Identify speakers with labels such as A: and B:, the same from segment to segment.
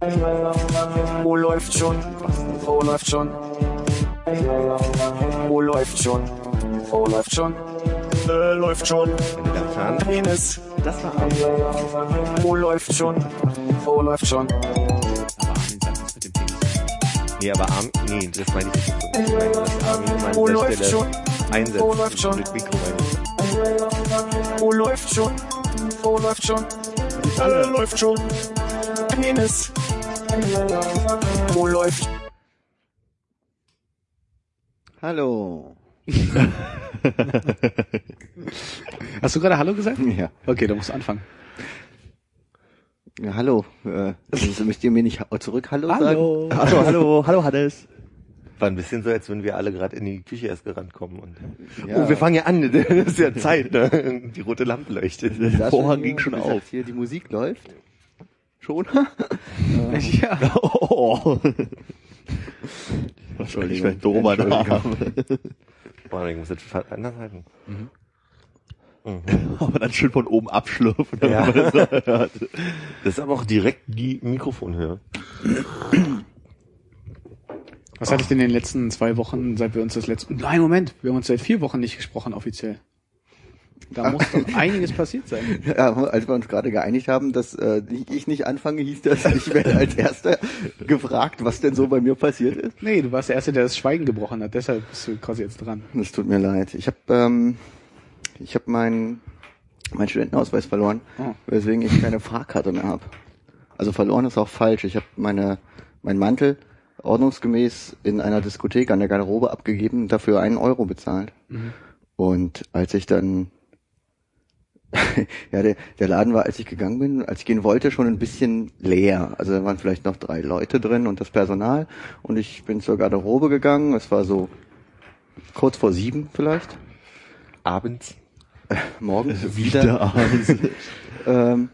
A: Wo läuft schon? Wo läuft schon? Wo läuft schon? Wo läuft schon? Äh, läuft schon. Penis.
B: Das war Armin.
A: Wo läuft schon? Wo läuft schon?
B: Nee, aber Armin, nee, das meine ich nicht. Ich meine, dass Armin mal
A: Wo läuft schon?
B: einsetzt.
A: Wo läuft schon?
B: Mit Mikro rein.
A: Wo läuft schon? Wo läuft schon? Äh, läuft schon. Penis. Wo läuft?
C: Hallo.
D: Hast du gerade Hallo gesagt?
C: Ja.
D: Okay, dann musst du anfangen.
C: ja hallo. Äh, also müsst ihr mir nicht zurück Hallo, sagen?
D: Hallo.
B: Hallo, hallo, hallo Hannes. War ein bisschen so, als würden wir alle gerade in die Küche erst gerannt kommen. Und
C: Ja.
B: Oh, wir fangen ja an, das ist ja Zeit, ne? Die rote Lampe leuchtet.
C: Der
B: Vorhang ging schon auf.
C: Hier die Musik läuft. Schon?
D: Ja.
B: Oh.
C: Entschuldigung.
B: Ich werde doofer
C: Entschuldigung.
B: Name. Boah, ich muss jetzt anders halten.
E: Aber dann schön von oben abschlürfen.
B: Ja. Das ist aber auch direkt die Mikrofonhöhe.
D: Was hatte ich denn in den letzten zwei Wochen, seit wir uns das letzte... Nein, Moment, wir haben uns seit vier Wochen nicht gesprochen offiziell. Da muss doch einiges passiert sein.
C: Ja, als wir uns gerade geeinigt haben, dass äh, ich nicht anfange, hieß das, ich werde als Erster gefragt, was denn so bei mir passiert ist.
D: Nee, du warst der Erste, der das Schweigen gebrochen hat, deshalb bist du quasi jetzt dran.
C: Das tut mir leid. Ich habe ähm, ich habe meinen meinen Studentenausweis verloren,
D: Oh.
C: weswegen ich keine Fahrkarte mehr habe. Also verloren ist auch falsch. Ich habe meine meinen Mantel ordnungsgemäß in einer Diskothek an der Garderobe abgegeben, dafür einen Euro bezahlt. Und als ich dann ja, der, der Laden war, als ich gegangen bin, als ich gehen wollte, schon ein bisschen leer. Also da waren vielleicht noch drei Leute drin und das Personal. Und ich bin zur Garderobe gegangen. Es war so kurz vor sieben vielleicht.
B: Abends.
C: Morgens
E: Wieder abends.
C: Ähm,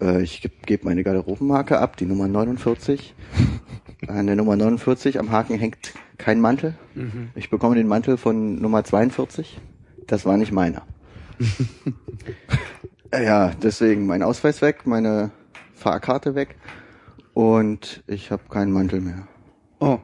C: äh, ich gebe geb meine Garderobenmarke ab, die Nummer 49. An der Nummer 49 am Haken hängt kein Mantel. Ich bekomme den Mantel von Nummer 42. Das war nicht meiner. Ja, deswegen mein Ausweis weg, meine Fahrkarte weg und ich habe keinen Mantel mehr.
D: Oh,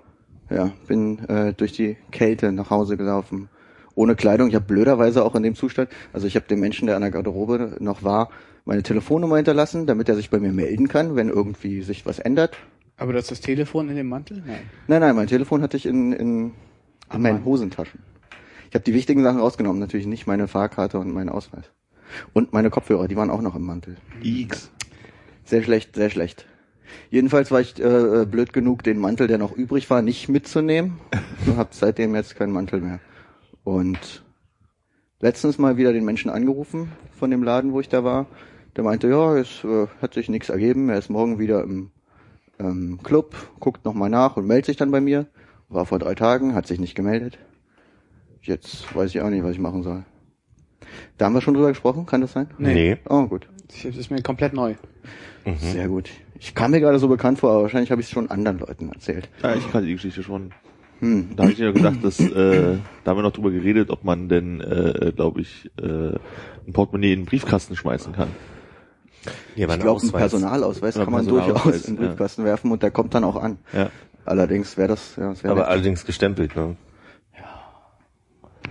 C: Ja, bin äh, durch die Kälte nach Hause gelaufen. Ohne Kleidung. Ich habe blöderweise auch in dem Zustand, also ich habe dem Menschen, der an der Garderobe noch war, meine Telefonnummer hinterlassen, damit er sich bei mir melden kann, wenn irgendwie sich was ändert.
D: aber du hast das Telefon in dem Mantel? Nein.
C: Nein, nein, mein Telefon hatte ich in, in, in meinen. Hosentaschen. Ich habe die wichtigen Sachen rausgenommen, natürlich nicht meine Fahrkarte und meinen Ausweis. Und meine Kopfhörer, die waren auch noch im Mantel.
E: X.
C: Sehr schlecht, sehr schlecht. Jedenfalls war ich äh, blöd genug, den Mantel, der noch übrig war, nicht mitzunehmen. Und hab seitdem jetzt keinen Mantel mehr. Und letztens mal wieder den Menschen angerufen von dem Laden, wo ich da war. Der meinte, ja, es äh, hat sich nichts ergeben. Er ist morgen wieder im ähm, Club, guckt nochmal nach und meldet sich dann bei mir. War vor drei Tagen, hat sich nicht gemeldet. Jetzt weiß ich auch nicht, was ich machen soll. Da haben wir schon drüber gesprochen, kann das sein?
D: Nee.
C: Oh, gut.
D: Das ist mir komplett neu.
C: Sehr gut. Ich kam mir gerade so bekannt vor, aber wahrscheinlich habe ich es schon anderen Leuten erzählt.
E: Ja, ich kannte die Geschichte schon.
C: Hm.
E: Da habe ich ja gesagt, dass äh, da haben wir noch drüber geredet, ob man denn, äh, glaube ich, äh, ein Portemonnaie in den Briefkasten schmeißen kann.
B: War
C: Ich glaube, einen
B: Ausweis.
C: Personalausweis kann man
E: Personalausweis,
C: durchaus in den
E: ja.
C: Briefkasten werfen und der kommt dann auch an.
E: Ja.
C: Allerdings wäre das, ja, das wäre
B: Aber
C: nett.
B: allerdings gestempelt, ne?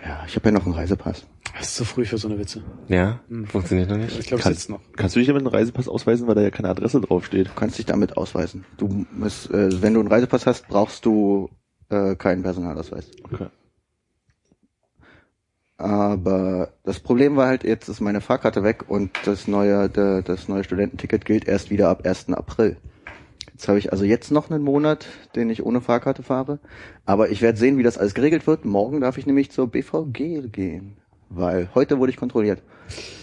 C: Ja, ich habe ja noch einen Reisepass.
D: Das ist zu früh für so eine Witze.
B: Ja? Funktioniert noch
D: Ich
B: nicht?
D: glaube, es noch.
E: Kannst du dich damit einen Reisepass ausweisen, weil da ja keine Adresse draufsteht?
C: Du kannst dich damit ausweisen. Du musst, äh, wenn du einen Reisepass hast, brauchst du äh, keinen Personalausweis.
E: Okay.
C: Aber das Problem war halt, jetzt ist meine Fahrkarte weg und das neue, de, das neue Studententicket gilt erst wieder ab 1. April. Jetzt habe ich also jetzt noch einen Monat, den ich ohne Fahrkarte fahre. Aber ich werde sehen, wie das alles geregelt wird. Morgen darf ich nämlich zur BVG gehen. Weil heute wurde ich kontrolliert.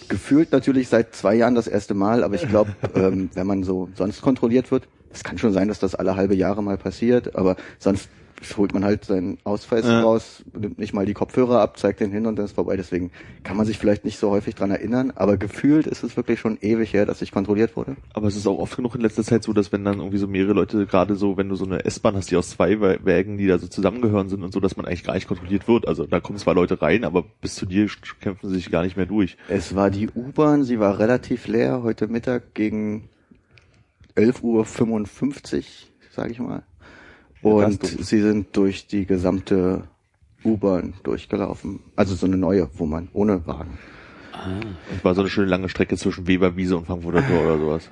C: Gefühlt natürlich seit zwei Jahren das erste Mal, aber ich glaube, ähm, wenn man so sonst kontrolliert wird, es kann schon sein, dass das alle halbe Jahre mal passiert, aber sonst holt man halt seinen Ausweis
E: Ja.
C: raus, nimmt nicht mal die Kopfhörer ab, zeigt den hin und dann ist vorbei. Deswegen kann man sich vielleicht nicht so häufig dran erinnern, aber gefühlt ist es wirklich schon ewig her, dass ich kontrolliert wurde.
E: Aber es ist auch oft genug in letzter Zeit so, dass wenn dann irgendwie so mehrere Leute, gerade so, wenn du so eine S-Bahn hast, die aus zwei Wä- Wägen, die da so zusammengehören sind und so, dass man eigentlich gar nicht kontrolliert wird. Also da kommen zwar Leute rein, aber bis zu dir kämpfen sie sich gar nicht mehr durch.
C: Es war die U-Bahn, sie war relativ leer heute Mittag gegen 11.55 Uhr, sage ich mal. Und sie sind durch die gesamte U-Bahn durchgelaufen. Also so eine neue, wo man ohne Wagen.
E: Und war so eine schöne lange Strecke zwischen Weberwiese und Frankfurter Tor oder sowas.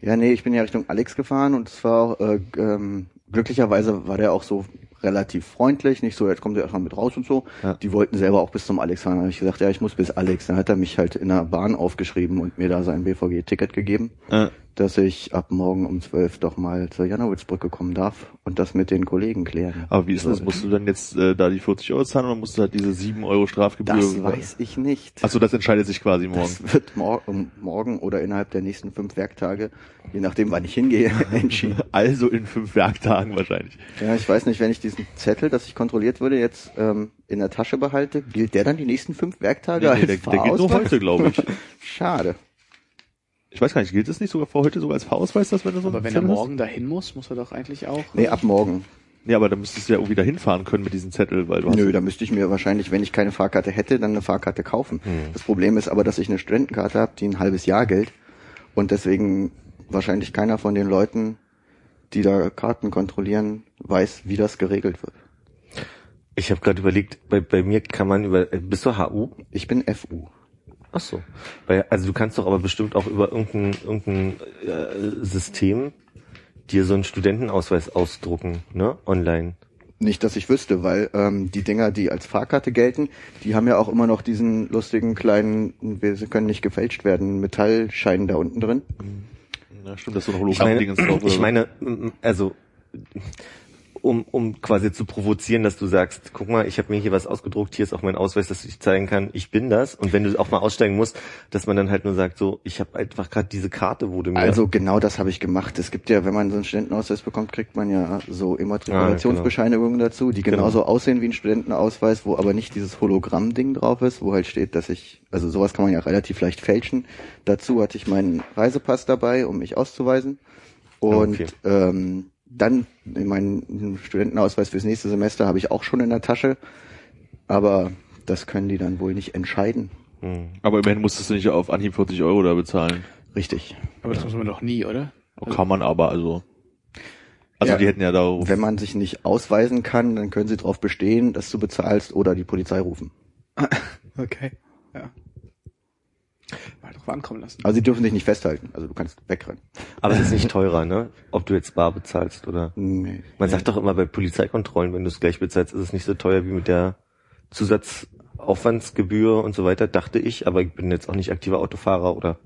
C: Ja, nee, ich bin ja Richtung Alex gefahren und es war auch, äh, ähm, glücklicherweise war der auch so relativ freundlich, nicht so, jetzt kommt ihr erstmal mit raus und so.
E: Ja.
C: Die wollten selber auch bis zum Alex fahren. Da habe ich gesagt, ja, ich muss bis Alex. Dann hat er mich halt in der Bahn aufgeschrieben und mir da sein BVG-Ticket gegeben,
E: Äh,
C: dass ich ab morgen um zwölf doch mal zur Janowitzbrücke kommen darf und das mit den Kollegen klären.
E: aber wie ist das? Musst du dann jetzt äh, da die 40 Euro zahlen oder musst du halt diese 7 Euro Strafgebühr?
C: Das weiß ich nicht.
E: Achso, das entscheidet sich quasi morgen.
C: Das wird mor morgen oder innerhalb der nächsten fünf Werktage, je nachdem wann ich hingehe, entschieden.
E: Also in fünf Werktagen wahrscheinlich.
C: Ja, ich weiß nicht, wenn ich diesen Zettel, dass ich kontrolliert wurde, jetzt ähm, in der Tasche behalte, gilt der dann die nächsten fünf Werktage
E: Nee,
C: als
E: nee, der, der geht nur heute, glaube ich.
C: Schade.
E: Ich weiß gar nicht, gilt es nicht sogar vor heute sogar als Fahrausweis, dass wenn du so
D: Aber wenn er
E: Zettel hast?
D: morgen dahin muss, muss er doch eigentlich auch.
C: Nee, ab morgen.
E: Ja, aber dann müsstest du ja irgendwie dahin fahren können mit diesem Zettel, weil du hast
C: Nö, da müsste ich mir wahrscheinlich, wenn ich keine Fahrkarte hätte, dann eine Fahrkarte kaufen. Das Problem ist aber, dass ich eine Studentenkarte habe, die ein halbes Jahr gilt und deswegen wahrscheinlich keiner von den Leuten, die da Karten kontrollieren, weiß, wie das geregelt wird.
B: Ich habe gerade überlegt, bei, bei mir kann man über, äh, bist du HU?
C: Ich bin FU.
B: Ach so. Weil, also du kannst doch aber bestimmt auch über irgendein, irgendein äh, System dir so einen Studentenausweis ausdrucken, ne? Online.
C: Nicht, dass ich wüsste, weil ähm, die Dinger, die als Fahrkarte gelten, die haben ja auch immer noch diesen lustigen kleinen, wir sie können nicht gefälscht werden, Metallschein da unten drin.
E: Ja, stimmt, das ist so ein
B: Ich meine,
E: oder
B: ich
E: so.
B: meine, also um, um quasi zu provozieren, dass du sagst, guck mal, ich habe mir hier was ausgedruckt, hier ist auch mein Ausweis, dass ich zeigen kann, ich bin das. Und wenn du auch mal aussteigen musst, dass man dann halt nur sagt, so, ich habe einfach gerade diese Karte wurde mir.
C: Also genau das habe ich gemacht. Es gibt ja, wenn man so einen Studentenausweis bekommt, kriegt man ja so Immatrikulationsbescheinigungen dazu, die genauso aussehen wie ein Studentenausweis, wo aber nicht dieses Hologramm-Ding drauf ist, wo halt steht, dass ich, also sowas kann man ja relativ leicht fälschen. Dazu hatte ich meinen Reisepass dabei, um mich auszuweisen. Und
B: Okay.
C: ähm, dann meinen Studentenausweis fürs nächste Semester habe ich auch schon in der Tasche. Aber das können die dann wohl nicht entscheiden.
B: Hm.
E: Aber immerhin musstest du nicht auf Anhieb 40 Euro da bezahlen.
C: Richtig.
D: Aber das muss man doch nie, oder?
E: Kann man aber, also. Also
C: Ja,
E: die hätten ja darauf.
C: Wenn man sich nicht ausweisen kann, dann können sie darauf bestehen, dass du bezahlst oder die Polizei rufen.
D: Okay. Mal drauf ankommen lassen.
C: Also sie dürfen dich nicht festhalten. Also du kannst wegrennen.
B: Aber es ist nicht teurer, ne? Ob du jetzt bar bezahlst oder.
C: Nee.
B: Man sagt doch immer bei Polizeikontrollen, wenn du es gleich bezahlst, ist es nicht so teuer wie mit der Zusatzaufwandsgebühr und so weiter, dachte ich. Aber ich bin jetzt auch nicht aktiver Autofahrer oder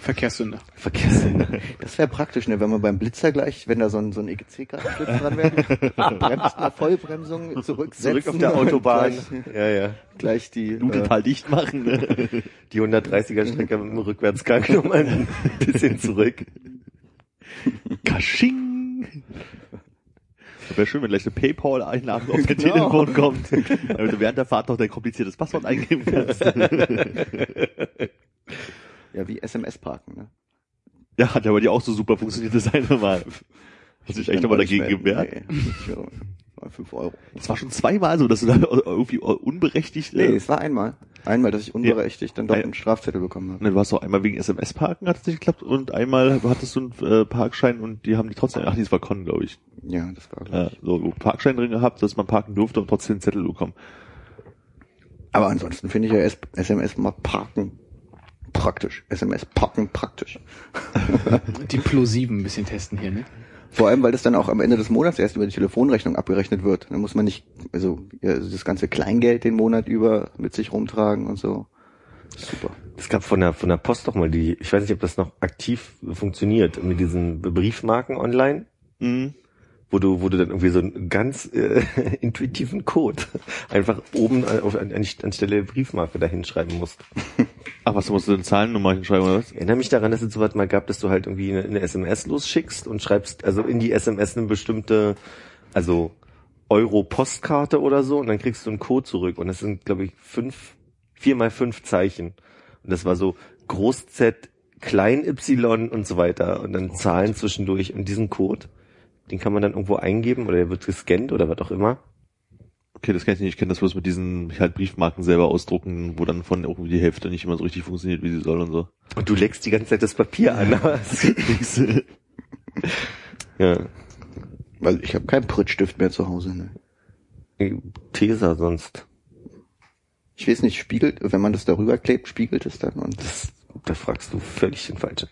D: Verkehrssünder.
B: Verkehrssünder.
C: Das wäre praktisch, ne, wenn man beim Blitzer gleich, wenn da so ein, so ein EGC-Schlitz dran wäre, bremst eine Vollbremsung zurücksetzen.
B: Zurück auf der Autobahn.
C: Gleich,
B: Ja, ja.
C: gleich die, äh,
E: Nudeltal dicht machen. Ne?
B: Die 130er Strecke mit dem Rückwärtsgang nochmal ein bisschen zurück.
E: Kasching! Wäre schön, wenn gleich eine Paypal-Einladung auf dein
C: Genau.
E: Telefon kommt, damit du während der Fahrt noch dein kompliziertes Passwort eingeben kannst.
C: ja, wie SMS parken, ne?
E: ja, hat ja bei dir auch so super funktioniert, das eine Mal. Hast du dich echt nochmal dagegen gewehrt?
C: Nee, ja, war fünf Euro.
E: Es war schon zweimal so, dass du da irgendwie unberechtigt...
C: Nee,
E: äh,
C: es war einmal. Einmal, dass ich unberechtigt dann doch
E: Ja.
C: einen Strafzettel bekommen habe.
E: Ne, du warst auch einmal wegen SMS-Parken, hat es nicht geklappt, und einmal hattest du einen äh, Parkschein und die haben die trotzdem, ach, das war Con, glaube ich.
C: Ja, das war
E: Ja,
C: gleich.
E: so Parkschein drin gehabt, dass man parken durfte und trotzdem einen Zettel bekommen.
C: Aber ansonsten finde ich ja SMS mal parken praktisch. SMS parken praktisch.
D: Die Plus 7 ein bisschen testen hier, ne?
C: Vor allem, weil das dann auch am Ende des Monats erst über die Telefonrechnung abgerechnet wird. Dann muss man nicht, also ja, also das ganze Kleingeld den Monat über mit sich rumtragen und so. Super.
B: Es gab von der, von der Post doch mal die, ich weiß nicht, ob das noch aktiv funktioniert, mit diesen Briefmarken online,
E: Mhm.
B: Wo du, wo du dann irgendwie so einen ganz äh, intuitiven Code einfach oben auf, an, anstelle der Briefmarke da hinschreiben musst.
E: Ach, was, du musst du eine Zahlennummer hinschreiben oder was?
B: Ich erinnere mich daran, dass es sowas mal gab, dass du halt irgendwie eine, eine SMS losschickst und schreibst also in die SMS eine bestimmte, also Euro-Postkarte oder so und dann kriegst du einen Code zurück und das sind, glaube ich, fünf, vier mal fünf Zeichen. Und das war so Groß Z, Klein Y und so weiter und dann Zahlen zwischendurch und diesen Code, den kann man dann irgendwo eingeben oder der wird gescannt oder was auch immer.
E: Okay, das kann ich nicht. Ich kenne das bloß mit diesen halt Briefmarken selber ausdrucken, wo dann von irgendwie die Hälfte nicht immer so richtig funktioniert, wie sie soll und so.
B: Und du leckst die ganze Zeit das Papier an. aber es- Ja.
C: Weil ich habe keinen Prittstift mehr zu Hause. Ne?
B: Tesa sonst.
C: Ich weiß nicht, spiegelt, wenn man das darüber klebt, spiegelt es dann und
B: Das, da fragst du völlig den Falschen.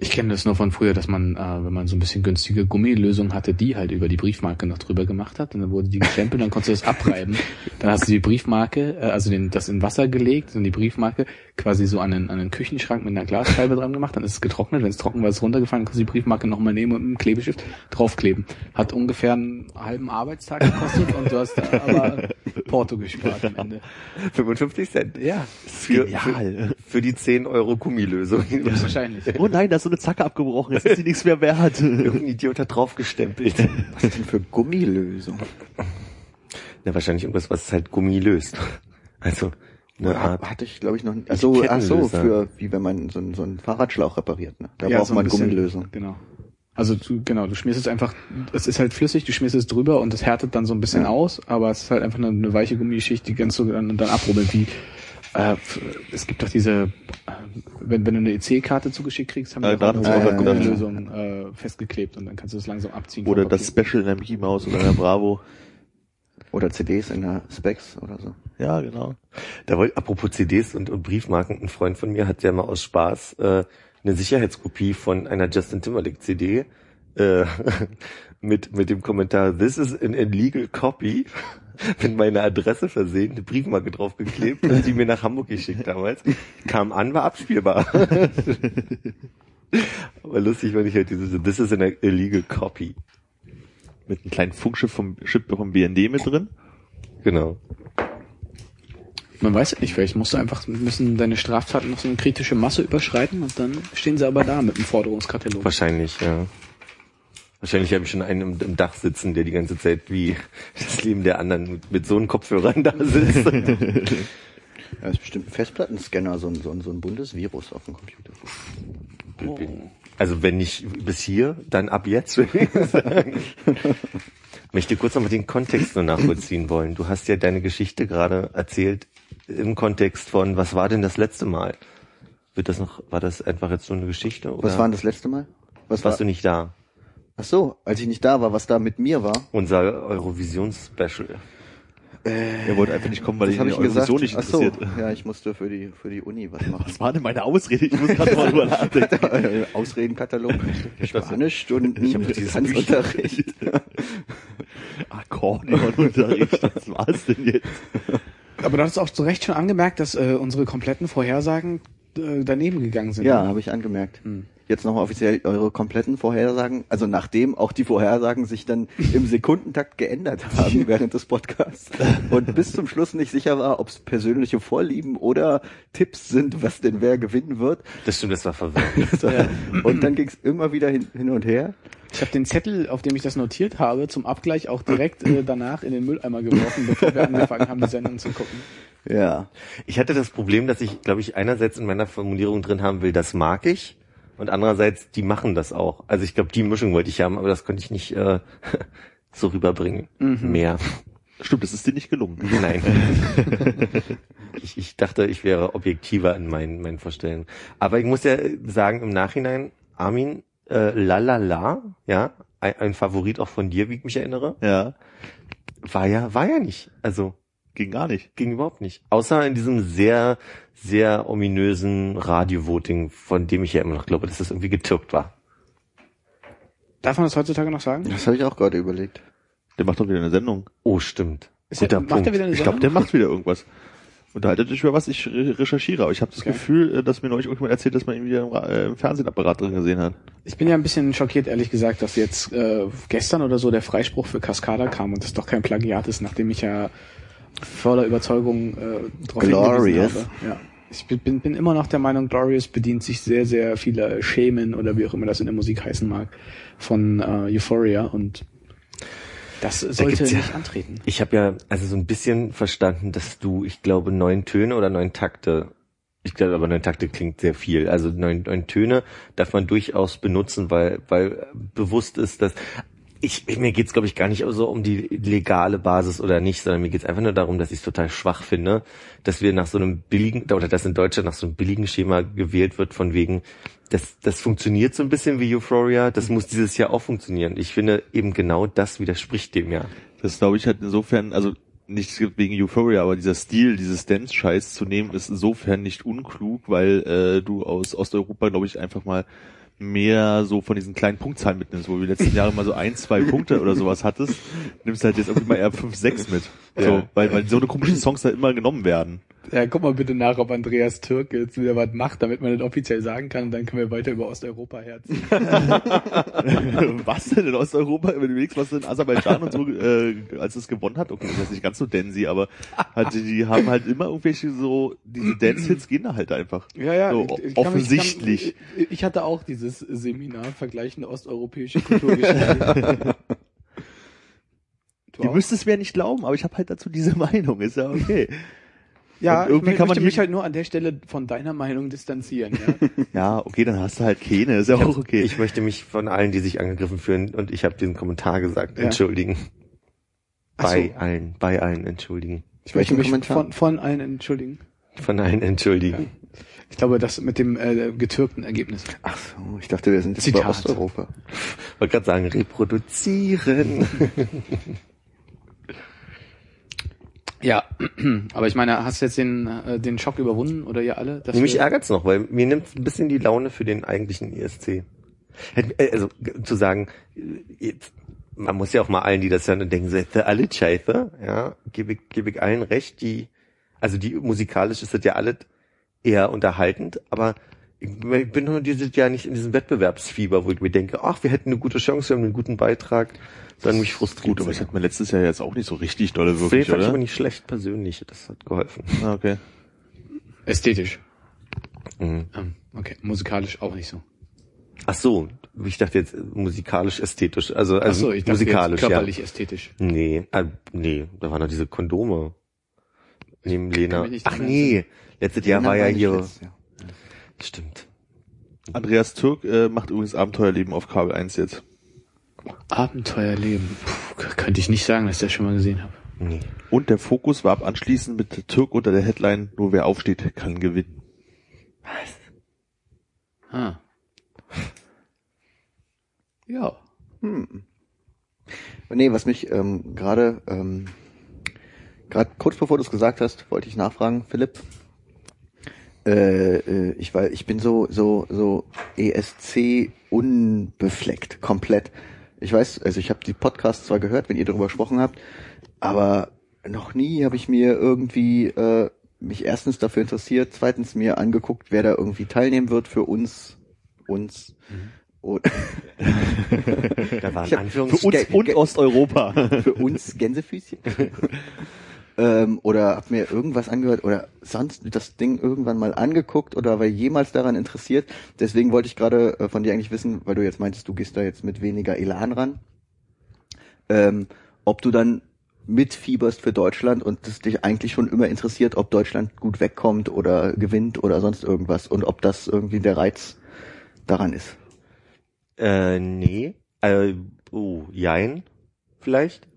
D: Ich kenne das nur von früher, dass man, äh, wenn man so ein bisschen günstige Gummilösung hatte, die halt über die Briefmarke noch drüber gemacht hat. Und dann wurde die gestempelt, dann konntest du das abreiben. Dann hast du die Briefmarke, äh, also den, das in Wasser gelegt und die Briefmarke quasi so an den, an den Küchenschrank mit einer Glasscheibe dran gemacht. Dann ist es getrocknet. Wenn es trocken war, ist es runtergefallen. Kannst du die Briefmarke nochmal nehmen und mit einem Klebestift draufkleben. Hat ungefähr einen halben Arbeitstag gekostet und du hast aber Porto gespart am Ende.
B: 55 Cent.
D: Ja,
B: Für, für, für die 10 Euro Gummilösung.
D: wahrscheinlich.
E: Oh nein, da ist so eine Zacke abgebrochen, jetzt ist sie nichts mehr wert.
B: Irgendein Idiot hat draufgestempelt.
C: was ist denn für Gummilösung?
B: Na, wahrscheinlich irgendwas, was halt Gummi löst. Also, eine Art.
C: Hatte ich, glaube ich, noch nicht. Ach so, ach so, für wie wenn man so, einen- so einen Fahrradschlauch repariert. Ne? Da
D: Ja,
C: braucht
D: so
C: man
D: bisschen,
C: Gummilösung.
D: Genau. Also du, genau, du schmierst es einfach, es ist halt flüssig, du schmierst es drüber und es härtet dann so ein bisschen
C: Ja.
D: aus, aber es ist halt einfach eine, eine weiche Gummischicht, die ganz so dann, dann abrubbelt, wie äh, es gibt doch diese, äh, wenn, wenn du eine EC-Karte zugeschickt kriegst, haben
E: Äh,
D: die auch
E: ich
D: eine
E: gedacht.
D: Gummilösung äh, festgeklebt und dann kannst du es langsam abziehen.
E: Oder das. Special in der Mickey Mouse oder in der Bravo.
C: Oder CDs in der Specs oder so.
E: Ja, genau.
B: Da wollte, apropos CDs und, und Briefmarken, ein Freund von mir hat ja mal aus Spaß äh, eine Sicherheitskopie von einer Justin Timberlake CD äh, mit, mit dem Kommentar, this is an illegal copy, mit meiner Adresse versehen, eine Briefmarke draufgeklebt und die mir nach Hamburg geschickt damals. Kam an, war abspielbar. Aber lustig, wenn ich halt diese, this is an illegal copy.
E: Mit einem kleinen Funkschiff vom Chip vom BND mit drin.
B: Genau.
D: Man weiß ja nicht, vielleicht musst du einfach, müssen deine Straftaten noch so eine kritische Masse überschreiten und dann stehen sie aber da mit dem Forderungskatalog.
B: Wahrscheinlich, ja. Wahrscheinlich habe ich schon einen im, im Dach sitzen, der die ganze Zeit wie das Leben der anderen mit, mit so einem Kopfhörern da sitzt.
C: Ja, ist bestimmt ein Festplattenscanner, so ein, so ein, so ein Bundesvirus auf dem Computer.
B: Also wenn nicht bis hier, dann ab jetzt, würde ich sagen. Möchte kurz nochmal den Kontext nur nachvollziehen wollen. Du hast ja deine Geschichte gerade erzählt im Kontext von, was war denn das letzte Mal? Wird das noch, war das einfach jetzt so eine Geschichte? Oder
C: Was war denn das letzte Mal? Was
B: warst
C: war,
B: du nicht da?
C: ach so, als ich nicht da war, was da mit mir war.
B: Unser Eurovision-Special.
E: Er wollte einfach nicht kommen, weil ihn
C: habe
E: die
C: ich gesagt.
E: Eurovision nicht interessiert.
C: ja, ich musste für die, für die Uni was machen.
E: Was war denn meine Ausrede? Ich muss gerade mal drüber nachdenken.
C: Ausredenkatalog, Spanischstunden,
B: Ich hab dieses
C: Tanzunterricht.
E: Akkordeonunterricht, was war's denn jetzt?
D: Aber du hast auch zu Recht schon angemerkt, dass äh, unsere kompletten Vorhersagen äh, daneben gegangen sind.
C: Ja, habe ich angemerkt. Jetzt nochmal offiziell eure kompletten Vorhersagen, also nachdem auch die Vorhersagen sich dann im Sekundentakt geändert haben während des Podcasts und bis zum Schluss nicht sicher war, ob es persönliche Vorlieben oder Tipps sind, was denn wer gewinnen wird.
B: Das stimmt, das war verwirrend.
C: Und dann ging es immer wieder hin, hin und her.
D: Ich habe den Zettel, auf dem ich das notiert habe, zum Abgleich auch direkt äh, danach in den Mülleimer geworfen, bevor wir angefangen haben, die Sendung zu gucken.
C: Ja.
B: Ich hatte das Problem, dass ich, glaube ich, einerseits in meiner Formulierung drin haben will, das mag ich, und andererseits, die machen das auch. Also ich glaube, die Mischung wollte ich haben, aber das konnte ich nicht äh, so rüberbringen. Mehr.
E: Stimmt, das ist dir nicht gelungen.
B: Nein. ich, ich dachte, ich wäre objektiver in meinen, meinen Vorstellungen. Aber ich muss ja sagen, im Nachhinein, Armin, äh, la la la, ja, ein, ein Favorit auch von dir, wie ich mich erinnere,
E: Ja,
B: war ja, war ja nicht. Also
E: ging gar nicht.
B: ging überhaupt nicht. Außer in diesem sehr, sehr ominösen Radio-Voting, von dem ich ja immer noch glaube, dass das irgendwie getürkt war.
D: Darf man das heutzutage noch sagen?
C: Das habe ich auch gerade überlegt.
E: Der macht doch wieder eine Sendung.
B: Oh, stimmt.
D: Ist
B: Guter
D: er, macht
B: Punkt.
D: er wieder eine
E: Ich glaube, der macht wieder irgendwas. Unterhaltet euch über was ich re recherchiere. Aber ich habe das
D: Okay.
E: Gefühl, äh, dass mir neulich irgendjemand erzählt, dass man ihn wieder im, äh, im Fernsehapparat drin gesehen hat.
D: Ich bin ja ein bisschen schockiert, ehrlich gesagt, dass jetzt äh, gestern oder so der Freispruch für Cascada kam und das doch kein Plagiat ist, nachdem ich ja voller Überzeugung äh, drauf
C: Glorious.
D: Ja. Ich bin, bin, immer noch der Meinung, Glorious bedient sich sehr, sehr vieler Schemen oder wie auch immer das in der Musik heißen mag, von äh, Euphoria und das sollte
B: gibt's ja-
D: nicht antreten.
B: Ich habe ja also so ein bisschen verstanden, dass du, ich glaube, neun Töne oder neun Takte, ich glaube aber neun Takte klingt sehr viel. Also neun, neun Töne darf man durchaus benutzen, weil, weil bewusst ist, dass ich, mir geht's glaube ich gar nicht so um die legale Basis oder nicht, sondern mir geht's einfach nur darum, dass ich es total schwach finde, dass wir nach so einem billigen oder dass in Deutschland nach so einem billigen Schema gewählt wird von wegen das das funktioniert so ein bisschen wie Euphoria, das muss dieses Jahr auch funktionieren. Ich finde eben genau das widerspricht dem ja.
E: Das glaube ich halt insofern, also nicht wegen Euphoria, aber dieser Stil, dieses Dance-Scheiß zu nehmen, ist insofern nicht unklug, weil äh, du aus Osteuropa, glaube ich, einfach mal mehr so von diesen kleinen Punktzahlen mitnimmst, wo du die letzten Jahre mal so ein, zwei Punkte oder sowas hattest, nimmst halt jetzt irgendwie mal eher fünf, sechs mit. So,
B: Ja.
E: weil, weil so eine komischen Songs da immer genommen werden.
D: Ja, guck mal bitte nach, ob Andreas Türk jetzt wieder was macht, damit man das offiziell sagen kann und dann können wir weiter über Osteuropa herziehen.
E: was denn in Osteuropa, du überlegst, was in Aserbaidschan und so, äh, als es gewonnen hat, okay, das ist nicht ganz so Dancy, aber halt, die haben halt immer irgendwelche so, diese Dance-Hits gehen da halt einfach.
D: Ja, ja.
E: So,
D: ich- ich kann
E: offensichtlich.
D: Ich, kann, ich hatte auch dieses Seminar vergleichende osteuropäische Kulturgeschichte. Du
E: Ihr
D: auch?
E: müsst es mir nicht glauben, aber ich habe halt dazu diese Meinung, ist ja okay.
D: Ja,
E: und irgendwie
D: ich
E: kann man
D: möchte mich halt nur an der Stelle von deiner Meinung distanzieren. Ja?
E: Ja, okay, dann hast du halt keine, ist ja auch okay.
B: Ich möchte mich von allen, die sich angegriffen fühlen, und ich habe diesen Kommentar gesagt,
D: Ja.
B: entschuldigen.
D: Ach so.
B: Bei allen, bei allen entschuldigen.
D: Ich möchte mich
C: Kommentar?
D: von, von allen entschuldigen.
B: Von allen entschuldigen.
D: Ich glaube, das mit dem äh, getürkten Ergebnis.
C: Ach so, ich dachte, wir sind jetzt
D: Zitat.
C: bei Osteuropa.
B: wollte gerade sagen, reproduzieren.
D: Ja, aber ich meine, hast du jetzt den, äh, den Schock überwunden oder ihr alle? dass
B: Mich ärgert's noch, weil mir nimmt ein bisschen die Laune für den eigentlichen ESC. Äh, Also zu sagen, äh, jetzt, man muss ja auch mal allen, die das hören und denken, ihr alle scheiße, ja, gebe ich, gebe ich allen recht, die, also die musikalisch ist das ja alles eher unterhaltend, aber ich bin nur dieses Jahr nicht in diesem Wettbewerbsfieber, wo ich mir denke, ach, wir hätten eine gute Chance, wir haben einen guten Beitrag, sondern mich frustriert.
E: Gut, aber das hat mir letztes Jahr jetzt auch nicht so richtig dolle wirklich,
B: fand ich
E: oder?
B: aber nicht schlecht persönlich, das hat geholfen.
E: Ah, okay.
D: Ästhetisch.
B: Mhm.
D: Ähm, okay, musikalisch auch nicht so.
B: Ach so, ich dachte jetzt äh, musikalisch ästhetisch, also, also
D: Ach so, ich dachte
B: musikalisch,
D: jetzt
B: ja.
D: körperlich ästhetisch.
B: Nee, äh, nee, da waren noch diese Kondome. Neben Lena. Ach nee, letztes Jahr war ja hier.
C: letztes Jahr.
B: Stimmt.
E: Andreas Türk äh, macht übrigens Abenteuerleben auf Kabel 1 jetzt.
D: Abenteuerleben. Puh, könnte ich nicht sagen, dass ich das schon mal gesehen habe.
B: Nee.
E: Und der Fokus war ab anschließend mit Türk unter der Headline, nur wer aufsteht, kann gewinnen.
D: Ah. Ja.
C: Hm. Nee, was mich ähm, gerade ähm, gerade kurz bevor du es gesagt hast, wollte ich nachfragen, Philipp. Äh, äh, ich weil ich bin so so so ESC unbefleckt komplett. Ich weiß, also ich habe die Podcasts zwar gehört, wenn ihr darüber gesprochen habt, aber noch nie habe ich mir irgendwie äh, mich erstens dafür interessiert, zweitens mir angeguckt, wer da irgendwie teilnehmen wird für uns uns und
B: Da waren
C: hab-
E: Für uns und Osteuropa.
C: für uns Gänsefüßchen. ähm, oder hab mir irgendwas angehört oder sonst das Ding irgendwann mal angeguckt oder war jemals daran interessiert. Deswegen wollte ich gerade äh, von dir eigentlich wissen, weil du jetzt meintest, du gehst da jetzt mit weniger Elan ran, ähm, ob du dann mitfieberst für Deutschland und es dich eigentlich schon immer interessiert, ob Deutschland gut wegkommt oder gewinnt oder sonst irgendwas und ob das irgendwie der Reiz daran ist.
B: Äh, nee. Äh, oh, jein. Vielleicht?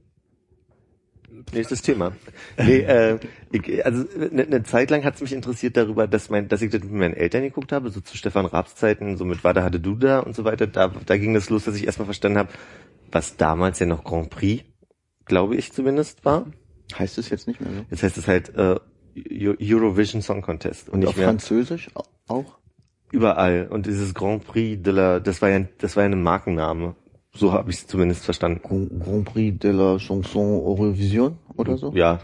B: Nächstes Thema. Nee, äh, ich, also eine ne Zeit lang hat es mich interessiert darüber, dass mein, dass ich das mit meinen Eltern geguckt habe, so zu Stefan Raabs Zeiten, so mit Wada hatte du da und so weiter. Da, da ging das los, dass ich erstmal verstanden habe, was damals ja noch Grand Prix, glaube ich zumindest war.
C: Heißt es jetzt nicht mehr so?
B: Jetzt heißt es halt äh, Eu- Eurovision Song Contest und
C: Und
B: nicht
C: auf
B: mehr
C: Französisch au- auch?
B: überall. Und dieses Grand Prix de la, das war ja, das war ja ein Markenname. So habe ich es zumindest verstanden.
C: Grand Grand Prix de la Chanson Eurovision oder so?
B: Ja,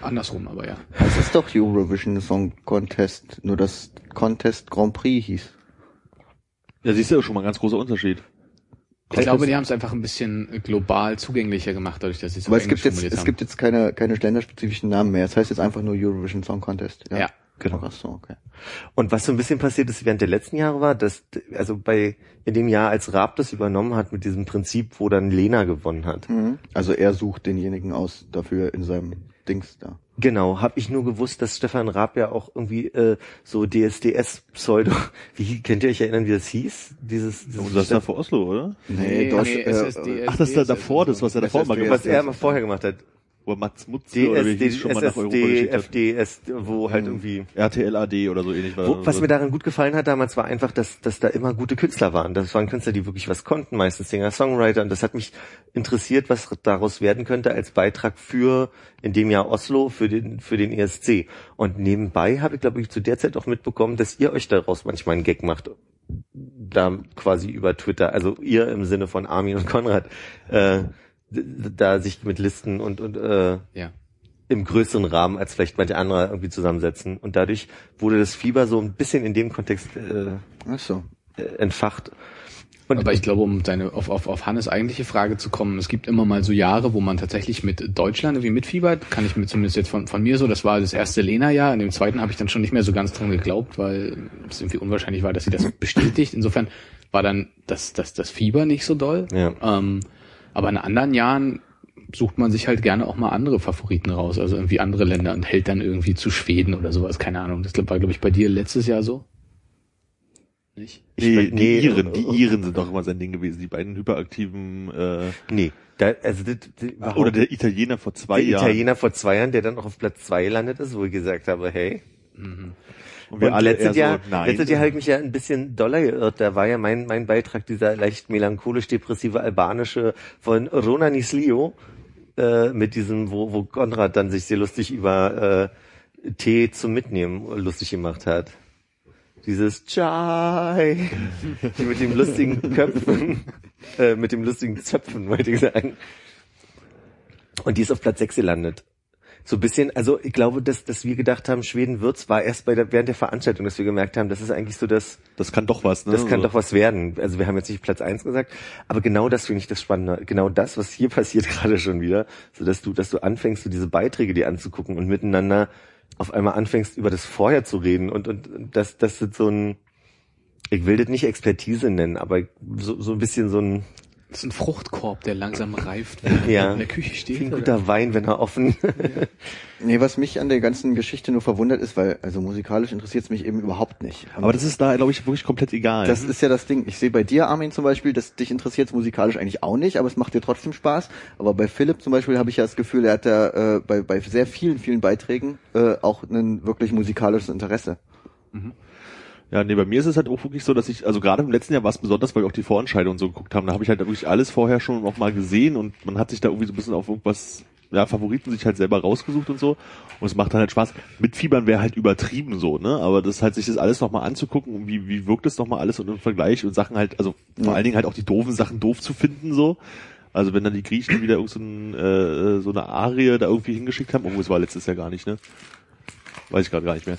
D: Andersrum, aber ja.
C: Das ist doch Eurovision Song Contest, nur dass Contest Grand Prix hieß.
E: Ja, siehst du ja schon mal ein ganz großer Unterschied.
D: Ich glaube, die haben es einfach ein bisschen global zugänglicher gemacht, dadurch, dass sie es
C: Aber es gibt jetzt, es gibt jetzt keine, keine länderspezifischen Namen mehr. Es heißt jetzt einfach nur Eurovision Song Contest.
D: Ja,
B: genau.
C: Ach so, okay.
B: Und was so ein bisschen passiert ist während der letzten Jahre war, dass, also bei, in dem Jahr, als Raab das übernommen hat mit diesem Prinzip, wo dann Lena gewonnen hat.
C: Mhm. Also er sucht denjenigen aus dafür in seinem Dings da.
B: Genau, habe ich nur gewusst, dass Stefan Raab ja auch irgendwie äh, so DSDS-Pseudo, wie könnt ihr euch erinnern, wie das hieß? Dieses, dieses
E: Und das ist da vor Oslo, oder?
C: Nee, Deutsch, äh,
D: SSD,
E: Ach, das ist da davor, das, was er davor mal gemacht
B: was er
E: hat.
B: mal vorher gemacht hat.
E: Wo Mats Mutze oder wie
B: DSD,
E: hieß schon mal nach Europa geschickt
B: wo halt irgendwie
E: RTL AD oder so ähnlich. war
B: Wo,
E: das.
B: was mir daran gut gefallen hat damals war einfach, dass, dass da immer gute Künstler waren. Das waren Künstler, die wirklich was konnten, meistens Singer, Songwriter. Und das hat mich interessiert, was daraus werden könnte als Beitrag für, in dem Jahr Oslo, für den, für den ESC. Und nebenbei habe ich, glaube ich, zu der Zeit auch mitbekommen, dass ihr euch daraus manchmal einen Gag macht. Da quasi über Twitter, also ihr im Sinne von Armin und Konrad, äh, da sich mit Listen und, und äh,
D: Ja.
B: im größeren Rahmen als vielleicht manche andere irgendwie zusammensetzen. Und dadurch wurde das Fieber so ein bisschen in dem Kontext äh,
C: ach so.
B: äh, entfacht. Und
D: Aber ich glaube, um deine, auf, auf, auf Hannes eigentliche Frage zu kommen, es gibt immer mal so Jahre, wo man tatsächlich mit Deutschland irgendwie mitfiebert. Kann ich mir zumindest jetzt von, von mir so, das war das erste Lena-Jahr. In dem zweiten habe ich dann schon nicht mehr so ganz dran geglaubt, weil es irgendwie unwahrscheinlich war, dass sie das bestätigt. Insofern war dann das, das, das Fieber nicht so doll.
B: Ja.
D: Ähm, aber in anderen Jahren sucht man sich halt gerne auch mal andere Favoriten raus, also irgendwie andere Länder und hält dann irgendwie zu Schweden oder sowas, keine Ahnung. Das war, glaube ich, bei dir letztes Jahr so. Nicht?
E: Nee, die
B: nee,
E: Iren, die Iren sind doch immer sein Ding gewesen, die beiden hyperaktiven, äh,
B: nee, da, also das, das,
E: oder der Italiener vor zwei
B: der
E: Jahren.
B: Italiener vor zwei Jahren, der dann auch auf Platz zwei gelandet ist, wo ich gesagt habe, hey.
E: Und wir
B: und
E: alle
B: letztes Jahr,
E: so, nein.
B: letztes Jahr habe ich mich ja ein bisschen doller geirrt. Da war ja mein, mein Beitrag dieser leicht melancholisch-depressive albanische von Rona Nislio, äh, mit diesem, wo, wo Konrad dann sich sehr lustig über äh, Tee zum Mitnehmen lustig gemacht hat. Dieses Chai, die mit dem lustigen Köpfen, äh, mit dem lustigen Zöpfen, wollte ich sagen. Und die ist auf Platz 6 gelandet. So ein bisschen, also ich glaube, dass, dass wir gedacht haben, Schweden wird's, war erst bei der, während der Veranstaltung, dass wir gemerkt haben, das ist eigentlich so das,
E: das kann doch was, ne?
B: das kann
E: so.
B: doch was werden. Also wir haben jetzt nicht Platz eins gesagt, aber genau das finde ich das Spannende. Genau das, was hier passiert gerade schon wieder, so dass du, dass du anfängst, so diese Beiträge dir anzugucken und miteinander auf einmal anfängst, über das Vorher zu reden und, und und das, das ist so ein, ich will das nicht Expertise nennen, aber so, so ein bisschen so ein,
D: Das ist ein Fruchtkorb, der langsam reift, wenn er
B: ja,
D: in der Küche
B: wie
D: steht.
B: ein
D: oder?
B: guter Wein, wenn er offen.
C: Nee, was mich an der ganzen Geschichte nur verwundert ist, weil, also musikalisch interessiert es mich eben überhaupt nicht.
E: Aber das ist da, glaube ich, wirklich komplett egal.
C: das ist ja das Ding. Ich sehe bei dir, Armin, zum Beispiel, dass dich interessiert musikalisch eigentlich auch nicht, aber es macht dir trotzdem Spaß. Aber bei Philipp zum Beispiel habe ich ja das Gefühl, er hat da äh, bei, bei sehr vielen, vielen Beiträgen äh, auch ein wirklich musikalisches Interesse.
E: Ja, nee, bei mir ist es halt auch wirklich so, dass ich, also gerade im letzten Jahr war es besonders, weil wir auch die Vorentscheidung und so geguckt haben, da habe ich halt wirklich alles vorher schon noch mal gesehen und man hat sich da irgendwie so ein bisschen auf irgendwas, ja, Favoriten sich halt selber rausgesucht und so. Und es macht dann halt Spaß. Mitfiebern wäre halt übertrieben so, ne? Aber das halt sich das alles noch mal anzugucken und wie, wie wirkt es noch mal alles und im Vergleich und Sachen halt, also vor
C: Ja.
E: allen Dingen halt auch die doofen Sachen doof zu finden so. Also wenn dann die Griechen wieder irgend so, ein, äh, so eine Arie da irgendwie hingeschickt haben, obwohl es war letztes Jahr gar nicht, ne? Weiß ich gerade gar nicht mehr.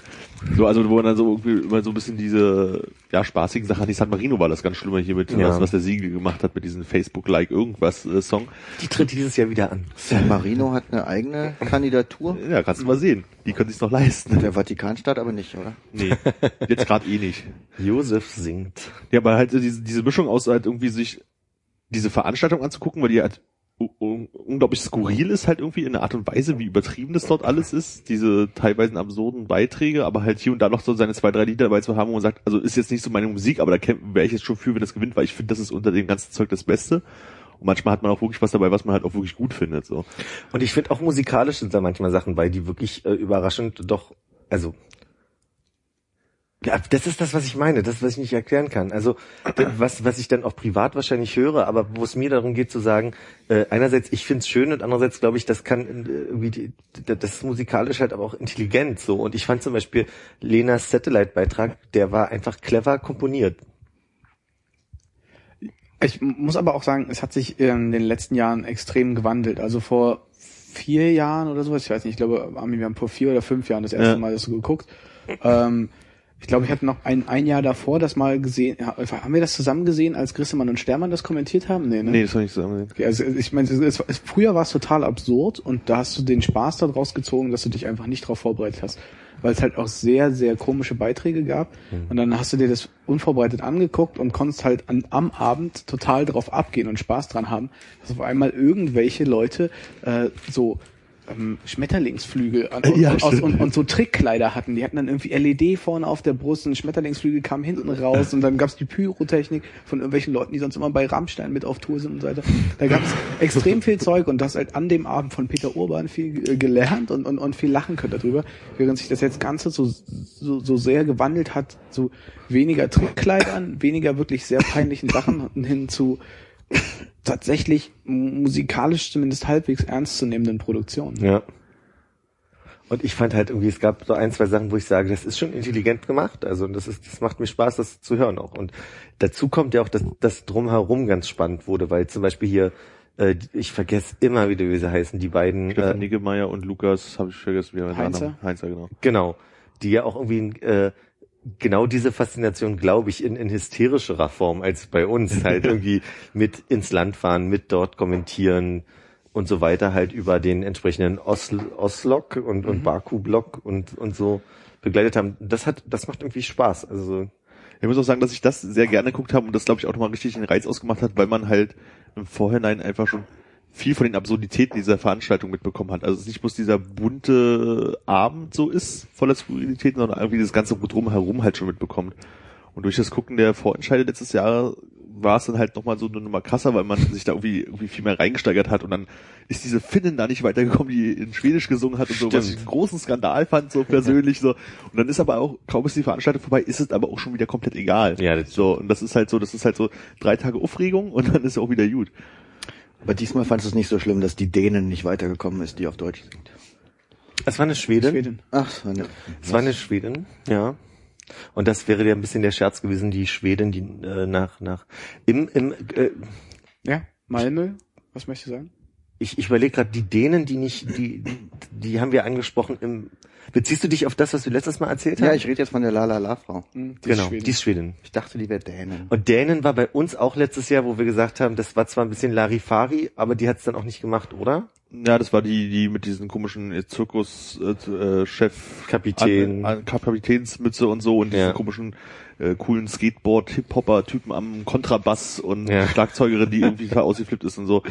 E: So, also wo man dann so irgendwie immer so ein bisschen diese ja spaßigen Sachen, die San Marino war das ganz schlimme hier mit,
B: Ja.
E: was, was der Siegel gemacht hat mit diesem Facebook-like irgendwas äh, Song.
B: Die tritt dieses Jahr wieder an.
C: San Marino hat eine eigene Kandidatur,
E: Ja, kannst du mal sehen. Die können sich's noch leisten.
C: der Vatikanstaat aber nicht, oder?
E: Nee, jetzt gerade eh nicht.
B: Josef singt.
E: Ja, aber halt diese, diese Mischung aus halt irgendwie sich diese Veranstaltung anzugucken, weil die halt unglaublich skurril ist halt irgendwie in der Art und Weise, wie übertrieben das dort alles ist, diese teilweise absurden Beiträge, aber halt hier und da noch so seine zwei, drei Lieder dabei zu haben, wo man sagt, also ist jetzt nicht so meine Musik, aber da wäre ich jetzt schon für, wenn das gewinnt, weil ich finde, das ist unter dem ganzen Zeug das Beste. Und manchmal hat man auch wirklich was dabei, was man halt auch wirklich gut findet. So.
B: Und ich finde auch musikalisch sind da manchmal Sachen bei, die wirklich äh, überraschend doch, also ja, das ist das, was ich meine, das, was ich nicht erklären kann. Also was, was ich dann auch privat wahrscheinlich höre, aber wo es mir darum geht zu sagen, äh, einerseits ich find's schön und andererseits glaube ich, das kann äh, irgendwie die, das ist musikalisch halt aber auch intelligent so. Und ich fand zum Beispiel Lenas Satellite-Beitrag, der war einfach clever komponiert.
D: Ich muss aber auch sagen, es hat sich in den letzten Jahren extrem gewandelt. Also vor vier Jahren oder sowas, ich weiß nicht, ich glaube, wir haben vor vier oder fünf Jahren das erste
E: Ja.
D: Mal das so geguckt. Ähm, ich glaube, ich hatte noch ein, ein Jahr davor das mal gesehen. Ja, haben wir das zusammen gesehen, als Grissemann und Stermann das kommentiert haben? Nee, ne?
E: Nee, das soll ich sagen.
D: Okay, also ich meine, früher war es total absurd und da hast du den Spaß daraus gezogen, dass du dich einfach nicht darauf vorbereitet hast. Weil es halt auch sehr, sehr komische Beiträge gab. Und dann hast du dir das unvorbereitet angeguckt und konntest halt an, am Abend total drauf abgehen und Spaß dran haben, dass auf einmal irgendwelche Leute äh, so ähm, Schmetterlingsflügel an,
E: Ja,
D: und, aus,
E: stimmt.
D: und, und so Trickkleider hatten. Die hatten dann irgendwie LED vorne auf der Brust und Schmetterlingsflügel kamen hinten raus und dann gab's die Pyrotechnik von irgendwelchen Leuten, die sonst immer bei Rammstein mit auf Tour sind und so weiter. Da gab's extrem viel Zeug und das halt an dem Abend von Peter Urban viel äh, gelernt und, und, und viel lachen können darüber, während sich das jetzt Ganze so, so, so sehr gewandelt hat, zu weniger Trickkleidern, weniger wirklich sehr peinlichen Sachen hin zu tatsächlich musikalisch zumindest halbwegs ernstzunehmenden Produktionen.
B: Ja. Und ich fand halt irgendwie, es gab so ein, zwei Sachen, wo ich sage, das ist schon intelligent gemacht. Also das ist, das macht mir Spaß, das zu hören auch. Und dazu kommt ja auch, dass das drumherum ganz spannend wurde, weil zum Beispiel hier, äh, ich vergesse immer wieder, wie sie heißen, die beiden,
E: Stefan
B: äh,
E: Niggemeier und Lukas, habe ich vergessen, wie er
D: Heinzer?
E: Heinzer, genau.
B: genau, die ja auch irgendwie äh, genau diese Faszination, glaube ich, in, in hysterischerer Form als bei uns halt irgendwie mit ins Land fahren, mit dort kommentieren und so weiter halt über den entsprechenden Osl Oslok und, und Baku-Block und, und so begleitet haben. Das hat, das macht irgendwie Spaß. Also
E: Ich muss auch sagen, dass ich das sehr gerne geguckt habe und das, glaube ich, auch nochmal richtig den Reiz ausgemacht hat, weil man halt im Vorhinein einfach schon viel von den Absurditäten dieser Veranstaltung mitbekommen hat. Also es ist nicht bloß dieser bunte Abend so ist, voller Skurrilitäten, sondern irgendwie das ganze drumherum halt schon mitbekommt. Und durch das Gucken der Vorentscheide letztes Jahr war es dann halt nochmal so eine Nummer krasser, weil man sich da irgendwie, irgendwie viel mehr reingesteigert hat und dann ist diese Finnin da nicht weitergekommen, die in Schwedisch gesungen hat und so, was ich einen großen Skandal fand, so persönlich so. Und dann ist aber auch, kaum ist die Veranstaltung vorbei, ist es aber auch schon wieder komplett egal.
B: Ja, das
E: so. Und das ist halt so, das ist halt so drei Tage Aufregung und dann ist auch wieder gut.
C: Aber diesmal fandst du es nicht so schlimm, dass die Dänen nicht weitergekommen ist, die auf Deutsch singt.
B: es war eine Schwedin.
D: Schweden.
C: Ach, so eine,
B: Es war eine Schwedin, ja. Und das wäre ja ein bisschen der Scherz gewesen, die Schwedin, die äh, nach nach im im äh,
D: Ja, Malmö, was möchtest du sagen?
B: ich, ich überlege gerade, die Dänen, die nicht, die, die haben wir angesprochen im. Beziehst du dich auf das, was wir letztes Mal erzählt haben?
C: ja, ich rede jetzt von der La La La Frau.
D: Hm, die
B: genau,
D: Schweden.
B: die ist Schwedin.
C: Ich dachte, die wäre Dänen.
B: Und Dänen war bei uns auch letztes Jahr, wo wir gesagt haben, das war zwar ein bisschen Larifari, aber die hat es dann auch nicht gemacht, oder?
E: Ja, das war die, die mit diesen komischen äh, Zirkus-Chef, äh, Chef
B: Kapitän.
E: an, an Kapitänsmütze und so und
B: Ja.
E: diese komischen äh, coolen Skateboard-Hip-Hopper-Typen am Kontrabass und
B: Ja.
E: Schlagzeugerin, die irgendwie total ausgeflippt ist und so.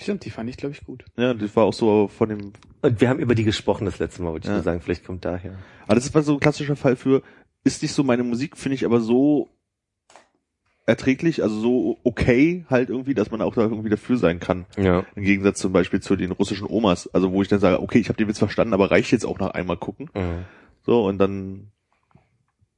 D: Stimmt, die fand ich, glaube ich, gut.
E: Ja, das war auch so von dem.
B: Und wir haben über die gesprochen das letzte Mal, wollte ich
E: Ja.
B: nur sagen, vielleicht kommt daher.
E: Aber das war so ein klassischer Fall für, ist nicht so meine Musik, finde ich aber so erträglich, also so okay halt irgendwie, dass man auch da irgendwie dafür sein kann.
B: Ja.
E: Im Gegensatz zum Beispiel zu den russischen Omas, also wo ich dann sage, okay, ich habe den Witz verstanden, aber reicht jetzt auch nach einmal gucken.
B: Mhm.
E: So, und dann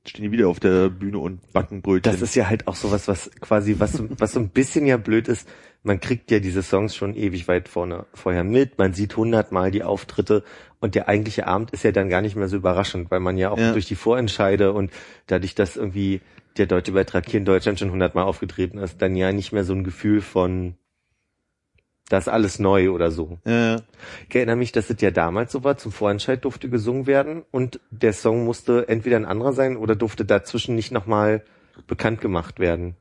E: stehen die wieder auf der Bühne und backen Brötchen.
B: Das ist ja halt auch sowas, was quasi, was, so- was so ein bisschen ja blöd ist. Man kriegt ja diese Songs schon ewig weit vorne, vorher mit. Man sieht hundertmal die Auftritte und der eigentliche Abend ist ja dann gar nicht mehr so überraschend, weil man ja auch
E: Ja.
B: durch die Vorentscheide und dadurch, dass irgendwie der deutsche Beitrag hier in Deutschland schon hundertmal aufgetreten ist, dann ja nicht mehr so ein Gefühl von, das ist alles neu oder so.
E: ja, ja.
B: Ich erinnere mich, dass es ja damals so war, zum Vorentscheid durfte gesungen werden und der Song musste entweder ein anderer sein oder durfte dazwischen nicht nochmal bekannt gemacht werden.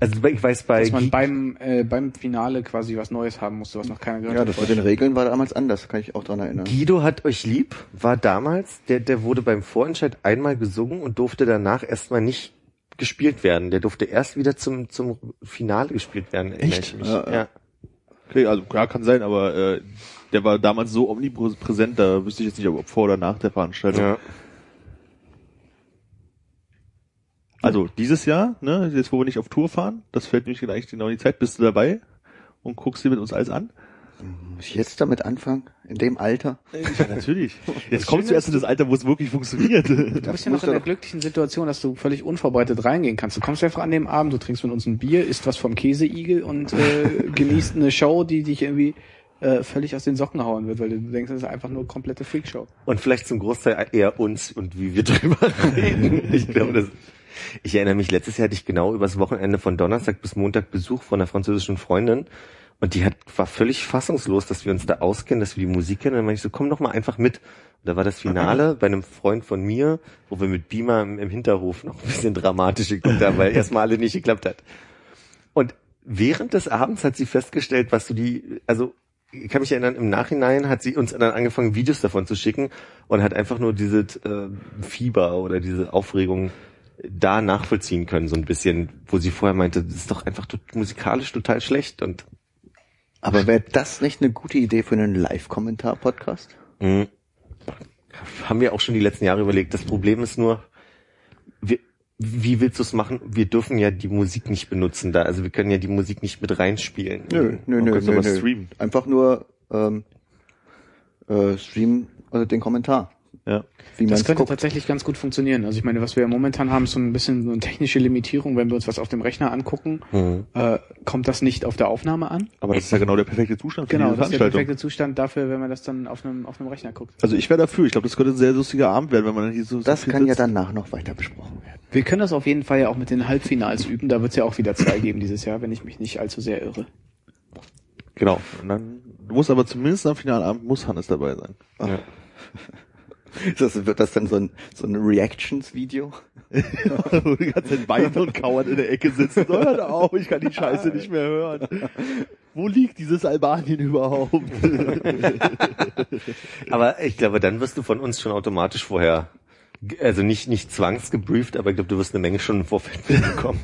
B: Also ich weiß bei
D: Dass man beim, äh, beim Finale quasi was Neues haben musste, was noch keiner gehört
C: Ja,
D: hat.
C: das mit den Regeln war damals anders, kann ich auch dran erinnern.
B: Guido hat euch lieb, war damals, der, der wurde beim Vorentscheid einmal gesungen und durfte danach erstmal nicht gespielt werden. Der durfte erst wieder zum, zum Finale gespielt werden.
E: Echt?
B: ich mich.
C: Ja,
B: Ja,
C: ja.
E: Okay, also klar kann sein, aber äh, der war damals so omnipräsent, da wüsste ich jetzt nicht, ob vor oder nach der Veranstaltung.
B: ja.
E: Also dieses Jahr, ne, jetzt wo wir nicht auf Tour fahren, das fällt nämlich gleich genau in die Zeit, bist du dabei und guckst dir mit uns alles an?
C: Muss ich jetzt damit anfangen? In dem Alter?
E: Ja, natürlich. Jetzt kommst du erst in das Alter, wo es wirklich funktioniert.
D: Du bist ja noch in der glücklichen Situation, dass du völlig unvorbereitet reingehen kannst. Du kommst einfach an dem Abend, du trinkst mit uns ein Bier, isst was vom Käseigel und äh, genießt eine Show, die dich irgendwie äh, völlig aus den Socken hauen wird, weil du denkst, das ist einfach nur komplette Freakshow.
B: Und vielleicht zum Großteil eher uns und wie wir drüber reden. Ich glaube, das. Ich erinnere mich, letztes Jahr hatte ich genau übers Wochenende von Donnerstag bis Montag Besuch von einer französischen Freundin. Und die hat, war völlig fassungslos, dass wir uns da auskennen, dass wir die Musik kennen. Und dann meinte ich so, komm doch mal einfach mit. Und da war das Finale bei einem Freund von mir, wo wir mit Beamer im, im Hinterhof noch ein bisschen dramatisch geguckt haben, weil erstmal alle nicht geklappt hat. Und während des Abends hat sie festgestellt, was du die, also ich kann mich erinnern, im Nachhinein hat sie uns dann angefangen, Videos davon zu schicken und hat einfach nur diese äh, Fieber oder diese Aufregung da nachvollziehen können, so ein bisschen, wo sie vorher meinte, das ist doch einfach musikalisch total schlecht und
C: Aber wäre das nicht eine gute Idee für einen Live-Kommentar-Podcast?
B: Mhm. Haben wir auch schon die letzten Jahre überlegt. Das Problem ist nur, wir, wie willst du es machen? Wir dürfen ja die Musik nicht benutzen da. Also wir können ja die Musik nicht mit reinspielen.
C: Nö, nö,
E: Man
C: nö, nö,
E: aber
C: nö.
E: streamen.
C: Einfach nur ähm, äh, streamen also den Kommentar.
E: Ja.
C: Wie
D: Das könnte
C: guckt.
D: tatsächlich ganz gut funktionieren. Also ich meine, was wir ja momentan haben, ist so ein bisschen so eine technische Limitierung. Wenn wir uns was auf dem Rechner angucken,
B: Mhm.
D: äh, kommt das nicht auf der Aufnahme an.
E: Aber das ist ja genau der perfekte Zustand für
D: Genau,
E: diese
D: das ist der
E: Veranstaltung.
D: perfekte Zustand dafür, wenn man das dann auf einem, auf einem Rechner guckt.
E: Also ich wäre dafür. Ich glaube, das könnte ein sehr lustiger Abend werden, wenn man dann hier so.
C: Das kann ja
E: sitzt.
C: danach noch weiter besprochen werden.
D: Wir können das auf jeden Fall ja auch mit den Halbfinals üben. Da wird es ja auch wieder zwei geben dieses Jahr, wenn ich mich nicht allzu sehr irre.
E: Genau. Und dann du musst aber zumindest am Finalabend muss Hannes dabei sein.
B: Ja.
C: Das, wird das dann so ein, so ein Reactions-Video?
E: Wo die ganze Zeit weinen und kauern in der Ecke sitzen. So, hört auf, ich kann die Scheiße nicht mehr hören. Wo liegt dieses Albanien überhaupt?
B: Aber ich glaube, dann wirst du von uns schon automatisch vorher, also nicht, nicht zwangsgebrieft, aber ich glaube, du wirst eine Menge schon im Vorfeld bekommen.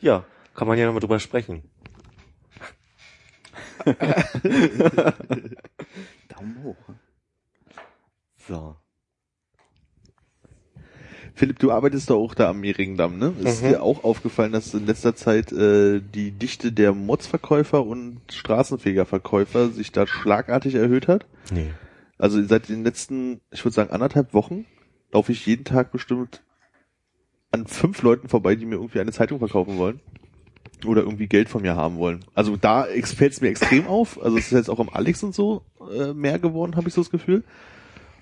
B: ja, kann man ja nochmal drüber sprechen.
C: Daumen hoch.
B: So.
E: Philipp, du arbeitest doch auch da am Mehringdamm, ne? Ist
B: Mhm.
E: dir auch aufgefallen, dass in letzter Zeit äh, die Dichte der Modsverkäufer und Straßenfegerverkäufer sich da schlagartig erhöht hat?
B: Nee.
E: Also seit den letzten, ich würde sagen, anderthalb Wochen laufe ich jeden Tag bestimmt an fünf Leuten vorbei, die mir irgendwie eine Zeitung verkaufen wollen. Oder irgendwie Geld von mir haben wollen. Also da fällt es mir extrem auf. Also es ist jetzt auch am Alex und so äh, mehr geworden, habe ich so das Gefühl.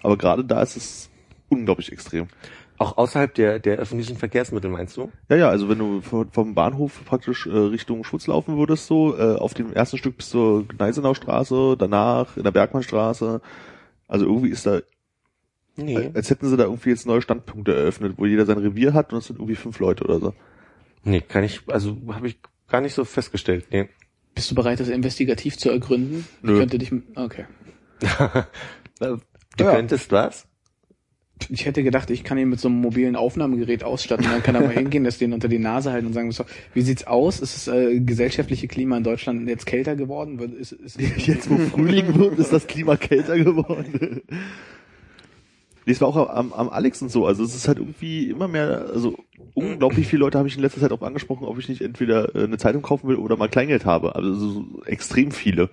E: Aber gerade da ist es unglaublich extrem.
B: Auch außerhalb der, der öffentlichen Verkehrsmittel, meinst du?
E: Ja, ja, also wenn du vom Bahnhof praktisch äh, Richtung Schutz laufen würdest, so äh, auf dem ersten Stück bis zur Gneisenaustraße, danach in der Bergmannstraße. Also irgendwie ist da,
B: Nee.
E: als hätten sie da irgendwie jetzt neue Standpunkte eröffnet, wo jeder sein Revier hat und es sind irgendwie fünf Leute oder so.
B: Nee, kann ich, also habe ich gar nicht so festgestellt. Nee.
D: Bist du bereit, das investigativ zu ergründen?
E: Nö.
D: Ich könnte dich, okay.
B: Du
D: Ja.
B: könntest was?
D: Ich hätte gedacht, ich kann ihn mit so einem mobilen Aufnahmegerät ausstatten. Dann kann er mal hingehen, das den unter die Nase halten und sagen, so, wie sieht's aus? Ist das äh, gesellschaftliche Klima in Deutschland jetzt kälter geworden? Ist, ist,
E: Jetzt, wo Frühling wird, ist das Klima kälter geworden. Nee, es war auch am, am Alex und so. Also es ist halt irgendwie immer mehr, also unglaublich viele Leute habe ich in letzter Zeit auch angesprochen, ob ich nicht entweder äh, eine Zeitung kaufen will oder mal Kleingeld habe. Also so extrem viele.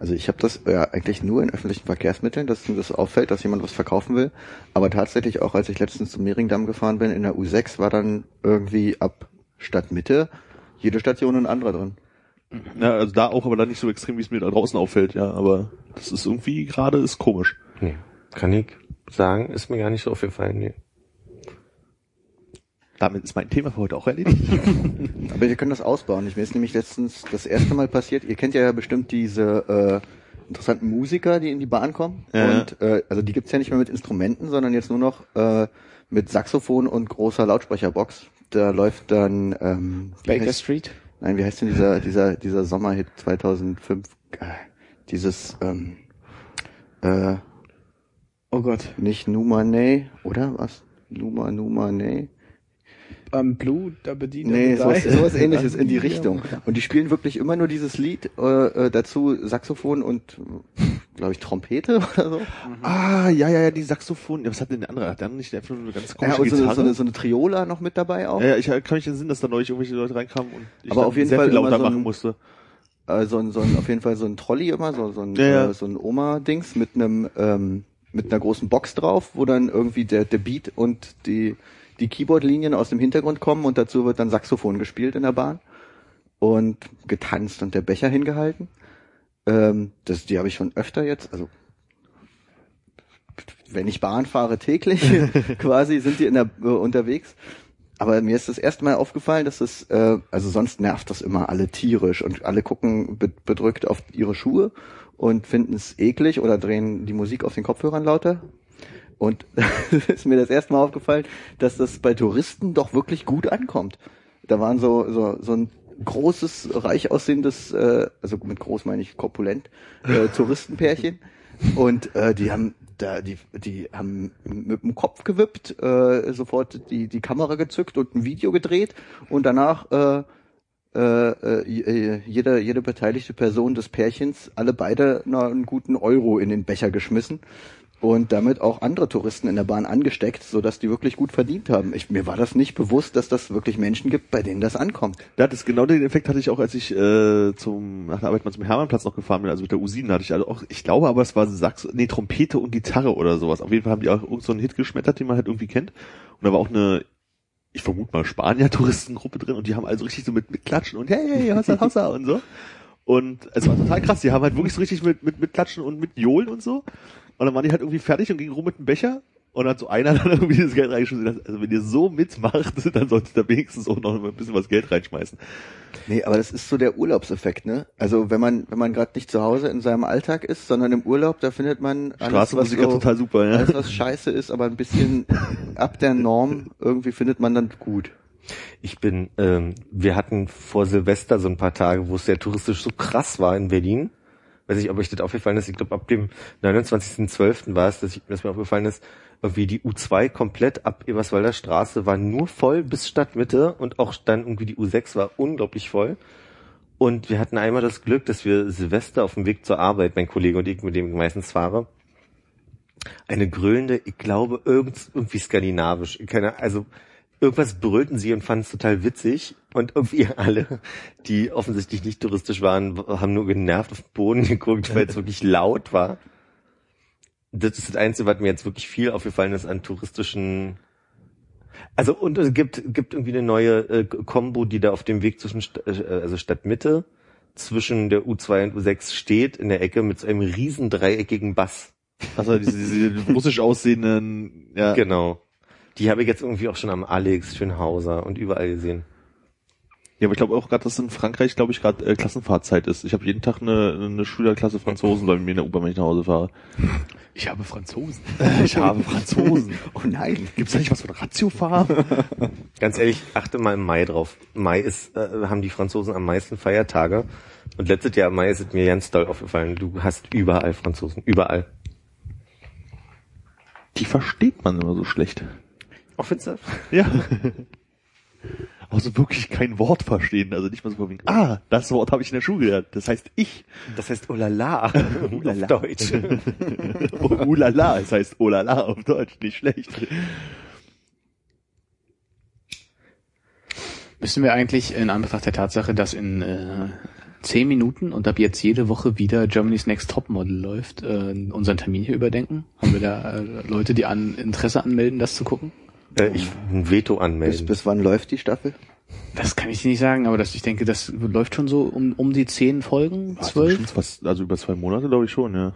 C: Also ich habe das ja eigentlich nur in öffentlichen Verkehrsmitteln, dass mir das auffällt, dass jemand was verkaufen will. Aber tatsächlich auch, als ich letztens zum Mehringdamm gefahren bin, in der U6 war dann irgendwie ab Stadtmitte jede Station ein anderer drin.
E: Ja, also da auch, aber dann nicht so extrem, wie es mir da draußen auffällt, ja. Aber das ist irgendwie gerade ist komisch.
B: Nee. Kann ich sagen, ist mir gar nicht so aufgefallen. Nee.
E: Damit ist mein Thema für heute auch erledigt.
C: Aber wir können das ausbauen. Ich mir ist nämlich letztens das erste Mal passiert. Ihr kennt ja bestimmt diese äh, interessanten Musiker, die in die Bahn kommen.
E: Ja.
C: Und äh, also die gibt's ja nicht mehr mit Instrumenten, sondern jetzt nur noch äh, mit Saxophon und großer Lautsprecherbox. Da läuft dann ähm,
D: Baker
C: heißt-
D: Street?
C: Nein, wie heißt denn dieser dieser dieser Sommerhit 2005? Äh, Dieses ähm, äh,
D: Oh Gott.
C: nicht Numane, oder was? Numa Numane?
D: Ähm, Blue, da bedient
C: Nee, sowas, sowas ähnliches in die Richtung. Und die spielen wirklich immer nur dieses Lied, äh, äh, dazu Saxophon und, glaube ich, Trompete oder so.
E: ah, ja, ja, ja, die Saxophon. Ja, was hat denn der andere? Hat der andere nicht einfach nur eine ganz
C: Ja,
E: komische
C: und so eine,
E: Gitarre?
C: so, eine, so eine Triola noch mit dabei auch.
E: ja, ja, ich kann mich entsinnen, dass da neulich irgendwelche Leute reinkamen und ich
C: Aber auf jeden
E: sehr
C: Fall
E: viel lauter
C: so ein-
E: machen musste.
C: Äh, so, ein, so ein, auf jeden Fall so ein Trolley immer, so, so ein,
E: Ja, ja.
C: Äh, so ein Oma-Dings mit einem, ähm, mit einer großen Box drauf, wo dann irgendwie der, der Beat und die, die Keyboard-Linien aus dem Hintergrund kommen und dazu wird dann Saxophon gespielt in der Bahn und getanzt und der Becher hingehalten. Ähm, das, die habe ich schon öfter jetzt, also wenn ich Bahn fahre täglich, quasi sind die in der, äh, unterwegs. Aber mir ist das erste Mal aufgefallen, dass es, äh, also sonst nervt das immer alle tierisch und alle gucken be bedrückt auf ihre Schuhe und finden es eklig oder drehen die Musik auf den Kopfhörern lauter. Und ist mir das erste Mal aufgefallen, dass das bei Touristen doch wirklich gut ankommt. Da waren so, so, so ein großes, reich aussehendes, äh, also mit groß meine ich korpulent, äh, Touristenpärchen. Und äh, die haben da, die, die haben mit dem Kopf gewippt, äh, sofort die, die Kamera gezückt und ein Video gedreht und danach äh, äh, äh, jede, jede beteiligte Person des Pärchens alle beide einen guten Euro in den Becher geschmissen und damit auch andere Touristen in der Bahn angesteckt, so dass die wirklich gut verdient haben. Ich, mir war das nicht bewusst, dass das wirklich Menschen gibt, bei denen das ankommt.
E: Ja, das genau den Effekt hatte ich auch, als ich äh, zum nach der Arbeit mal zum Hermannplatz noch gefahren bin, also mit der U7 hatte ich also auch, ich glaube aber es war Sax, nee, Trompete und Gitarre oder sowas. Auf jeden Fall haben die auch irgend so einen Hit geschmettert, den man halt irgendwie kennt. Und da war auch eine, ich vermute mal Spanier-Touristengruppe drin und die haben also richtig so mit, mit Klatschen und hey, hey, Hossa, Hossa und so. Und es war total krass, die haben halt wirklich so richtig mit, mit, mit Klatschen und mit Johlen und so. Und dann waren die halt irgendwie fertig und gingen rum mit dem Becher. Und dann hat so einer dann irgendwie das Geld reingeschmissen. Also wenn ihr so mitmacht, dann solltet ihr da wenigstens auch noch ein bisschen was Geld reinschmeißen.
C: Nee, aber das ist so der Urlaubseffekt, ne? Also wenn man, wenn man gerade nicht zu Hause in seinem Alltag ist, sondern im Urlaub, da findet man alles, was,
E: Straßenmusiker
C: so,
E: total super, ja.
C: alles, was scheiße ist, aber ein bisschen ab der Norm irgendwie findet man dann gut.
B: Ich bin, ähm, wir hatten vor Silvester so ein paar Tage, wo es sehr touristisch so krass war in Berlin. Weiß nicht, ob euch das aufgefallen ist. Ich glaube, ab dem 29.12. war es, dass, ich, dass mir aufgefallen ist, irgendwie die U2 komplett ab Eberswalder Straße war nur voll bis Stadtmitte und auch dann irgendwie die U6 war unglaublich voll. Und wir hatten einmal das Glück, dass wir Silvester auf dem Weg zur Arbeit, mein Kollege und ich, mit dem ich meistens fahre, eine grölende, ich glaube, irgend, irgendwie skandinavisch, keine, also irgendwas brüllten sie und fanden es total witzig. Und irgendwie alle, die offensichtlich nicht touristisch waren, haben nur genervt auf den Boden geguckt, weil es wirklich laut war. Das ist das Einzige, was mir jetzt wirklich viel aufgefallen ist an touristischen also und es gibt gibt irgendwie eine neue äh, Combo, die da auf dem Weg zwischen St äh, also Stadtmitte zwischen der U2 und U6 steht in der Ecke mit so einem riesen dreieckigen Bass.
E: Also diese, diese russisch aussehenden, ja.
B: Genau. Die habe ich jetzt irgendwie auch schon am Alex, Schönhauser und überall gesehen.
E: Ja, aber ich glaube auch gerade, dass in Frankreich, glaube ich, gerade äh, Klassenfahrtzeit ist. Ich habe jeden Tag eine, eine Schülerklasse Franzosen bei mir in der U-Bahn, wenn ich nach Hause fahre.
D: Ich habe Franzosen.
E: Ich habe Franzosen.
C: Oh nein.
E: Gibt's da nicht was von Ratiofahren?
B: Ganz ehrlich, achte mal im Mai drauf. Mai ist, äh, haben die Franzosen am meisten Feiertage. Und letztes Jahr im Mai ist es mir ganz doll aufgefallen. Du hast überall Franzosen. Überall.
E: Die versteht man immer so schlecht.
B: Offiziell?
E: Ja. Also wirklich kein Wort verstehen. Also nicht mal so von wegen, ah, das Wort habe ich in der Schule gelernt. Das heißt ich.
B: Das heißt Olala.
C: Olala.
B: Auf Deutsch.
E: Oh, ulala, es heißt olala auf Deutsch, nicht schlecht.
D: Müssen wir eigentlich in Anbetracht der Tatsache, dass in äh, zehn Minuten und ab jetzt jede Woche wieder Germany's Next Topmodel läuft, äh, unseren Termin hier überdenken? Haben wir da äh, Leute, die an Interesse anmelden, das zu gucken?
B: Äh, ich ein Veto
C: Bis,
B: anmelden.
C: bis wann läuft die Staffel?
D: Das kann ich dir nicht sagen, aber das, ich denke, das läuft schon so um, um die zehn Folgen,
E: Also,
D: zwölf.
E: fast, also über zwei Monate glaube ich schon, ja.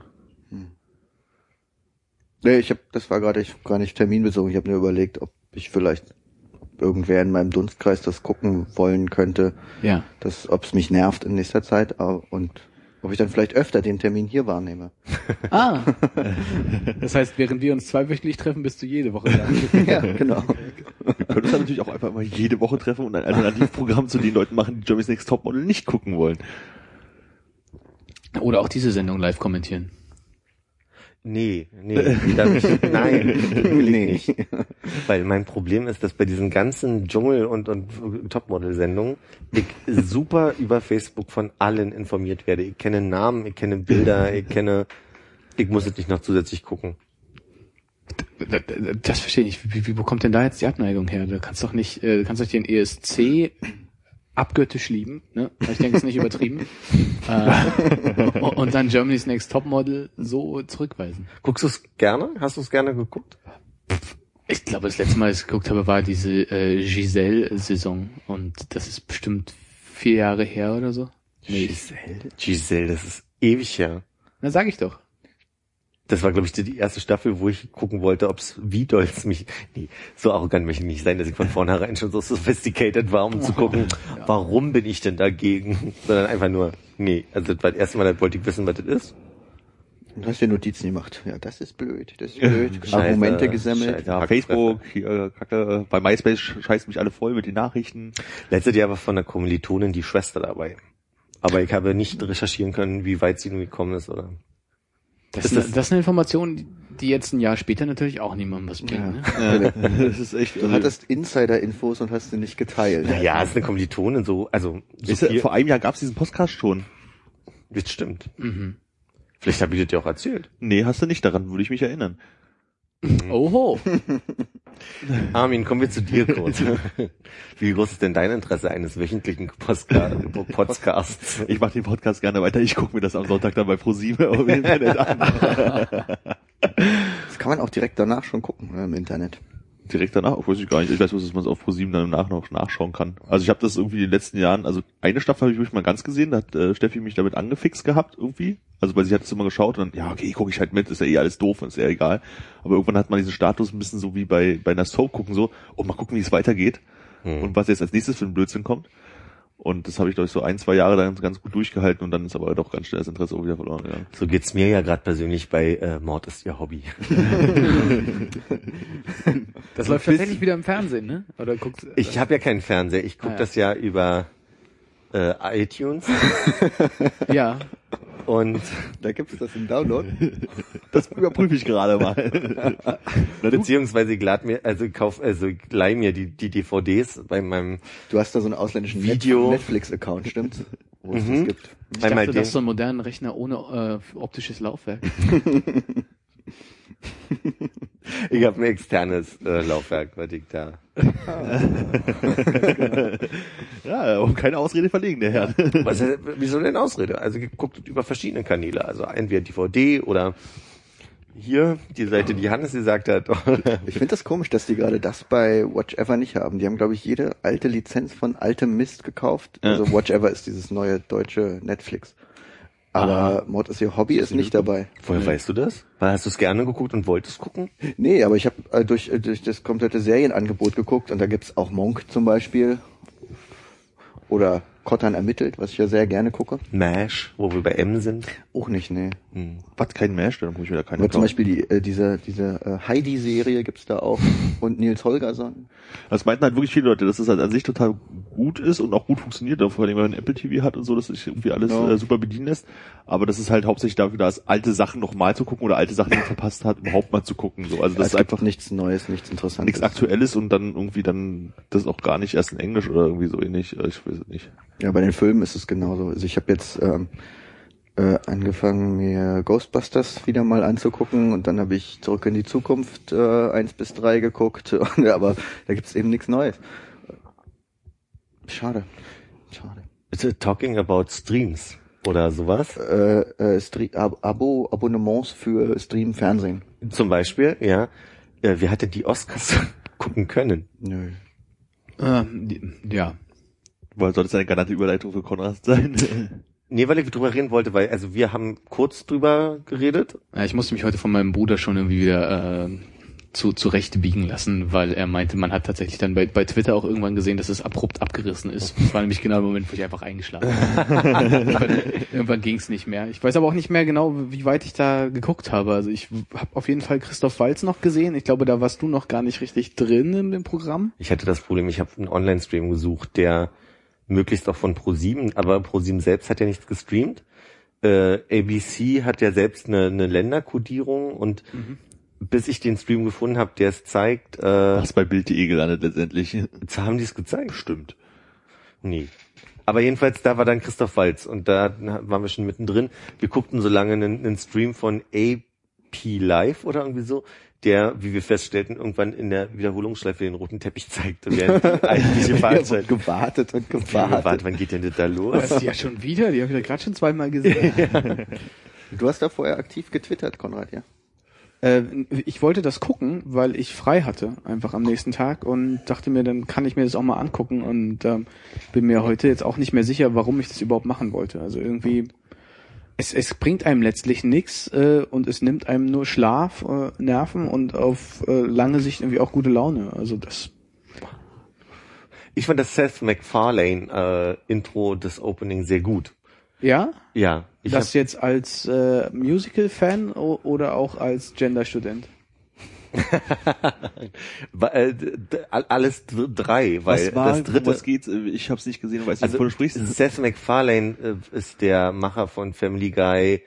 C: Nee, ich habe, das war gerade ich gar nicht terminbezogen. Ich habe nur überlegt, ob ich vielleicht irgendwer in meinem Dunstkreis das gucken wollen könnte,
D: Ja.
C: dass, ob es mich nervt in nächster Zeit und ob ich dann vielleicht öfter den Termin hier wahrnehme.
D: Ah. Das heißt, während wir uns zweiwöchentlich treffen, bist du jede Woche da.
C: ja, genau.
E: Wir können uns dann natürlich auch einfach mal jede Woche treffen und ein Alternativprogramm zu den Leuten machen, die Germany's Next Topmodel nicht gucken wollen.
D: Oder auch diese Sendung live kommentieren.
B: Nee, nee, nein,
C: nee.
B: nicht. Weil mein Problem ist, dass bei diesen ganzen Dschungel- und, und Topmodel-Sendungen ich super über Facebook von allen informiert werde. Ich kenne Namen, ich kenne Bilder, ich kenne, ich muss es nicht noch zusätzlich gucken.
D: Das, das verstehe ich nicht. Wie, wie, wo kommt denn da jetzt die Abneigung her? Du kannst doch nicht, äh, du kannst doch den ESC abgöttisch lieben, ne? Ich denke, es ist nicht übertrieben. äh, und dann Germany's Next Topmodel so zurückweisen.
B: Guckst du es gerne? Hast du es gerne geguckt?
D: Ich glaube, das letzte Mal, als ich geguckt habe, war diese äh, Giselle-Saison. Und das ist bestimmt vier Jahre her oder so. Nee,
B: Giselle? Giselle, das ist ewig her.
D: na sag ich doch.
B: Das war, glaube ich, die- die erste Staffel, wo ich gucken wollte, ob's wie doll's mich. Nee, so arrogant möchte ich nicht sein, dass ich von vornherein schon so sophisticated war, um zu gucken, warum bin ich denn dagegen? Sondern einfach nur, nee, also das war das erste Mal, da wollte ich wissen, was das ist.
C: Du hast dir Notizen gemacht. Ja, das ist blöd, das ist blöd.
B: Scheiße,
C: Argumente gesammelt.
B: Scheiße.
E: Ja, Facebook, hier, Kacke, bei MySpace scheißt mich alle voll mit den Nachrichten.
B: Letztes Jahr war von einer Kommilitonin die Schwester dabei. Aber ich habe nicht recherchieren können, wie weit sie nun gekommen ist, oder?
D: Das,
B: Ist
D: ist,
B: das-
D: das ist eine Information, die- jetzt ein Jahr später natürlich auch niemandem was bringen.
C: Ja.
D: Ne?
E: Ja, das ist echt.
C: Du hattest Insider-Infos und hast sie nicht geteilt.
B: Naja, es ist eine Kommilitonin so, also so
E: Ist
B: viel,
E: vor einem Jahr gab's diesen Podcast schon.
B: das stimmt.
D: Mhm.
B: Vielleicht habe ich das dir auch erzählt.
E: Nee, hast du nicht, daran würde ich mich erinnern.
D: Oho.
B: Armin, kommen wir zu dir kurz. Wie groß ist denn dein Interesse eines wöchentlichen Podcasts?
E: Ich mache den Podcast gerne weiter, ich gucke mir das am Sonntag dann bei ProSieben im Internet an.
C: Das kann man auch direkt danach schon gucken ne, im Internet.
E: Direkt danach, weiß ich gar nicht. Ich weiß bloß, dass man es auf ProSieben dann im Nachhinein noch nachschauen kann. Also ich habe das irgendwie in den letzten Jahren, also eine Staffel habe ich wirklich mal ganz gesehen, da hat äh, Steffi mich damit angefixt gehabt irgendwie. Also weil sie hat es immer geschaut und dann, ja, okay, gucke ich halt mit, ist ja eh alles doof und ist ja egal. Aber irgendwann hat man diesen Status ein bisschen so wie bei, bei einer Soap gucken, so, oh, mal gucken, wie es weitergeht
B: Hm.
E: und was jetzt als nächstes für ein Blödsinn kommt. Und das habe ich, glaube ich, so ein, zwei Jahre dann ganz gut durchgehalten und dann ist aber doch ganz schnell das Interesse auch wieder verloren gegangen.
B: So geht's mir ja gerade persönlich bei äh, Mord ist ihr Hobby.
D: Das läuft tatsächlich wieder im Fernsehen, ne? Oder guckt.
B: Ich habe ja keinen Fernseher, ich gucke
D: Ah, ja.
B: das ja über äh, iTunes
D: ja.
B: und
C: Da gibt es das im Download.
E: Das überprüfe ich gerade mal.
B: beziehungsweise lad mir, also kauf, also leih mir die, die DVDs bei meinem
C: Du hast da so einen ausländischen
B: Video.
C: Netflix-Account, stimmt's? Wo es
B: Mhm.
C: das gibt.
D: Ich
B: Einmal
D: dachte, das ist so ein moderner Rechner ohne äh, optisches Laufwerk.
B: Ich habe ein externes äh, Laufwerk, was ich da.
E: ja, um keine Ausrede verlegen, der Herr.
B: Was, wieso denn Ausrede? Also geguckt über verschiedene Kanäle, also entweder DVD oder hier die Seite, die Hannes gesagt hat.
C: Ich finde das komisch, dass die gerade das bei Watch Ever nicht haben. Die haben, glaube ich, jede alte Lizenz von altem Mist gekauft.
E: Ja.
C: Also Watch Ever ist dieses neue deutsche Netflix. Aber Mord ist ihr Hobby ist nicht dabei.
B: Woher weißt du das? Weil hast du es gerne geguckt und wolltest gucken?
C: Nee, aber ich habe äh, durch, äh, durch das komplette Serienangebot geguckt und da gibt's auch Monk zum Beispiel. Oder Kottern ermittelt, was ich ja sehr gerne gucke.
B: MASH, wo wir bei M sind.
C: Auch nicht, nee.
E: Was, kein Mesh? Dann muss ich wieder keine
C: Aber zum. Beispiel die, äh, diese, diese äh, Heidi-Serie gibt's da auch. Und Nils Holgersson.
E: Das meinten halt wirklich viele Leute, dass das halt an sich total gut ist und auch gut funktioniert, vor allem wenn man Apple TV hat und so, dass sich irgendwie alles
C: Ja.
E: äh, super bedienen lässt. Aber das ist halt hauptsächlich dafür da, ist, alte Sachen nochmal zu gucken oder alte Sachen, die man verpasst hat, überhaupt mal zu gucken. So. Also das
C: es
E: ist
C: gibt
E: einfach
C: nichts Neues, nichts Interessantes.
E: nichts Aktuelles und dann irgendwie dann das auch gar nicht erst in Englisch oder irgendwie so ähnlich. äh, Ich weiß es nicht.
C: Ja, bei den Filmen ist es genauso. Also ich habe jetzt ähm, äh, angefangen, mir Ghostbusters wieder mal anzugucken und dann habe ich Zurück in die Zukunft äh, 1 bis 3 geguckt, aber da gibt's eben nichts Neues. Schade. Schade.
B: Talking about Streams oder sowas.
C: Äh, äh, Stre Ab Abo, Abonnements für Stream Fernsehen.
B: Zum Beispiel, ja. Äh, wer hätte die Oscars gucken können?
C: Nö.
D: Äh, die, ja.
E: Weil soll das eine galante Überleitung für Konrad sein?
B: Nee, weil ich drüber reden wollte, weil, also wir haben kurz drüber geredet.
D: Ja, Ich musste mich heute von meinem Bruder schon irgendwie wieder äh, zu zurecht biegen lassen, weil er meinte, man hat tatsächlich dann bei, bei Twitter auch irgendwann gesehen, dass es abrupt abgerissen ist. Das war nämlich genau der Moment, wo ich einfach eingeschlafen habe. irgendwann ging es nicht mehr. Ich weiß aber auch nicht mehr genau, wie weit ich da geguckt habe. Also ich habe auf jeden Fall Christoph Walz noch gesehen. Ich glaube, da warst du noch gar nicht richtig drin in dem Programm.
B: Ich hatte das Problem, ich habe einen Online-Stream gesucht, der möglichst auch von Pro7, aber Pro7 selbst hat ja nichts gestreamt. Äh, ABC hat ja selbst eine, eine Länderkodierung und bis ich den Stream gefunden habe, der es zeigt, äh,
E: Was bei Bild.de gelandet letztendlich.
B: haben die es gezeigt. Stimmt. Nee. Aber jedenfalls, da war dann Christoph Walz und da waren wir schon mittendrin. Wir guckten so lange einen, einen Stream von AP Live oder irgendwie so, der, wie wir feststellten, irgendwann in der Wiederholungsschleife den roten Teppich zeigte, während die eigentliche
C: Ja,
B: Fahrzeit.
C: gewartet und
B: Warte,
C: gewartet.
B: wann geht denn das da los?
D: Das ist ja schon wieder, die habe ich ja gerade schon zweimal gesehen.
C: Du hast da vorher aktiv getwittert, Konrad, ja?
D: Äh, ich wollte das gucken, weil ich frei hatte, einfach am nächsten Tag und dachte mir, dann kann ich mir das auch mal angucken und ähm, bin mir heute jetzt auch nicht mehr sicher, warum ich das überhaupt machen wollte. Also irgendwie, es, es bringt einem letztlich nichts äh, und es nimmt einem nur Schlaf, äh, Nerven und auf äh, lange Sicht irgendwie auch gute Laune. Also das,
B: Ich fand das Seth MacFarlane äh, Intro des Opening sehr gut.
D: ja,
B: Ja, ich
D: das
B: hab,
D: jetzt als äh, Musical-Fan oder auch als Gender-Student.
B: äh, alles dr- drei, weil
E: Was war,
B: das dritte.
E: was geht? Ich habe es nicht gesehen und weiß nicht,
B: Also
E: wovon du sprichst.
B: Seth MacFarlane äh, ist der Macher von Family Guy,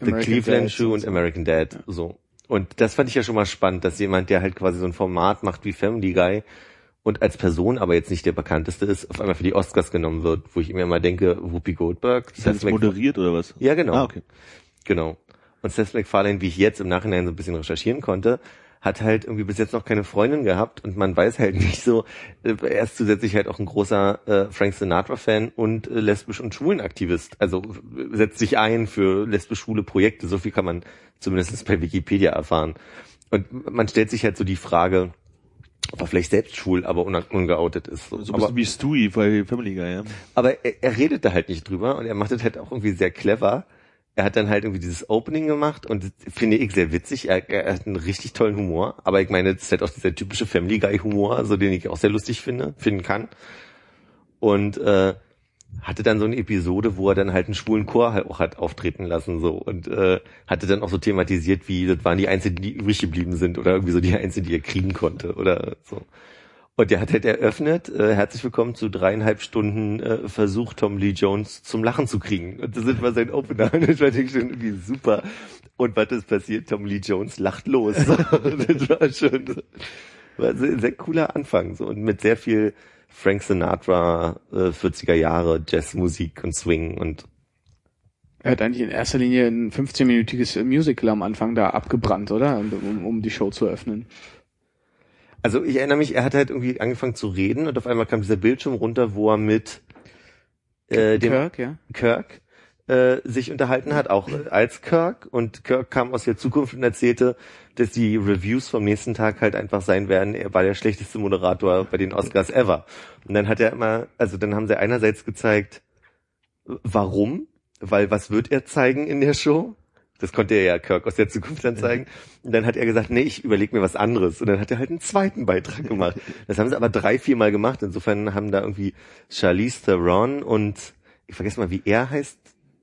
B: The
D: American
B: Cleveland
D: Dad
B: Shoe
D: und so.
B: American Dad. So. Und das fand ich ja schon mal spannend, dass jemand, der halt quasi so ein Format macht wie Family Guy und als Person aber jetzt nicht der bekannteste ist, auf einmal für die Oscars genommen wird, wo ich mir immer denke, Whoopi Goldberg,
E: Ist das moderiert oder was?
B: Ja, genau.
E: Ah, okay.
B: Genau. Und Seth MacFarlane, wie ich jetzt im Nachhinein so ein bisschen recherchieren konnte, hat halt irgendwie bis jetzt noch keine Freundin gehabt und man weiß halt nicht so, äh, er ist zusätzlich halt auch ein großer äh, Frank Sinatra-Fan und äh, lesbisch- und Schwulenaktivist. Also äh, setzt sich ein für lesbisch-schwule Projekte. So viel kann man zumindest bei Wikipedia erfahren. Und man stellt sich halt so die Frage, ob er vielleicht selbst schwul, aber un ungeoutet ist. So.
E: So ein
B: aber,
E: bisschen wie Stewie bei Family Guy, ja.
B: aber er, er redet da halt nicht drüber und er macht das halt auch irgendwie sehr clever. Er hat dann halt irgendwie dieses Opening gemacht und finde ich sehr witzig. Er, er hat einen richtig tollen Humor, aber ich meine, das ist halt auch dieser typische Family Guy Humor, so den ich auch sehr lustig finde, finden kann. Und äh, hatte dann so eine Episode, wo er dann halt einen schwulen Chor halt auch hat auftreten lassen so und äh, hatte dann auch so thematisiert, wie das waren die Einzigen, die übrig geblieben sind oder irgendwie so die Einzigen, die er kriegen konnte oder so. Und der hat halt eröffnet, äh, herzlich willkommen zu dreieinhalb Stunden äh, Versuch, Tom Lee Jones zum Lachen zu kriegen. Und das war sein Opener. Und das war schon irgendwie super. Und was ist passiert? Tom Lee Jones lacht los. das war schon war ein sehr, sehr cooler Anfang. So. Und mit sehr viel Frank Sinatra, äh, 40er Jahre, Jazzmusik und Swing und
D: Er hat eigentlich in erster Linie ein 15-minütiges Musical am Anfang da abgebrannt, oder? Um, um die Show zu öffnen.
B: Also ich erinnere mich, er hat halt irgendwie angefangen zu reden und auf einmal kam dieser Bildschirm runter, wo er mit äh, dem
D: Kirk, ja.
B: Kirk äh, sich unterhalten hat, auch als Kirk. Und Kirk kam aus der Zukunft und erzählte, dass die Reviews vom nächsten Tag halt einfach sein werden, er war der schlechteste Moderator bei den Oscars ever. Und dann hat er immer, also dann haben sie einerseits gezeigt, warum, weil was wird er zeigen in der Show? Das konnte er ja Kirk aus der Zukunft dann zeigen. Und dann hat er gesagt, nee, ich überlege mir was anderes. Und dann hat er halt einen zweiten Beitrag gemacht. Das haben sie aber drei, vier Mal gemacht. Insofern haben da irgendwie Charlize Theron und ich vergesse mal, wie er heißt,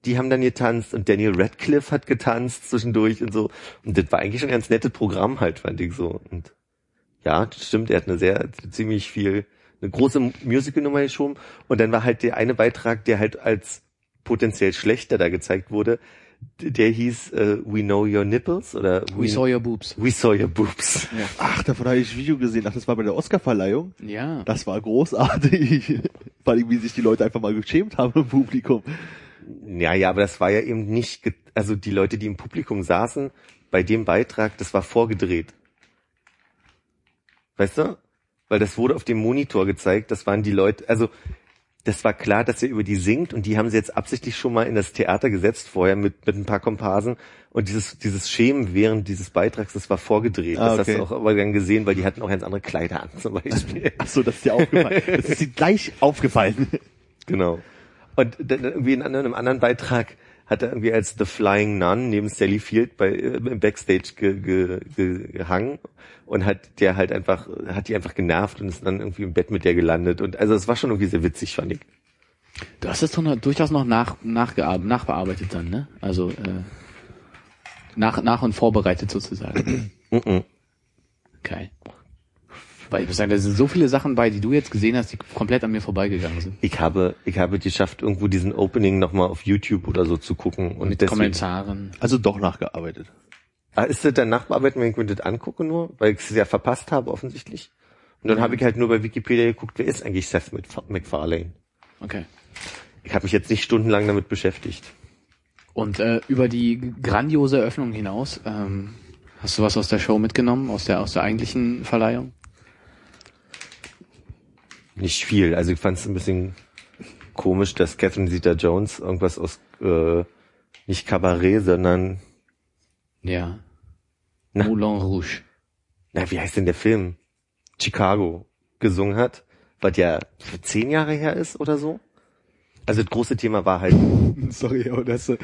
B: die haben dann getanzt und Daniel Radcliffe hat getanzt zwischendurch und so. Und das war eigentlich schon ein ganz nettes Programm halt, fand ich so. Und ja, das stimmt, er hat eine sehr, ziemlich viel, eine große Musical-Nummer geschoben. Und dann war halt der eine Beitrag, der halt als potenziell schlechter da gezeigt wurde, der hieß äh, We Know Your Nipples oder
D: We saw your boobs.
B: We Saw Your Boobs.
E: Ach, davon habe ich ein Video gesehen. Ach, das war bei der Oscarverleihung.
D: Ja.
E: Das war großartig. Vor allem, wie sich die Leute einfach mal geschämt haben im Publikum.
B: Ja, ja, aber das war ja eben nicht, also die Leute, die im Publikum saßen, bei dem Beitrag, das war vorgedreht. Weißt du? Weil das wurde auf dem Monitor gezeigt, das waren die Leute, also das war klar, dass er über die singt und die haben sie jetzt absichtlich schon mal in das Theater gesetzt vorher mit, mit ein paar Komparsen und dieses, dieses Schämen während dieses Beitrags, das war vorgedreht.
E: Ah,
B: Das hast
E: okay.
B: du auch aber dann gesehen, weil die hatten auch ganz andere Kleider an zum Beispiel.
E: Ach so, das ist dir aufgefallen. Das ist dir gleich aufgefallen.
B: Genau. Und dann irgendwie in einem anderen Beitrag hat er irgendwie als The Flying Nun neben Sally Field bei äh, im Backstage ge, ge, ge, gehangen und hat der halt einfach hat die einfach genervt und ist dann irgendwie im Bett mit der gelandet und also es war schon irgendwie sehr witzig fand ich.
D: Du hast es doch noch, durchaus noch nach, nachgearbeitet, nachbearbeitet dann, ne? Also äh, nach, nach und vorbereitet sozusagen. Okay. Weil ich muss sagen, da sind so viele Sachen bei, die du jetzt gesehen hast, die komplett an mir vorbeigegangen sind.
B: Ich habe ich habe geschafft irgendwo diesen Opening noch mal auf YouTube oder so zu gucken und
D: Mit
B: deswegen,
D: Kommentaren.
E: Also doch nachgearbeitet.
B: Ah, ist das dann Nachbearbeitung, wenn ich mir das angucke nur, weil ich es ja verpasst habe offensichtlich. Und dann habe ich halt nur bei Wikipedia geguckt, wer ist eigentlich Seth Mac- MacFarlane?
D: Okay.
B: Ich habe mich jetzt nicht stundenlang damit beschäftigt.
D: Und äh, über die grandiose Eröffnung hinaus, ähm, hast du was aus der Show mitgenommen, aus der aus der eigentlichen Verleihung?
B: Nicht viel. Also ich fand es ein bisschen komisch, dass Catherine Zeta-Jones irgendwas aus äh, nicht Kabarett, sondern
D: Ja.
B: Na.
D: Moulin Rouge.
B: na wie heißt denn der Film? Chicago gesungen hat, was ja für zehn Jahre her ist oder so. Also das große Thema war halt
D: Sorry, aber das, äh,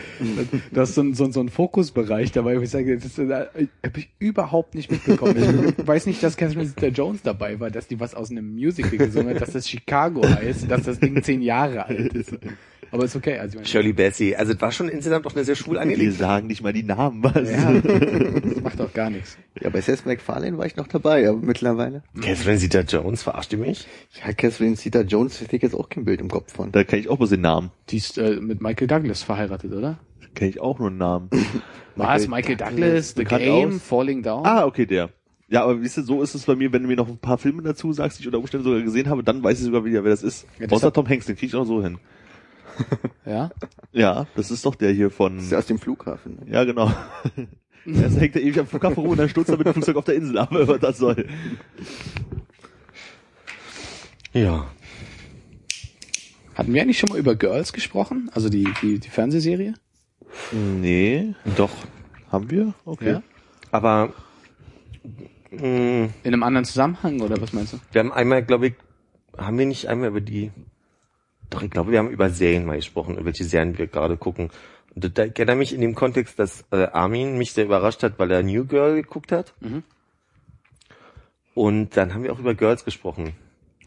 D: das ist so ein, so, so ein Fokusbereich dabei, wo ich sage, das äh, habe ich überhaupt nicht mitbekommen. Ich weiß nicht, dass Catherine Zeta-Jones dabei war, dass die was aus einem Musical gesungen hat, dass das Chicago heißt, dass das Ding zehn Jahre alt ist. Aber ist okay. Also ich meine,
B: Shirley Bassey. Also es war schon insgesamt auch eine sehr schwul
E: Wir
B: angelegte.
E: sagen nicht mal die Namen, was?
D: ja, das macht auch gar nichts.
C: Ja, bei Seth MacFarlane war ich noch dabei, aber mittlerweile.
B: Catherine Zeta-Jones, verarscht ihr mich?
C: Ja, Catherine Zeta-Jones hätte ich jetzt auch kein Bild im Kopf von.
E: Da kann ich auch bloß den Namen.
D: Die ist äh, mit Michael Douglas verheiratet, oder?
E: Kenne ich auch nur einen Namen.
D: Was? Michael Douglas, The Game,
E: aus.
D: Falling Down?
E: Ah, okay, der. Ja, aber wisst ihr, so ist es bei mir, wenn du mir noch ein paar Filme dazu sagst, die ich unter Umständen sogar gesehen habe, dann weiß ich sogar wieder, wer das ist.
D: Ja,
E: Außer Tom Hanks, den krieg ich auch so hin.
D: Ja.
E: Ja, das ist doch der hier von...
C: Das ist ja aus dem Flughafen. Ne?
E: Ja, genau. Erst hängt er ewig am Flughafen rum und dann stürzt er mit dem Flugzeug auf der Insel ab, was das soll.
B: Ja.
D: Hatten wir eigentlich schon mal über Girls gesprochen? Also die, die, die Fernsehserie?
E: Nee,
B: Doch.
E: haben wir? Okay.
D: Ja.
B: Aber mh,
D: In einem anderen Zusammenhang oder was meinst du?
B: wir haben einmal, glaube ich, haben wir nicht einmal über die. Doch, ich glaube, wir haben über Serien mal gesprochen, über welche Serien wir gerade gucken. Und da, ich erinnere mich in dem Kontext, dass äh, Armin mich sehr überrascht hat, weil er New Girl geguckt hat.
D: Mhm.
B: Und dann haben wir auch über Girls gesprochen.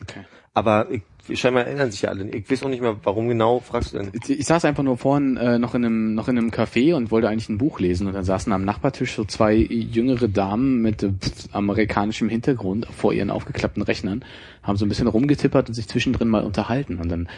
D: Okay.
B: Aber ich, scheinbar erinnern sich ja alle. Ich weiß auch nicht mehr, warum genau, fragst du denn?
D: Ich saß einfach nur vorhin äh, noch in einem noch in einem Café und wollte eigentlich ein Buch lesen und dann saßen am Nachbartisch so zwei jüngere Damen mit äh, amerikanischem Hintergrund vor ihren aufgeklappten Rechnern, haben so ein bisschen rumgetippert und sich zwischendrin mal unterhalten und dann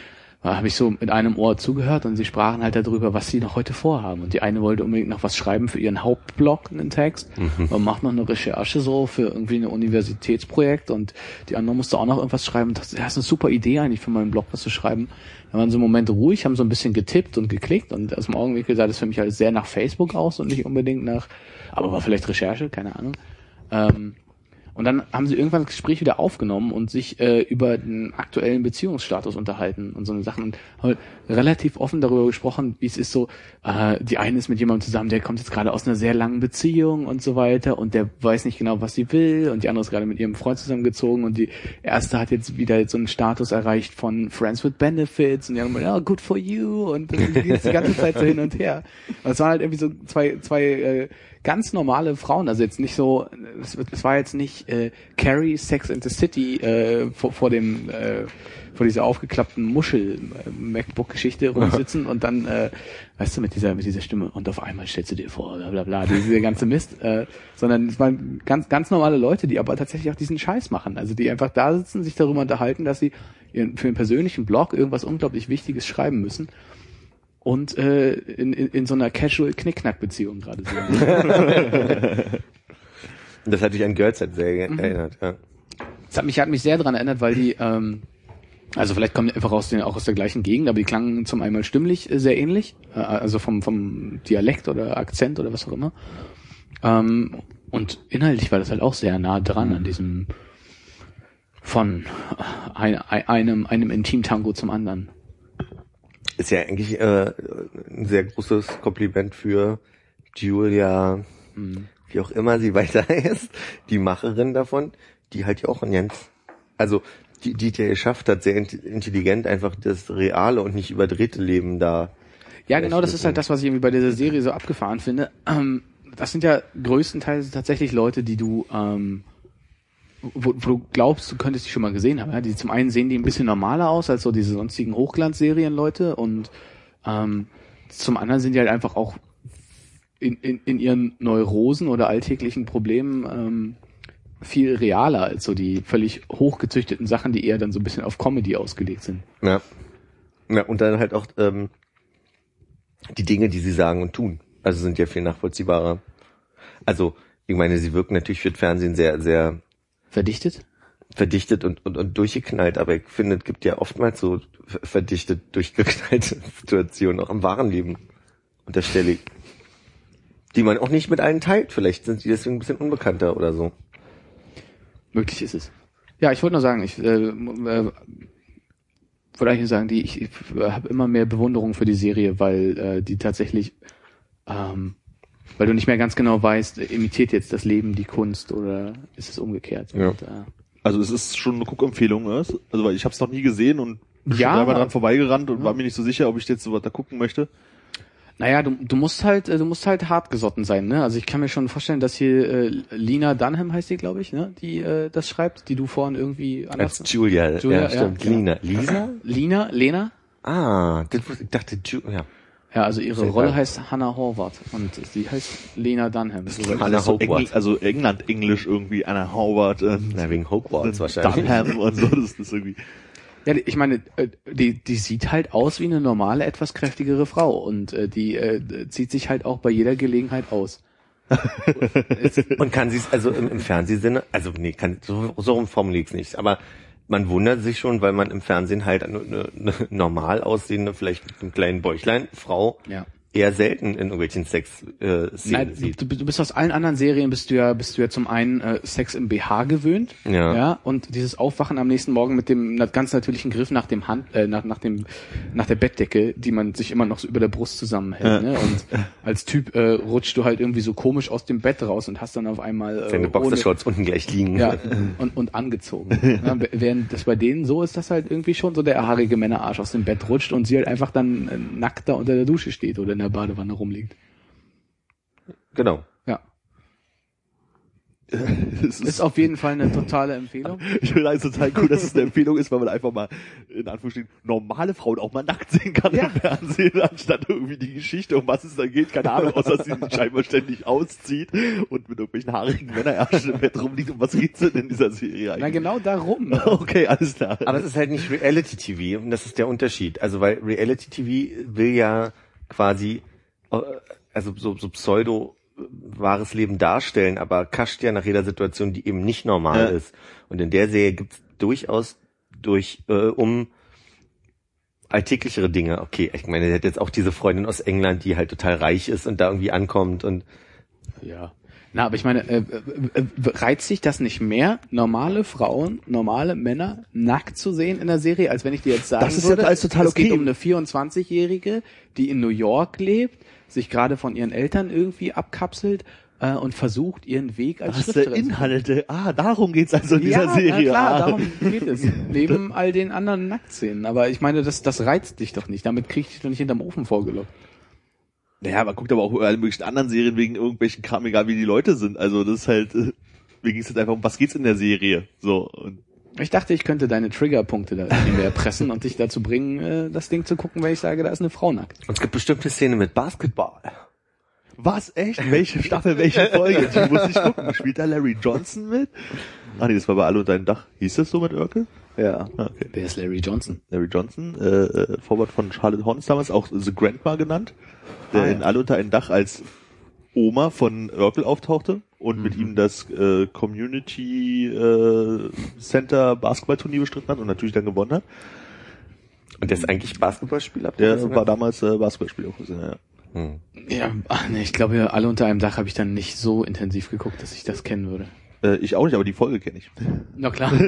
D: äh, habe ich so mit einem Ohr zugehört und sie sprachen halt darüber, was sie noch heute vorhaben. Und die eine wollte unbedingt noch was schreiben für ihren Hauptblog, einen Text, und macht noch eine Recherche so für irgendwie ein Universitätsprojekt und die andere musste auch noch irgendwas schreiben. Und dachte, ja, ist eine super Idee eigentlich für meinen Blog was zu schreiben. Da waren so Momente ruhig, haben so ein bisschen getippt und geklickt und aus dem Augenwinkel sah das für mich halt sehr nach Facebook aus und nicht unbedingt nach, aber war vielleicht Recherche, keine Ahnung. Ähm, und dann haben sie irgendwann das Gespräch wieder aufgenommen und sich äh, über den aktuellen Beziehungsstatus unterhalten und so eine Sachen. Und relativ offen darüber gesprochen, wie es ist so, äh, die eine ist mit jemandem zusammen, der kommt jetzt gerade aus einer sehr langen Beziehung und so weiter und der weiß nicht genau, was sie will und die andere ist gerade mit ihrem Freund zusammengezogen und die erste hat jetzt wieder so einen Status erreicht von Friends with Benefits und die andere, ja, good for you und dann geht die ganze Zeit so hin und her. Und es waren halt irgendwie so zwei, zwei äh, ganz normale Frauen, also jetzt nicht so, es, es war jetzt nicht äh, Carrie Sex and the City äh, vor, vor dem äh, vor dieser aufgeklappten Muschel äh, MacBook Geschichte rumsitzen und dann äh, weißt du mit dieser mit dieser Stimme und auf einmal stellst du dir vor bla bla bla dieser ganze Mist äh, sondern es waren ganz ganz normale Leute die aber tatsächlich auch diesen Scheiß machen also die einfach da sitzen sich darüber unterhalten dass sie ihren, für einen persönlichen Blog irgendwas unglaublich Wichtiges schreiben müssen und äh, in, in, in so einer casual Knickknack-Beziehung gerade sind.
B: Das hat dich an Girls sehr
D: Mhm.
B: erinnert, ja.
D: Das hat mich, hat mich sehr daran erinnert, weil die, ähm, also vielleicht kommen die einfach aus den, auch aus der gleichen Gegend, aber die klangen zum einmal stimmlich äh, sehr ähnlich, äh, also vom, vom Dialekt oder Akzent oder was auch immer. Ähm, und inhaltlich war das halt auch sehr nah dran an diesem von ein, ein, einem, einem Intimtango zum anderen.
B: Ist ja eigentlich äh, ein sehr großes Kompliment für Julia,
D: Mhm.
B: wie auch immer sie weiter ist, die Macherin davon, die halt ja auch ein ganz, also die, die es ja geschafft hat, sehr int- intelligent einfach das reale und nicht überdrehte Leben da.
D: Ja, genau, das ist halt das, was ich irgendwie bei dieser Serie so abgefahren finde. Ähm, das sind ja größtenteils tatsächlich Leute, die du, ähm, wo, wo du glaubst, du könntest die schon mal gesehen haben. Ja? Die zum einen sehen die ein bisschen normaler aus als so diese sonstigen Hochglanzserien-Leute und ähm, zum anderen sind die halt einfach auch in, in, in ihren Neurosen oder alltäglichen Problemen ähm, viel realer als so die völlig hochgezüchteten Sachen, die eher dann so ein bisschen auf Comedy ausgelegt sind.
B: Ja. Ja, und dann halt auch ähm, die Dinge, die sie sagen und tun. Also sind ja viel nachvollziehbarer. Also, ich meine, sie wirken natürlich für das Fernsehen sehr, sehr
D: Verdichtet?
B: verdichtet und, und, und durchgeknallt, aber ich finde, es gibt ja oftmals so ver- verdichtet, durchgeknallte Situationen, auch im wahren Leben, unterstelle ich. Die man auch nicht mit allen teilt. Vielleicht sind die deswegen ein bisschen unbekannter oder so.
D: Möglich ist es. Ja, ich wollte nur sagen, ich äh, äh, wollte eigentlich nur sagen, die, ich, ich habe immer mehr Bewunderung für die Serie, weil äh, die tatsächlich, ähm, weil du nicht mehr ganz genau weißt, äh, imitiert jetzt das Leben die Kunst oder ist es umgekehrt?
B: Ja.
D: Und, äh,
E: Also es ist schon eine Guckempfehlung, ne? Also weil ich habe es noch nie gesehen und bin
D: Ja.
E: dreimal dran vorbeigerannt und war mir nicht so sicher, ob ich jetzt so was da gucken möchte.
D: Naja, du, du musst halt, äh, du musst halt hartgesotten sein, ne? Also ich kann mir schon vorstellen, dass hier äh, Lina Dunham heißt die, glaube ich, ne? Die äh, das schreibt, die du vorhin irgendwie anders.
B: Als Julia,
D: Julia,
B: ja, stimmt.
D: ja.
B: Lina. Lisa?
D: Lina, Lena?
B: Ah, das, wusste- ich dachte, Ju ja.
D: Ja, also ihre
B: Sehr
D: Rolle
B: geil.
D: heißt Hannah Horvath und sie heißt Lena Dunham. Soweit
B: Hannah
E: so
B: Hogwarts.
E: Engl also England-Englisch irgendwie, Anna Howard, äh,
B: Na, wegen Hogwarts wahrscheinlich.
E: Dunham und so, das ist irgendwie.
D: Ja, ich meine, äh, die, die sieht halt aus wie eine normale, etwas kräftigere Frau und äh, die äh, zieht sich halt auch bei jeder Gelegenheit aus.
B: Und kann sie es, also im, im Fernsehsinne, also nee, kann, so, so rum formuliere ich es nicht, aber man wundert sich schon, weil man im Fernsehen halt eine, eine, eine normal aussehende, vielleicht mit einem kleinen Bäuchlein, Frau
D: ja.
B: Eher selten in irgendwelchen Sex-Szenen äh, sieht.
D: du, du bist aus allen anderen Serien bist du ja bist du ja zum einen äh, Sex im BH gewöhnt,
B: Ja.
D: ja, und dieses Aufwachen am nächsten Morgen mit dem ganz natürlichen Griff nach dem Hand äh, nach nach dem nach der Bettdecke, die man sich immer noch so über der Brust zusammenhält, ne? Und als Typ äh, rutschst du halt irgendwie so komisch aus dem Bett raus und hast dann auf einmal äh,
B: Seine Boxershorts unten gleich liegen.
D: ja, und, und angezogen. Ja, während das bei denen so ist, dass halt irgendwie schon so der haarige Männerarsch aus dem Bett rutscht und sie halt einfach dann äh, nackt da unter der Dusche steht oder der Badewanne rumliegt.
B: Genau.
D: Ja.
E: Es
D: Ist auf jeden Fall eine totale Empfehlung.
E: Ich finde es total cool, dass es eine Empfehlung ist, weil man einfach mal, in Anführungsstrichen, normale Frauen auch mal nackt sehen kann im Fernsehen, anstatt irgendwie die Geschichte, um was es da geht, keine Ahnung, außer dass sie sich scheinbar ständig auszieht und mit irgendwelchen haarigen Männerärschen im Bett rumliegt. Um was geht's denn in dieser Serie
D: Na
E: eigentlich?
D: genau darum.
E: Okay, alles klar.
B: Aber es ist halt nicht Reality-TV und das ist der Unterschied. Also weil Reality-TV will ja quasi, äh, also so, so pseudo äh, wahres Leben darstellen, aber kascht ja nach jeder Situation, die eben nicht normal
E: Ja.
B: ist. Und in der Serie gibt's durchaus durch, äh, um alltäglichere Dinge. Okay, ich meine, der hat jetzt auch diese Freundin aus England, die halt total reich ist und da irgendwie ankommt und
D: Ja. Na, aber ich meine, äh, äh, äh, reizt sich das nicht mehr, normale Frauen, normale Männer nackt zu sehen in der Serie, als wenn ich dir jetzt sagen
E: Das ist ja
D: würde,
E: alles total
D: es geht um eine 24-Jährige, die in New York lebt, sich gerade von ihren Eltern irgendwie abkapselt äh, und versucht, ihren Weg als
E: der
D: Schriftstellerin
E: Inhalte? Ah, darum geht's also in dieser
D: ja,
E: Serie.
D: Na klar,
E: ah.
D: darum geht es. Neben all den anderen Nacktszenen. Aber ich meine, das, das reizt dich doch nicht. Damit krieg ich dich doch nicht hinterm Ofen vorgelockt.
E: Naja, man guckt aber auch alle möglichen anderen Serien wegen irgendwelchen Kram, egal wie die Leute sind. Also das ist halt, äh, mir ging es jetzt einfach um, was geht's in der Serie? So, und
D: Ich dachte, ich könnte deine Triggerpunkte da irgendwie mehr pressen und dich dazu bringen, äh, das Ding zu gucken, weil ich sage, da ist eine Frau nackt.
B: und es gibt bestimmte Szenen mit Basketball.
E: was, echt? Welche Staffel, welche Folge? Die muss ich gucken. Spielt da Larry Johnson mit? Ah nee, das war bei Alle unter einem Dach. Hieß das so mit Urkel?
C: Ja.
E: Ah, okay.
D: Wer ist Larry Johnson?
E: Larry Johnson, äh, äh, Vorwort von Charlotte Horns damals, auch The Grandma genannt, der
D: Ah, ja.
E: in Alle unter einem Dach als Oma von Urkel auftauchte und mit ihm das äh, Community äh, Center Basketballturnier bestritten hat und natürlich dann gewonnen hat.
B: Und der ist eigentlich Basketballspieler?
E: Der war damals äh, Basketballspieler. Ja.
B: Hm.
D: Ja, ach nee, ich glaube, alle unter einem Dach habe ich dann nicht so intensiv geguckt, dass ich das kennen würde.
E: Äh, ich auch nicht, aber die Folge kenne ich.
D: Na klar.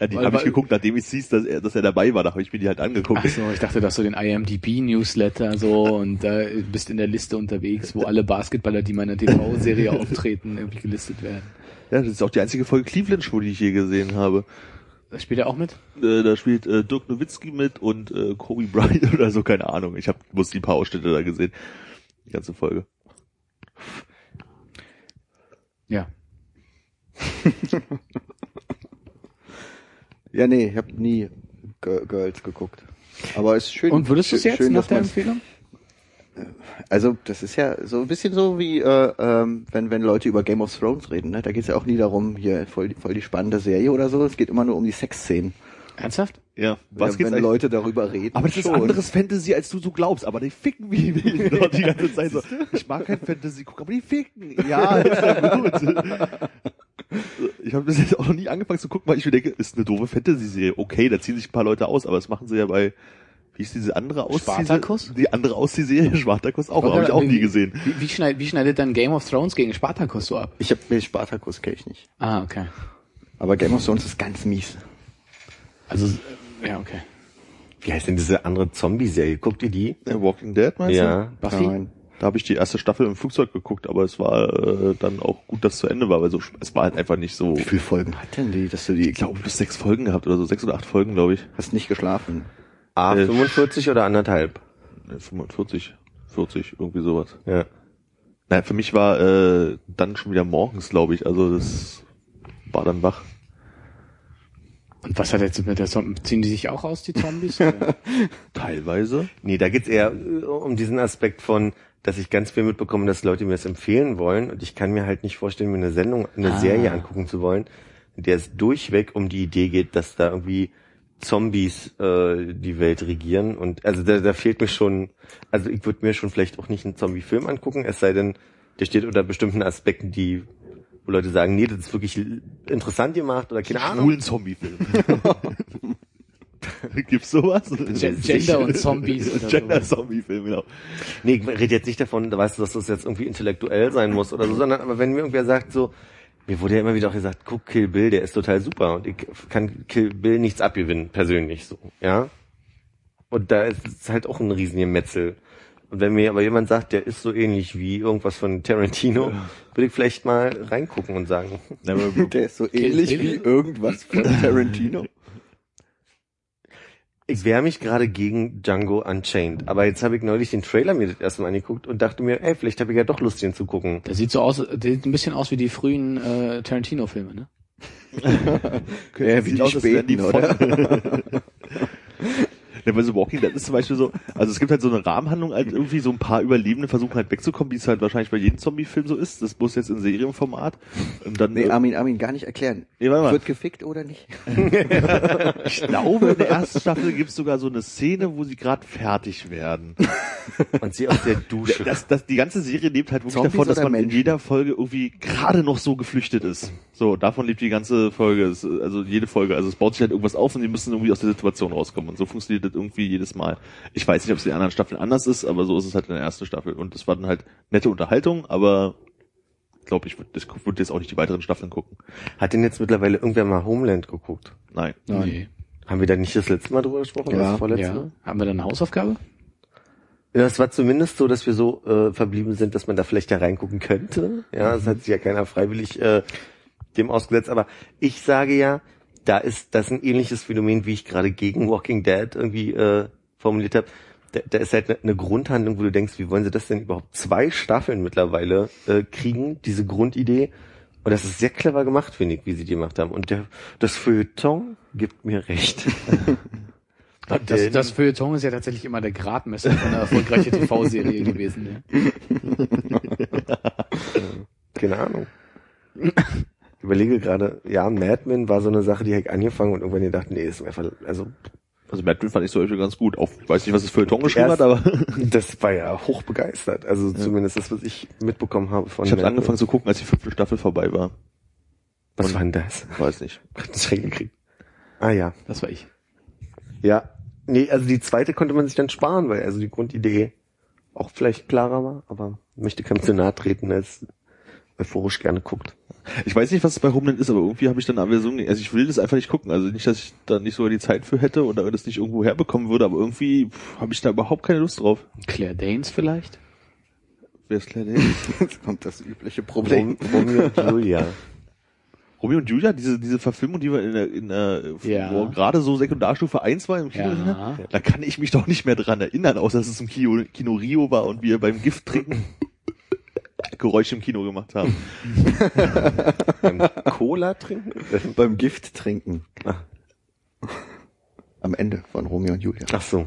E: Ja, die habe ich geguckt, nachdem ich hieß, dass er, dass er dabei war. Da habe ich mir die halt angeguckt.
D: Ach so, ich dachte, dass du den IMDb-Newsletter so und äh, bist in der Liste unterwegs, wo alle Basketballer, die meiner TV-Serie auftreten, irgendwie gelistet werden.
E: Ja, das ist auch die einzige Folge Cleveland Show, die ich je gesehen habe.
D: Das spielt er auch mit?
E: Äh, da spielt äh, Dirk Nowitzki mit und äh, Kobe Bryant oder so, keine Ahnung. Ich habe bloß die paar Ausschnitte da gesehen. Die ganze Folge.
D: Ja.
C: Ja, nee, ich habe nie Girls geguckt. Aber es ist schön.
D: Und würdest du es
C: schön-
D: jetzt
C: schön,
D: nach der Empfehlung?
C: Also das ist ja so ein bisschen so wie äh, ähm, wenn wenn Leute über Game of Thrones reden. Ne? Da geht es ja auch nie darum, hier voll, die- voll die spannende Serie oder so. Es geht immer nur um die Sexszenen.
D: Ernsthaft?
E: Ja, was
C: ja,
E: geht's
C: wenn
E: eigentlich?
C: Leute darüber reden.
E: aber das ist
C: schon.
E: anderes Fantasy, als du so glaubst. Aber die ficken wie dort die ganze Zeit so. Ich mag kein Fantasy gucken, aber die ficken. Ja, ist ja gut. Ich habe das jetzt auch noch nie angefangen zu gucken, weil ich mir denke, ist eine doofe Fantasy-Serie. Okay, da ziehen sich ein paar Leute aus, aber das machen sie ja bei, wie ist diese andere Ausziehserie?
D: Spartacus?
E: Die andere Ausziehserie, Spartacus auch, habe ich auch nie gesehen.
D: Wie, wie, schneid, wie schneidet dann Game of Thrones gegen Spartacus so ab?
C: Ich habe mir Spartacus kenne ich nicht.
D: Ah, okay.
C: Aber Game of Thrones ist ganz mies.
D: Also, ja, okay.
B: Wie heißt denn diese andere Zombie-Serie? Guckt ihr die?
E: Äh, Walking Dead meinst du?
B: Ja.
D: Buffy?
E: Da habe ich die erste Staffel im Flugzeug geguckt, aber es war äh, dann auch gut, dass es zu Ende war, weil so es war halt einfach nicht so.
C: Wie viele Folgen hat denn die, dass du die
E: Ich glaube, bis sechs Folgen gehabt oder so, sechs oder acht Folgen, glaube ich.
C: hast nicht geschlafen?
B: A,
E: Äh,
B: 45 oder anderthalb?
E: Ne, 45, 40, irgendwie sowas.
B: Ja.
E: Naja, für mich war äh, dann schon wieder morgens, glaube ich. Also das war dann wach.
D: Und was hat jetzt mit der Zombie? Ziehen die sich auch aus, die Zombies?
E: Teilweise.
B: Nee, da geht's eher äh, um diesen Aspekt von, dass ich ganz viel mitbekomme, dass Leute mir das empfehlen wollen und ich kann mir halt nicht vorstellen, mir eine Sendung, eine
D: Ah.
B: Serie angucken zu wollen, in der es durchweg um die Idee geht, dass da irgendwie Zombies äh, die Welt regieren und also da, da fehlt mir schon, also ich würde mir schon vielleicht auch nicht einen Zombie-Film angucken, es sei denn, der steht unter bestimmten Aspekten, die wo Leute sagen, nee, das ist wirklich interessant gemacht oder keine Ahnung.
E: Schwulen Zombie-Film. Gibt's sowas?
D: Gen- Gender und Zombies oder
E: Gender
D: so.
E: Zombie-Film, genau.
B: Nee, ich rede jetzt nicht davon, weißt du, dass das jetzt irgendwie intellektuell sein muss oder so, sondern aber wenn mir irgendwer sagt so, mir wurde ja immer wieder auch gesagt, guck Kill Bill, der ist total super und ich kann Kill Bill nichts abgewinnen, persönlich so, ja. Und da ist es halt auch ein Riesengemetzel. Und wenn mir aber jemand sagt, der ist so ähnlich wie irgendwas von Tarantino, würde ich vielleicht mal reingucken und sagen.
C: Der ist so ähnlich wie irgendwas von Tarantino.
B: Ich wehre mich gerade gegen Django Unchained. Aber jetzt habe ich neulich den Trailer mir das erste Mal angeguckt und dachte mir, ey, vielleicht habe ich ja doch Lust, den zu gucken.
D: Der sieht so aus, der sieht ein bisschen aus wie die frühen äh, Tarantino-Filme, ne?
C: Ja, wie die
E: aus,
C: späten, oder?
E: Ja, bei so Walking Dead ist zum Beispiel so, also es gibt halt so eine Rahmenhandlung, halt irgendwie so ein paar Überlebende versuchen halt wegzukommen, wie es halt wahrscheinlich bei jedem Zombie-Film so ist. Das bloß jetzt in Serienformat. Und dann,
C: Nee,
E: äh,
C: Armin, Armin, gar nicht erklären.
E: Nee, warte mal.
C: Wird gefickt oder nicht?
E: ich glaube, in der ersten Staffel gibt es sogar so eine Szene, wo sie gerade fertig werden.
B: Und sie aus der Dusche.
E: Das, das, die ganze Serie lebt halt wirklich
C: Zombies
E: davon, dass man in
C: Menschen?
E: jeder Folge irgendwie gerade noch so geflüchtet ist. So, davon lebt die ganze Folge, also jede Folge. Also es baut sich halt irgendwas auf und die müssen irgendwie aus der Situation rauskommen. Und so funktioniert das irgendwie jedes Mal. Ich weiß nicht, ob es in den anderen Staffeln anders ist, aber so ist es halt in der ersten Staffel. Und es war dann halt nette Unterhaltung, aber glaube ich, würde würd jetzt auch nicht die weiteren Staffeln gucken.
B: Hat denn jetzt mittlerweile irgendwer mal Homeland geguckt?
E: Nein.
D: Nee.
B: Haben wir da nicht das letzte Mal drüber gesprochen? oder
C: Ja,
B: das vorletzte
D: Ja.
B: Mal?
D: Haben wir da eine Hausaufgabe?
B: Ja, es war zumindest so, dass wir so äh, verblieben sind, dass man da vielleicht ja reingucken könnte. Ja, das hat sich ja keiner freiwillig äh, dem ausgesetzt. Aber ich sage ja, da ist das ein ähnliches Phänomen, wie ich gerade gegen Walking Dead irgendwie äh, formuliert habe. Da, da ist halt eine ne Grundhandlung, wo du denkst, wie wollen sie das denn überhaupt zwei Staffeln mittlerweile äh, kriegen, diese Grundidee. Und das ist sehr clever gemacht, finde ich, wie sie die gemacht haben. Und der, das Feuilleton gibt mir recht.
D: Das, das Feuilleton ist ja tatsächlich immer der Gradmesser von einer erfolgreichen TV-Serie gewesen. Ja.
B: Keine Ahnung. Ich überlege gerade, ja, Mad Men war so eine Sache, die ich angefangen und irgendwann gedacht, nee, ist mir einfach, also,
E: Also Mad Men fand ich zum Beispiel ganz gut. Auch, ich weiß nicht, was das für ein Ton geschrieben hat, aber
B: das war ja hochbegeistert. Also zumindest das, was ich mitbekommen habe von
E: ich habe angefangen zu gucken, als die fünfte Staffel vorbei war.
B: Was war denn das?
E: Weiß nicht.
B: Das gekriegt. Ah ja.
D: Das war ich.
B: Ja. Nee, also die zweite konnte man sich dann sparen, weil also die Grundidee auch vielleicht klarer war, aber möchte keinem zu nahe treten, als euphorisch gerne guckt.
E: Ich weiß nicht, was es bei Homeland ist, aber irgendwie habe ich dann Aversion. Also ich will das einfach nicht gucken. Also nicht, dass ich da nicht sogar die Zeit für hätte oder das nicht irgendwo herbekommen würde, aber irgendwie habe ich da überhaupt keine Lust drauf.
D: Claire Danes vielleicht?
E: Wer ist Claire
C: Jetzt kommt das übliche Problem.
B: Rom- Romeo und Julia.
E: Romeo und Julia, diese, diese Verfilmung, die wir in der, in der
D: Ja.
E: wo gerade so Sekundarstufe 1 war im Kino,
D: Ja.
E: da kann ich mich doch nicht mehr dran erinnern, außer dass es im Kino, Kino Rio war und wir beim Gift trinken Geräusche im Kino gemacht haben.
B: Beim Cola trinken?
C: Beim Gift trinken.
B: Ah.
C: Am Ende von Romeo und Julia.
B: Ach so.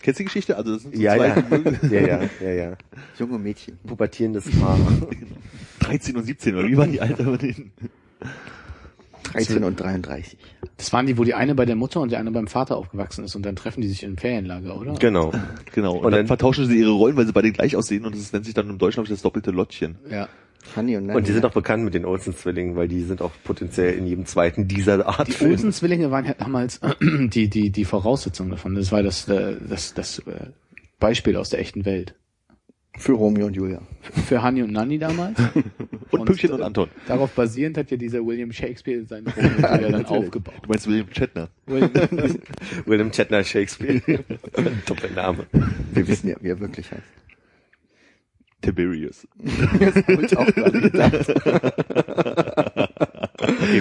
E: Kennst du die Geschichte? Also das sind so
B: Ja,
E: zwei
B: ja. ja, ja, ja, ja.
C: Junge Mädchen.
B: Pubertierendes Paar.
E: 13 und 17, oder wie waren die Alter von denen?
C: 13 und 33.
D: Das waren die, wo die eine bei der Mutter und die eine beim Vater aufgewachsen ist und dann treffen die sich im Ferienlager, oder?
B: Genau.
E: Genau. Und,
B: Und
E: dann,
B: dann-
E: vertauschen sie ihre Rollen, weil sie beide gleich aussehen und das nennt sich dann im Deutschen ich, das doppelte Lottchen.
D: Ja.
C: Honey und Nanny.
B: Und die sind auch bekannt mit den Olsen-Zwillingen, weil die sind auch potenziell in jedem zweiten dieser Art
D: Die. Olsen-Zwillinge waren ja damals die, die, die Voraussetzung davon. Das war das, äh, das, das äh, Beispiel aus der echten Welt.
C: Für Romeo und Julia.
D: Für Hanni und Nanni damals.
E: Und, Pünktchen und Anton.
D: Darauf basierend hat ja dieser William Shakespeare seinen Romeo und Julia dann aufgebaut.
E: Du meinst William Shatner.
D: William,
B: William Shatner Shakespeare. Doppelname.
C: Wir wissen ja, wie er wirklich heißt.
E: Tiberius.
C: Das habe ich auch gerade gedacht.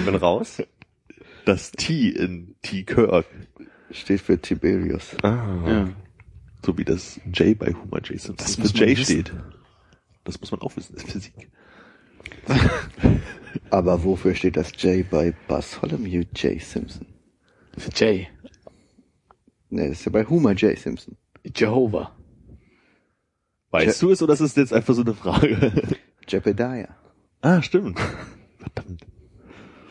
B: Bin raus.
E: Das T in T Kirk.
C: Steht für Tiberius.
B: Ah.
D: ja.
E: So wie das J bei Homer J Simpson
D: Das
E: für J
D: wissen.
E: steht. Das muss man auch wissen, das ist Physik.
C: Aber wofür steht das J bei Bartholomew J. Simpson?
D: Für Jay.
C: Ne, das ist ja bei Homer J. Simpson.
D: Jehovah.
E: Weißt du es oder ist es jetzt einfach so eine Frage?
C: Jebediah.
E: ah, stimmt. Verdammt.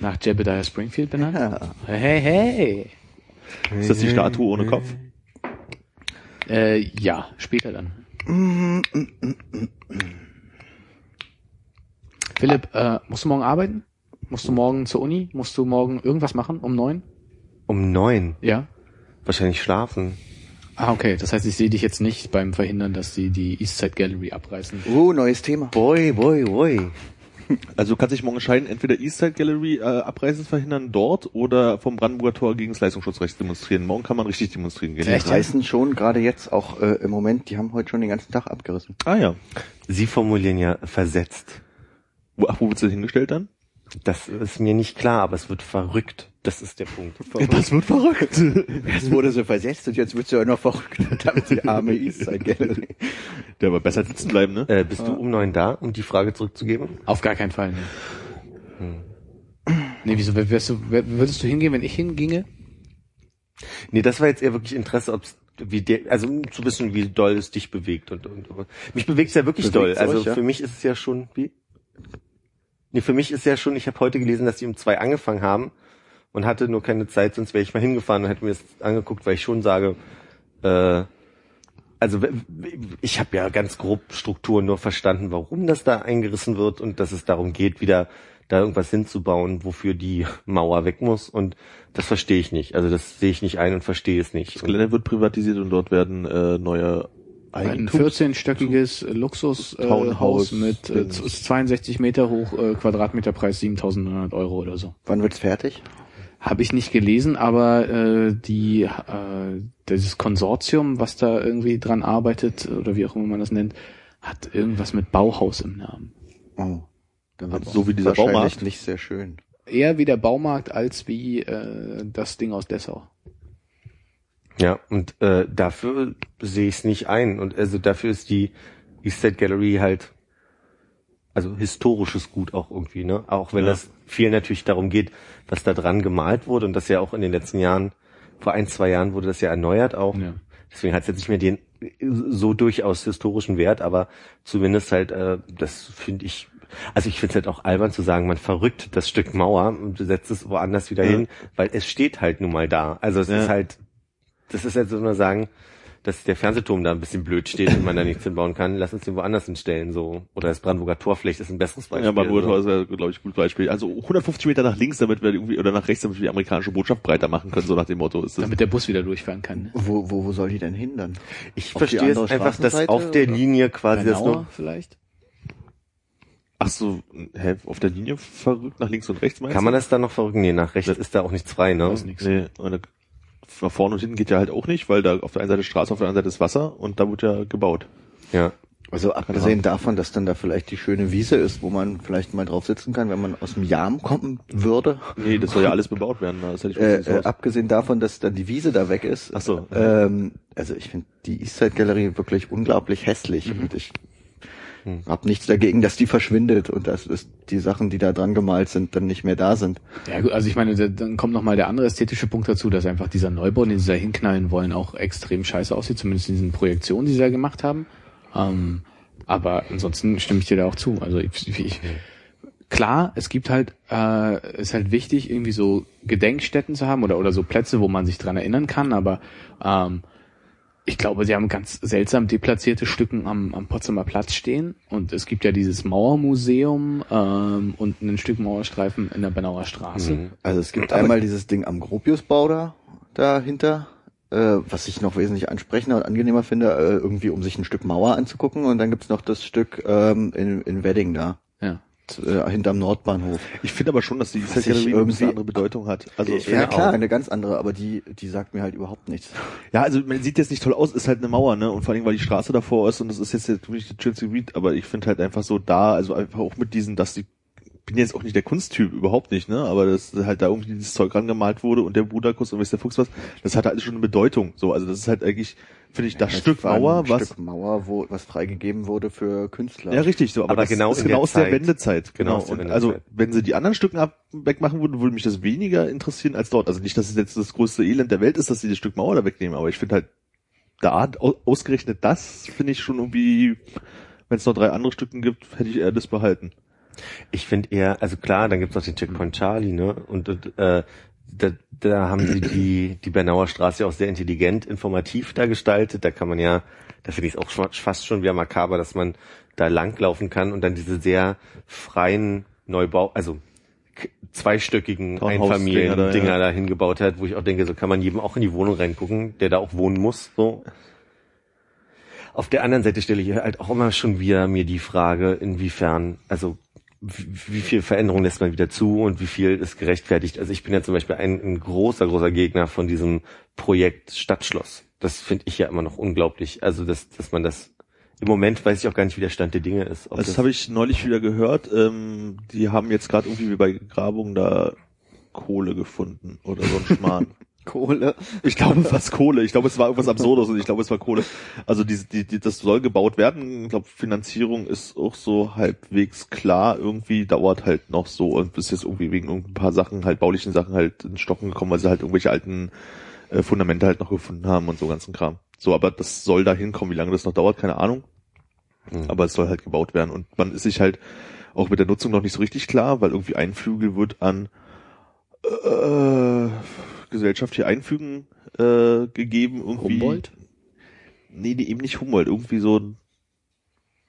D: Nach Jebediah Springfield benannt?
C: Ja.
D: Hey, hey.
E: Ist das die Statue ohne Kopf?
D: Äh, ja, später dann. Philipp, äh, musst du morgen arbeiten? Musst du morgen zur Uni? Musst du morgen irgendwas machen um neun?
B: Um neun.
D: Ja.
B: Wahrscheinlich schlafen.
D: Ah, okay. Das heißt, ich sehe dich jetzt nicht beim Verhindern, dass die die Eastside Gallery abreißen.
C: Oh, neues Thema.
B: Boy, boy, boy.
E: Also du kannst dich morgen entscheiden, entweder Eastside Gallery äh, Abreißen verhindern dort oder vom Brandenburger Tor gegen das Leistungsschutzrecht demonstrieren. Morgen kann man richtig demonstrieren gehen.
D: Echt?
C: Die reißen schon gerade jetzt auch äh, im Moment, die haben heute schon den ganzen Tag abgerissen.
E: Ah ja.
B: Sie formulieren ja versetzt.
E: Wo, ach, wo wird das hingestellt dann?
B: Das ist mir nicht klar, aber es wird verrückt. Das ist der Punkt.
E: Das wird verrückt.
C: Jetzt wurde sie versetzt und jetzt wird sie auch noch verrückt. Damit die arme Eastside Gallery.
E: Der aber besser sitzen bleiben, ne?
B: Äh, bist du um neun da, um die Frage zurückzugeben?
D: Auf gar keinen Fall. Nee, nee wieso wärst du, würdest du hingehen, wenn ich hinginge?
B: Nee, das war jetzt eher wirklich Interesse, ob's wie der, also um zu wissen, wie doll es dich bewegt und, und, und. mich bewegt es ja wirklich
C: Bewegt's
B: doll. Also
C: euch, ja?
B: für mich ist es ja schon wie. Nee, für mich ist ja schon, ich habe heute gelesen, dass die um zwei angefangen haben und hatte nur keine Zeit, sonst wäre ich mal hingefahren und hätte mir das angeguckt, weil ich schon sage, äh, also ich habe ja ganz grob Strukturen nur verstanden, warum das da eingerissen wird und dass es darum geht, wieder da irgendwas hinzubauen, wofür die Mauer weg muss und das verstehe ich nicht. Also das sehe ich nicht ein und verstehe es nicht.
E: Das Gelände wird privatisiert und dort werden äh, neue
D: Ein
E: Eigentums
D: 14-stöckiges Luxushaus äh, mit äh, z- ist 62 Meter hoch, äh, Quadratmeterpreis 7.900 Euro oder so.
C: Wann wird's fertig?
D: Habe ich nicht gelesen, aber äh, die äh, dieses Konsortium, was da irgendwie dran arbeitet oder wie auch immer man das nennt, hat irgendwas mit Bauhaus im Namen.
C: Oh. Dann wird's
E: So wie dieser Baumarkt.
C: nicht sehr schön.
D: Eher wie der Baumarkt als wie äh, das Ding aus Dessau.
B: Ja, und äh, dafür sehe ich es nicht ein. Und also dafür ist die Eastside Gallery halt also historisches Gut auch irgendwie, ne? Auch wenn
E: Ja.
B: das viel natürlich darum geht, was da dran gemalt wurde und das ja auch in den letzten Jahren, vor ein, zwei Jahren wurde das ja erneuert auch.
D: Ja.
B: Deswegen hat es jetzt nicht mehr den so durchaus historischen Wert, aber zumindest halt, äh, das finde ich, also ich finde es halt auch albern zu sagen, man verrückt das Stück Mauer und setzt es woanders wieder
E: Ja.
B: hin, weil es steht halt nun mal da. Also es ist halt, das ist halt so nur sagen, dass der Fernsehturm da ein bisschen blöd steht und man da nichts hinbauen kann, lass uns den woanders hinstellen, so. Oder das Brandenburger Tor vielleicht ist ein besseres Beispiel.
E: Ja, Brandenburger Tor
B: so.
E: ist ja, glaube ich, ein gutes Beispiel. Also 150 Meter nach links, damit wir irgendwie, oder nach rechts, damit wir die amerikanische Botschaft breiter machen können, so nach dem Motto ist das.
D: Damit der Bus wieder durchfahren kann. Ne?
C: Wo, wo, wo soll die denn hin dann?
B: Ich
C: Auf
B: verstehe es einfach, dass auf der? Linie quasi das
D: Bernauer
B: nur,
D: vielleicht?
E: Ach so, hä, auf der Linie verrückt nach links und rechts meinst
B: kann man das dann noch verrücken? Nee, nach rechts ist da auch nichts frei, ne?
D: Weiß nix.
E: Nee, da- nach vorne und hinten geht ja halt auch nicht, weil da auf der einen Seite Straße, auf der anderen Seite ist Wasser und da wird ja gebaut.
B: Ja.
C: Also abgesehen davon, dass dann da vielleicht die schöne Wiese ist, wo man vielleicht mal drauf sitzen kann, wenn man aus dem Jam kommen würde.
E: Nee, das soll ja alles bebaut werden. Da ist ja nicht
C: Äh,
E: das
C: äh, abgesehen davon, dass dann die Wiese da weg ist.
E: Ach so.
C: Ähm, also ich finde die Eastside Galerie wirklich unglaublich hässlich und ich
B: Hm.
C: hab nichts dagegen, dass die verschwindet und dass es die Sachen, die da dran gemalt sind, dann nicht mehr da sind.
D: Ja gut, also ich meine, da- dann kommt noch mal der andere ästhetische Punkt dazu, dass einfach dieser Neubau, den sie da hinknallen wollen, auch extrem scheiße aussieht, zumindest in diesen Projektionen, die sie da gemacht haben. Ähm, aber ansonsten stimme ich dir da auch zu. Also ich, ich, klar, es gibt halt, äh, ist halt wichtig, irgendwie so Gedenkstätten zu haben oder, oder so Plätze, wo man sich dran erinnern kann, aber ähm, ich glaube, sie haben ganz seltsam deplatzierte Stücken am, am Potsdamer Platz stehen. Und es gibt ja dieses Mauermuseum ähm, und ein Stück Mauerstreifen in der Bernauer Straße.
B: Mhm.
C: Also es gibt einmal dieses Ding am Gropiusbau da dahinter, äh, was ich noch wesentlich ansprechender und angenehmer finde, äh, irgendwie um sich ein Stück Mauer anzugucken. Und dann gibt's noch das Stück ähm, in, in Wedding da,
D: Ja.
C: Äh, hinterm Nordbahnhof.
E: Ich finde aber schon, dass die bisschen
C: irgendwie-
E: andere Bedeutung hat. Also
B: Ich
C: Ja klar,
B: auch.
C: eine ganz andere, aber die, die sagt mir halt überhaupt nichts.
E: Ja, also man sieht jetzt nicht toll aus, ist halt eine Mauer, ne? Und vor allem, weil die Straße davor ist und das ist jetzt wirklich das schönste Gebiet, aber ich finde halt einfach so da, also einfach auch mit diesen, dass die bin jetzt auch nicht der Kunsttyp, überhaupt nicht, ne? Aber dass halt da irgendwie dieses Zeug rangemalt wurde und der Bruderkuss und weiß der Fuchs was, das hat alles schon eine Bedeutung. So, also das ist halt eigentlich, finde ich, das, Stück
C: war ein
E: Mauer, was.
C: Stück Mauer, wo was freigegeben wurde für Künstler.
E: Ja, richtig, so, aber,
B: Aber
E: das
B: genau
E: ist
B: in
E: genau
B: der
E: aus der
B: Zeit.
E: Wendezeit.
B: Genau
E: Genau.
B: aus der
E: Und
B: Wendezeit.
E: also, wenn sie die anderen Stücken ab wegmachen würden, würde mich das weniger interessieren als dort. Also nicht, dass es jetzt das größte Elend der Welt ist, dass sie das Stück Mauer da wegnehmen, aber ich finde halt, da au- ausgerechnet das finde ich schon irgendwie, wenn es noch drei andere Stücken gibt, hätte ich eher das behalten.
B: Ich finde eher, also klar, dann gibt's noch den Checkpoint Charlie, ne? Und, und äh, da, da haben sie die, die Bernauer Straße auch sehr intelligent, informativ da gestaltet. Da kann man ja, da finde ich es auch schon- fast schon wieder makaber, dass man da langlaufen kann und dann diese sehr freien Neubau, also zweistöckigen Einfamilien-Dinger
E: da, ja.
B: da hingebaut hat, wo ich auch denke, so kann man jedem auch in die Wohnung reingucken, der da auch wohnen muss, so. Auf der anderen Seite stelle ich halt auch immer schon wieder mir die Frage, inwiefern, also wie, viel Veränderung lässt man wieder zu und wie viel ist gerechtfertigt. Also ich bin ja zum Beispiel ein, ein großer, großer Gegner von diesem Projekt Stadtschloss. Das finde ich ja immer noch unglaublich. Also dass, dass man das im Moment weiß ich auch gar nicht, wie der Stand der Dinge ist. Ob
E: Also das habe ich neulich wieder gehört. Ähm, die haben jetzt gerade irgendwie wie bei Grabung da Kohle gefunden oder so ein Schmarrn.
C: Kohle.
E: Ich glaube fast Kohle. Ich glaube, es war irgendwas Absurdes und ich glaube, es war Kohle. Also die, die, die, das soll gebaut werden. Ich glaube, Finanzierung ist auch so halbwegs klar. Irgendwie dauert halt noch so und bis jetzt irgendwie wegen ein paar Sachen, halt baulichen Sachen halt in Stocken gekommen, weil sie halt irgendwelche alten äh, Fundamente halt noch gefunden haben und so ganzen Kram. So, aber das soll da hinkommen. Wie lange das noch dauert, keine Ahnung.
B: Mhm.
E: Aber es soll halt gebaut werden und man ist sich halt auch mit der Nutzung noch nicht so richtig klar, weil irgendwie ein Flügel wird an äh, Gesellschaft hier einfügen äh, gegeben. Irgendwie.
D: Humboldt?
E: Nee, nee, eben nicht Humboldt. Irgendwie so ein,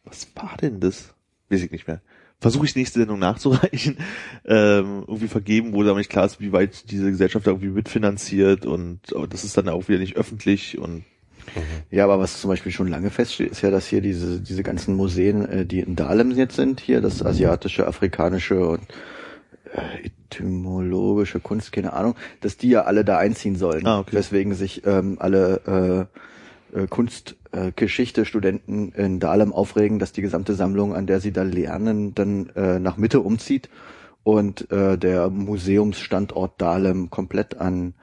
E: was war denn das? Weiß ich nicht mehr. Versuche ich nächste Sendung nachzureichen. Ähm, irgendwie vergeben, wo da nicht klar ist, wie weit diese Gesellschaft da irgendwie mitfinanziert und aber das ist dann auch wieder nicht öffentlich und
C: Ja, aber was zum Beispiel schon lange feststeht, ist ja, dass hier diese, diese ganzen Museen, äh, die in Dahlem jetzt sind, hier das asiatische, afrikanische und etymologische Kunst, keine Ahnung, dass die ja alle da einziehen sollen.
E: Ah, okay.
C: Weswegen sich ähm, alle äh, äh, Kunstgeschichte-Studenten in Dahlem aufregen, dass die gesamte Sammlung, an der sie da lernen, dann äh, nach Mitte umzieht und äh, der Museumsstandort Dahlem komplett an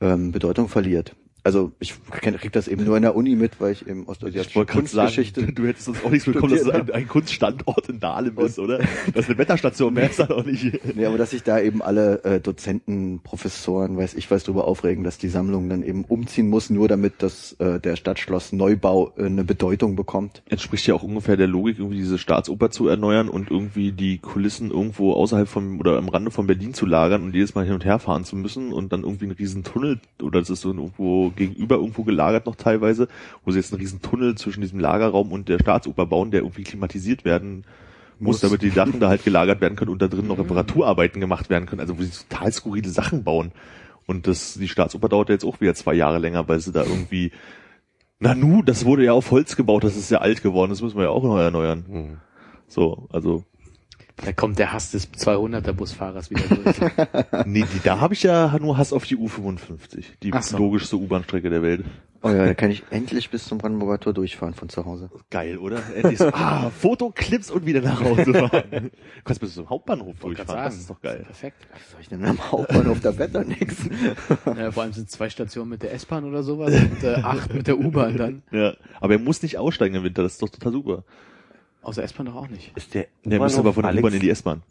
C: ähm, Bedeutung verliert. Also ich krieg das eben nur in der Uni mit, weil ich eben ostasiatische
E: wollte gerade
C: Kunstgeschichte
E: sagen, du hättest uns auch nichts bekommen, dass es ein, ein Kunststandort in Dahlem ist, oder? Das ist eine Wetterstation, mehr ist da doch nicht.
C: Nee, aber dass sich da eben alle äh, Dozenten, Professoren, weiß ich was, drüber aufregen, dass die Sammlung dann eben umziehen muss, nur damit das äh, der Stadtschloss Neubau äh, eine Bedeutung bekommt.
E: Entspricht ja auch ungefähr der Logik, irgendwie diese Staatsoper zu erneuern und irgendwie die Kulissen irgendwo außerhalb von oder am Rande von Berlin zu lagern und jedes Mal hin und her fahren zu müssen und dann irgendwie einen riesen Tunnel oder das ist so irgendwo gegenüber irgendwo gelagert noch teilweise, wo sie jetzt einen riesen Tunnel zwischen diesem Lagerraum und der Staatsoper bauen, der irgendwie klimatisiert werden muss,
C: Muss.
E: damit die Sachen da halt gelagert werden können und da drin noch Reparaturarbeiten gemacht werden können, also wo sie total skurrile Sachen bauen. Und das, die Staatsoper dauert ja jetzt auch wieder zwei Jahre länger, weil sie da irgendwie na nu, das wurde ja auf Holz gebaut, das ist ja alt geworden, das müssen wir ja auch noch erneuern.
B: Mhm.
E: So, also,
D: Da kommt der Hass des 200er Busfahrers wieder durch.
E: nee, die, da habe ich ja nur Hass auf die U55, die
D: so.
E: logischste U-Bahn-Strecke der Welt.
C: Oh ja, da kann ich endlich bis zum Brandenburger Tor durchfahren von zu Hause.
E: Geil, oder? Endlich so, ah, Fotoclips und wieder nach Hause fahren. Du kannst bis zum Hauptbahnhof durchfahren, das ist doch geil.
D: Perfekt.
C: Was soll ich denn am Hauptbahnhof da Wetter nix?
D: Ja, vor allem sind zwei Stationen mit der S-Bahn oder sowas und äh, acht mit der U-Bahn dann.
E: Ja, aber er muss nicht aussteigen im Winter, das ist doch total super.
D: Außer S-Bahn doch auch nicht.
B: Ist der,
E: Der muss aber von der U-Bahn in die S-Bahn.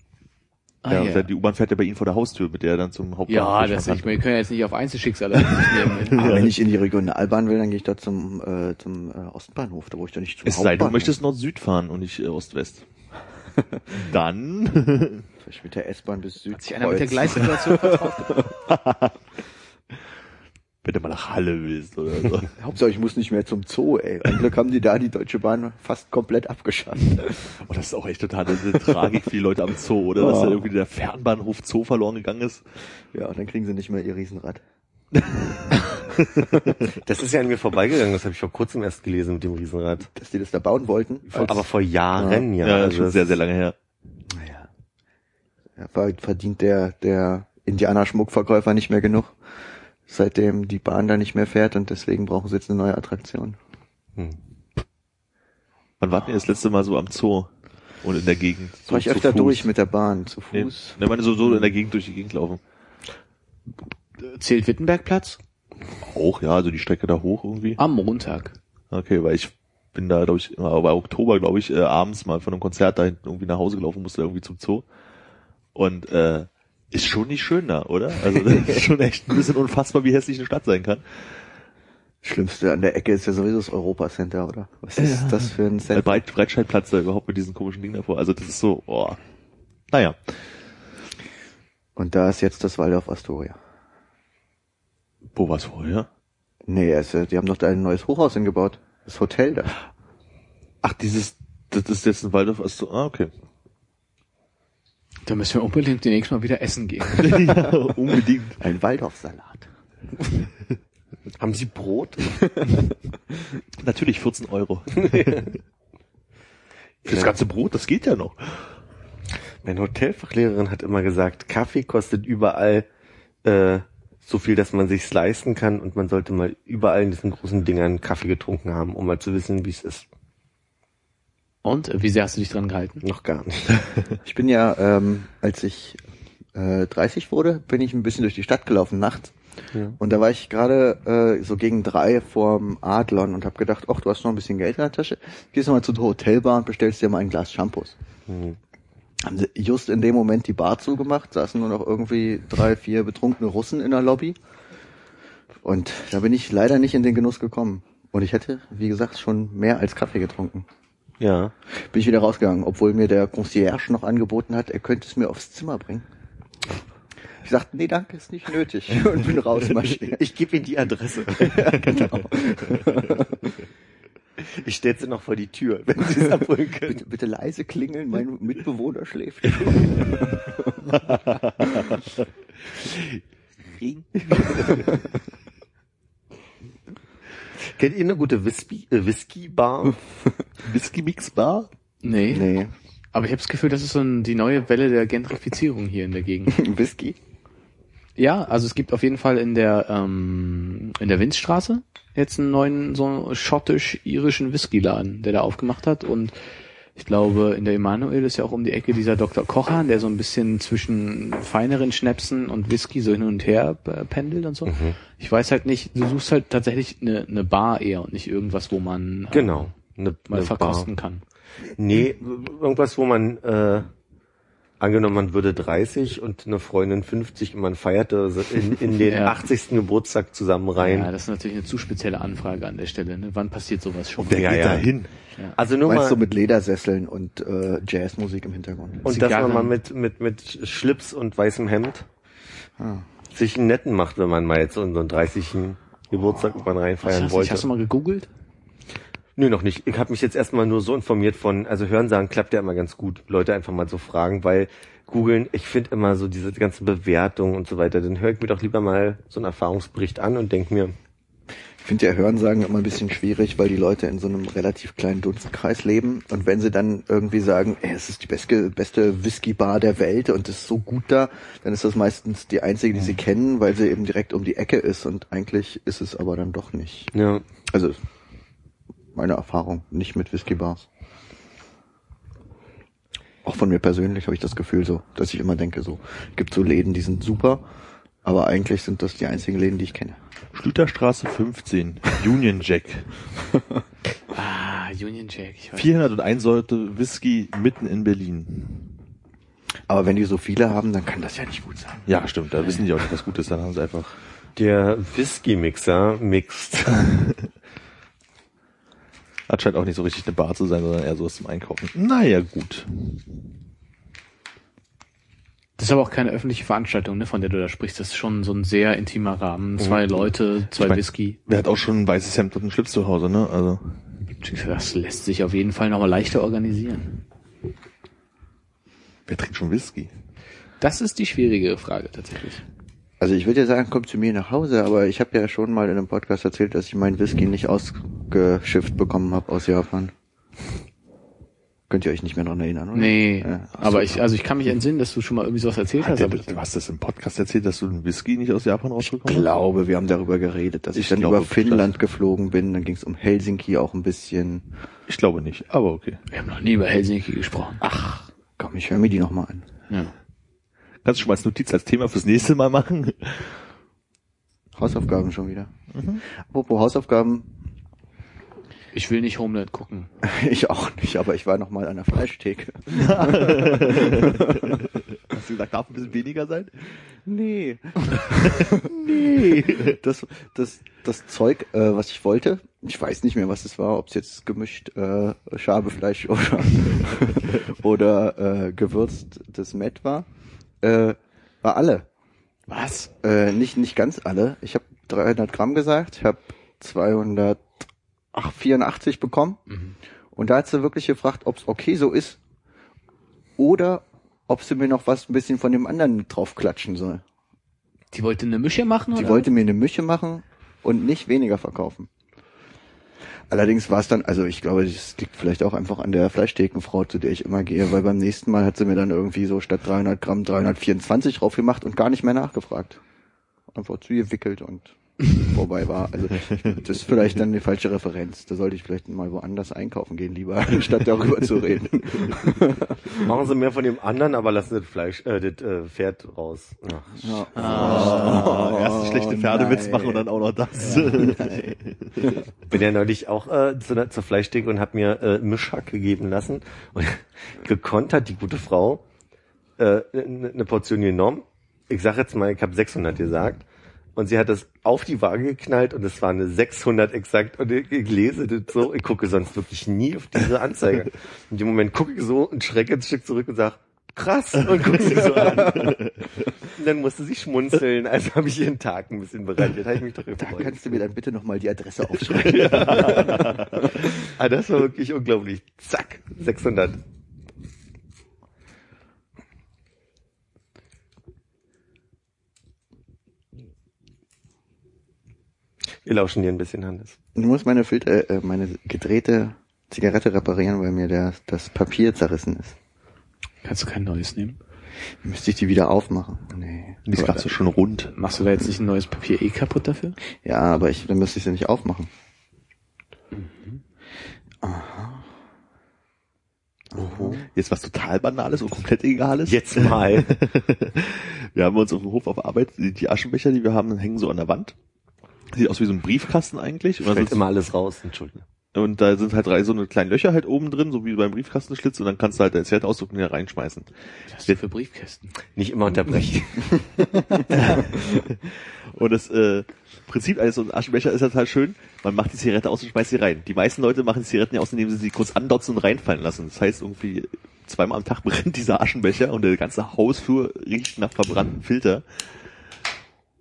D: Ah,
E: ja,
D: ja.
E: Die U-Bahn fährt ja bei Ihnen vor der Haustür, mit der er dann zum Hauptbahnhof
D: Ja, das ich, wir können ja jetzt nicht auf Einzelschicksale nehmen.
C: Aber wenn ich in die Regionalbahn will, dann gehe ich da zum, äh, zum äh, Ostbahnhof, da wo ich doch nicht zum
E: Es sei denn, du
C: Hauptbahnhof.
E: möchtest Nord-Süd fahren und nicht äh, Ost-West. Dann
C: Vielleicht mit der S-Bahn bis Süd.
D: sich einer mit der Gleissituation vertraut.
E: wenn du mal nach Halle willst oder so.
C: Hauptsache, ich muss nicht mehr zum Zoo, ey. Ein Glück haben die da die Deutsche Bahn fast komplett abgeschafft.
E: Und das ist auch echt total eine Tragik für die Leute am Zoo, oder? Dass
C: Ja.
E: da irgendwie der Fernbahnhof Zoo verloren gegangen ist.
C: Ja, und dann kriegen sie nicht mehr ihr Riesenrad.
B: Das ist ja an mir vorbeigegangen, das habe ich vor kurzem erst gelesen mit dem Riesenrad.
C: Dass die das da bauen wollten.
B: Vor, aber vor Jahren, ja.
E: Ja, ist
B: also
E: schon sehr, sehr lange her.
C: Naja. Ja, ver- verdient der, der Indianerschmuckverkäufer nicht mehr genug, seitdem die Bahn da nicht mehr fährt und deswegen brauchen sie jetzt eine neue Attraktion.
B: Hm.
E: Wann warten ihr das letzte Mal so am Zoo? Und in der Gegend? So
C: Fahr ich öfter
E: Fuß?
C: durch mit der Bahn, zu
E: Nee,
C: Fuß.
E: ne, meine so, so in der Gegend durch die Gegend laufen.
D: Zählt Wittenbergplatz?
E: Auch, ja, also die Strecke da hoch irgendwie.
D: Am Montag.
E: Okay, weil ich bin da, glaube ich, immer bei Oktober, glaube ich, äh, abends mal von einem Konzert da hinten irgendwie nach Hause gelaufen, musste irgendwie zum Zoo. Und äh, ist schon nicht schön da, oder? Also das ist schon echt ein bisschen unfassbar, wie hässlich eine Stadt sein kann.
C: Schlimmste an der Ecke ist ja sowieso das Europacenter, oder? Was ist das für ein
E: Der
C: Center?
E: Breit, Breitscheidplatz da überhaupt mit diesen komischen Dingen davor. Also das ist so, boah. Naja.
C: Und da ist jetzt das Waldorf Astoria.
E: Wo war's vorher?
C: Nee, äh, die haben doch da ein neues Hochhaus hingebaut. Das Hotel da.
E: Ach, dieses, das ist jetzt ein Waldorf Astoria. Ah, okay.
D: Da müssen wir unbedingt demnächst mal wieder essen gehen.
E: ja, unbedingt.
C: Ein Waldorfsalat.
B: Haben Sie Brot?
E: Natürlich 14 Euro. Fürs ganze Brot, das geht ja noch.
B: Meine Hotelfachlehrerin hat immer gesagt, Kaffee kostet überall äh, so viel, dass man sich's leisten kann und man sollte mal überall in diesen großen Dingern Kaffee getrunken haben, um mal zu wissen, wie es ist.
D: Und wie sehr hast du dich dran gehalten?
B: Noch gar nicht.
C: Ich bin ja, ähm, als ich äh, 30 wurde, bin ich ein bisschen durch die Stadt gelaufen nachts.
B: Ja.
C: Und da war ich gerade äh, so gegen drei vorm Adlon und habe gedacht, ach, du hast noch ein bisschen Geld in der Tasche, gehst du mal zur Hotelbar und bestellst dir mal ein Glas Shampoos.
B: Hm.
C: Haben sie just in dem Moment die Bar zugemacht, saßen nur noch irgendwie drei, vier betrunkene Russen in der Lobby. Und da bin ich leider nicht in den Genuss gekommen. Und ich hätte, wie gesagt, schon mehr als Kaffee getrunken.
B: Ja.
C: Bin ich wieder rausgegangen, obwohl mir der Concierge noch angeboten hat, er könnte es mir aufs Zimmer bringen. Ich sagte, nee, danke, ist nicht nötig. Und bin rausmarschiert.
B: Ich gebe Ihnen die Adresse.
C: genau.
B: Ich stelle sie noch vor die Tür, wenn Sie es abholen können.
C: Bitte, bitte leise klingeln, mein Mitbewohner schläft.
B: Kennt ihr eine gute Whisky, äh, Whisky-Bar?
E: Whisky Mix Bar?
D: Nee.
C: Nee.
D: Aber ich habe das Gefühl, das ist so ein, die neue Welle der Gentrifizierung hier in der Gegend.
C: Whisky?
D: Ja, also es gibt auf jeden Fall in der ähm, in der Winzstraße jetzt einen neuen so schottisch-irischen Whiskyladen, der da aufgemacht hat und ich glaube, in der Emanuel ist ja auch um die Ecke dieser Dr. Kochan, der so ein bisschen zwischen feineren Schnäpsen und Whisky so hin und her äh, pendelt und so. Ich weiß halt nicht, du suchst halt tatsächlich eine, eine Bar eher und nicht irgendwas, wo man äh,
B: Genau. Eine,
D: mal
B: eine
D: verkosten
B: Bar.
D: kann.
B: Nee, irgendwas, wo man, äh, angenommen, man würde 30 und eine Freundin 50 und man feierte so in, in den
D: Ja.
B: 80. Geburtstag zusammen rein.
D: Ja, das ist natürlich eine zu spezielle Anfrage an der Stelle. Ne? Wann passiert sowas schon?
E: Wer
B: Ja,
E: geht
B: ja.
E: da hin?
B: Also nur
C: Meinst
B: mal,
C: du mit Ledersesseln und äh, Jazzmusik im Hintergrund?
B: und dass man
D: Zigarren?
B: mal mit, mit, mit Schlips und weißem Hemd
C: Ah.
B: sich einen netten macht, wenn man mal jetzt so so einen 30. Geburtstag irgendwann
D: Was
B: reinfeiern
D: hast, du-
B: wollte.
D: hast du mal gegoogelt?
B: Nö, noch nicht. Ich habe mich jetzt erstmal nur so informiert von, also Hörensagen klappt ja immer ganz gut, Leute einfach mal so fragen, weil googeln, ich finde immer so diese ganzen Bewertungen und so weiter, dann höre ich mir doch lieber mal so einen Erfahrungsbericht an und denk mir,
C: Ich finde ja Hörensagen immer ein bisschen schwierig, weil die Leute in so einem relativ kleinen Dunstkreis leben. Und wenn sie dann irgendwie sagen, ey, es ist die beste, beste Whisky-Bar der Welt und es ist so gut da, dann ist das meistens die einzige, die sie kennen, weil sie eben direkt um die Ecke ist. Und eigentlich ist es aber dann doch nicht.
B: ja,
C: Also meine Erfahrung, nicht mit Whisky-Bars. Auch von mir persönlich habe ich das Gefühl so, dass ich immer denke so, gibt so Läden, die sind super, aber eigentlich sind das die einzigen Läden, die ich kenne.
E: Schlüterstraße 15, Union Jack.
D: Ah, Union Jack. Ich weiß
E: 401 Sorte Whisky mitten in Berlin.
C: Aber wenn die so viele haben, dann kann das ja nicht gut sein.
E: Ja, stimmt, da wissen die auch nicht, was gut ist, dann haben sie einfach.
B: der Whisky-Mixer mixt.
E: Hat scheint auch nicht so richtig eine Bar zu sein, sondern eher sowas zum Einkaufen. Naja, gut.
D: Das ist aber auch keine öffentliche Veranstaltung, ne, von der du da sprichst. Das ist schon so ein sehr intimer Rahmen. Zwei Leute, zwei
E: Ich mein,
D: Whisky.
E: Wer hat auch schon ein weißes Hemd und einen Schlips zu Hause, ne? Also.
D: Das lässt sich auf jeden Fall nochmal leichter organisieren.
E: Wer trinkt schon Whisky?
D: Das ist die schwierige Frage tatsächlich.
C: Also ich würde ja sagen, kommt zu mir nach Hause, aber ich habe ja schon mal in einem Podcast erzählt, dass ich meinen Whisky nicht ausgeschifft bekommen habe aus Japan. Könnt ihr euch nicht mehr dran erinnern, oder?
D: Nee,
C: Ja, ach
D: aber
C: so.
D: ich, also ich kann mich entsinnen, dass du schon mal irgendwie sowas erzählt hast. Aber
E: du hast das im Podcast erzählt, dass du einen Whisky nicht aus Japan
C: Ich
E: rausbekommen hast?
C: glaube, wir haben darüber geredet, dass ich,
E: Ich
C: dann
E: glaube,
C: über Finnland geflogen bin, dann ging es um Helsinki auch ein bisschen.
E: Ich glaube nicht, aber okay.
D: wir haben noch nie über Helsinki gesprochen.
C: Ach, komm, ich höre mir die nochmal an.
D: Ja.
E: Kannst du schon mal als Notiz als Thema fürs nächste Mal machen?
C: Hausaufgaben schon wieder. Apropos Hausaufgaben,
D: Ich will nicht Homeland gucken.
C: ich auch nicht, aber ich war noch mal an der Fleischtheke.
E: Hast du gesagt, darf ein bisschen weniger sein?
C: Nee. nee. Das, das, das Zeug, äh, was ich wollte, ich weiß nicht mehr, was es war, ob es jetzt gemischt äh, Schabefleisch oder, oder äh, gewürztes Met war, äh, war alle.
D: Was?
C: Äh, nicht, nicht ganz alle. Ich habe 300 Gramm gesagt. Ich habe 284 bekommen.
D: Mhm.
C: Und da hat sie wirklich gefragt, ob es okay so ist oder ob sie mir noch was ein bisschen von dem anderen draufklatschen soll.
D: Die wollte eine Mische machen,
C: Die
D: oder?
C: wollte mir eine Mische machen und nicht weniger verkaufen. Allerdings war es dann, also ich glaube, das liegt vielleicht auch einfach an der Fleischthekenfrau, zu der ich immer gehe, weil beim nächsten Mal hat sie mir dann irgendwie so statt 300 Gramm 324 drauf gemacht und gar nicht mehr nachgefragt. Einfach zugewickelt und vorbei war. Also das ist vielleicht dann die falsche Referenz. Da sollte ich vielleicht mal woanders einkaufen gehen, lieber, statt darüber zu reden.
B: Machen Sie mehr von dem anderen, aber lassen das Fleisch, äh, das äh, Pferd raus. Ach,
C: Ja.
E: Ah, erst schlechte Pferdewitz machen und dann auch noch das.
B: bin ja neulich auch äh, zu, zur Fleischtheke und habe mir äh, Mischhacke geben lassen. Und gekonnt hat die gute Frau äh, eine ne Portion genommen. Ich sag jetzt mal, ich habe 600 gesagt. Und sie hat das auf die Waage geknallt und es war eine 600 exakt. Und ich, ich lese das so, ich gucke sonst wirklich nie auf diese Anzeige. In dem Moment gucke ich so und schrecke ein Stück zurück und sag, krass, und gucke sie so an. Und dann musste sie schmunzeln, also habe ich ihren Tag ein bisschen bereichert. Habe ich mich doch
C: Da
B: gefreut.
C: kannst du mir dann bitte nochmal die Adresse aufschreiben.
B: Ah, das war wirklich unglaublich. Zack, 600. Wir lauschen dir ein bisschen, Hannes.
C: Ich muss meine Filter, äh, meine gedrehte Zigarette reparieren, weil mir der, das Papier zerrissen ist.
D: Kannst du kein neues nehmen?
C: Müsste ich die wieder aufmachen? Nee.
E: Die ist gerade so schön rund.
D: Machst du da jetzt nicht ein neues Papier eh kaputt dafür?
C: Ja, aber ich, dann müsste ich sie nicht aufmachen.
E: Jetzt was total Banales und komplett Egales.
B: Jetzt mal.
E: Wir haben uns auf dem Hof auf Arbeit, die, die Aschenbecher, die wir haben, hängen so an der Wand. Sieht aus wie so ein Briefkasten eigentlich. Und, da
B: Fällt
E: sind-
B: immer alles raus, Entschuldigung.
E: und da sind halt drei so eine kleinen Löcher halt oben drin, so wie beim Briefkastenschlitz, und dann kannst du halt dein Zelt ausdrucken und da reinschmeißen.
D: Was hast du für Briefkästen?
B: Nicht immer unterbrechen.
E: Und das äh, Prinzip eines so einem Aschenbecher ist halt, halt schön, man macht die Zigarette aus und schmeißt sie rein. Die meisten Leute machen die Zigaretten ja aus, indem sie sie kurz andotzen und reinfallen lassen. Das heißt irgendwie zweimal am Tag brennt dieser Aschenbecher und der ganze Hausflur riecht nach verbrannten Filter.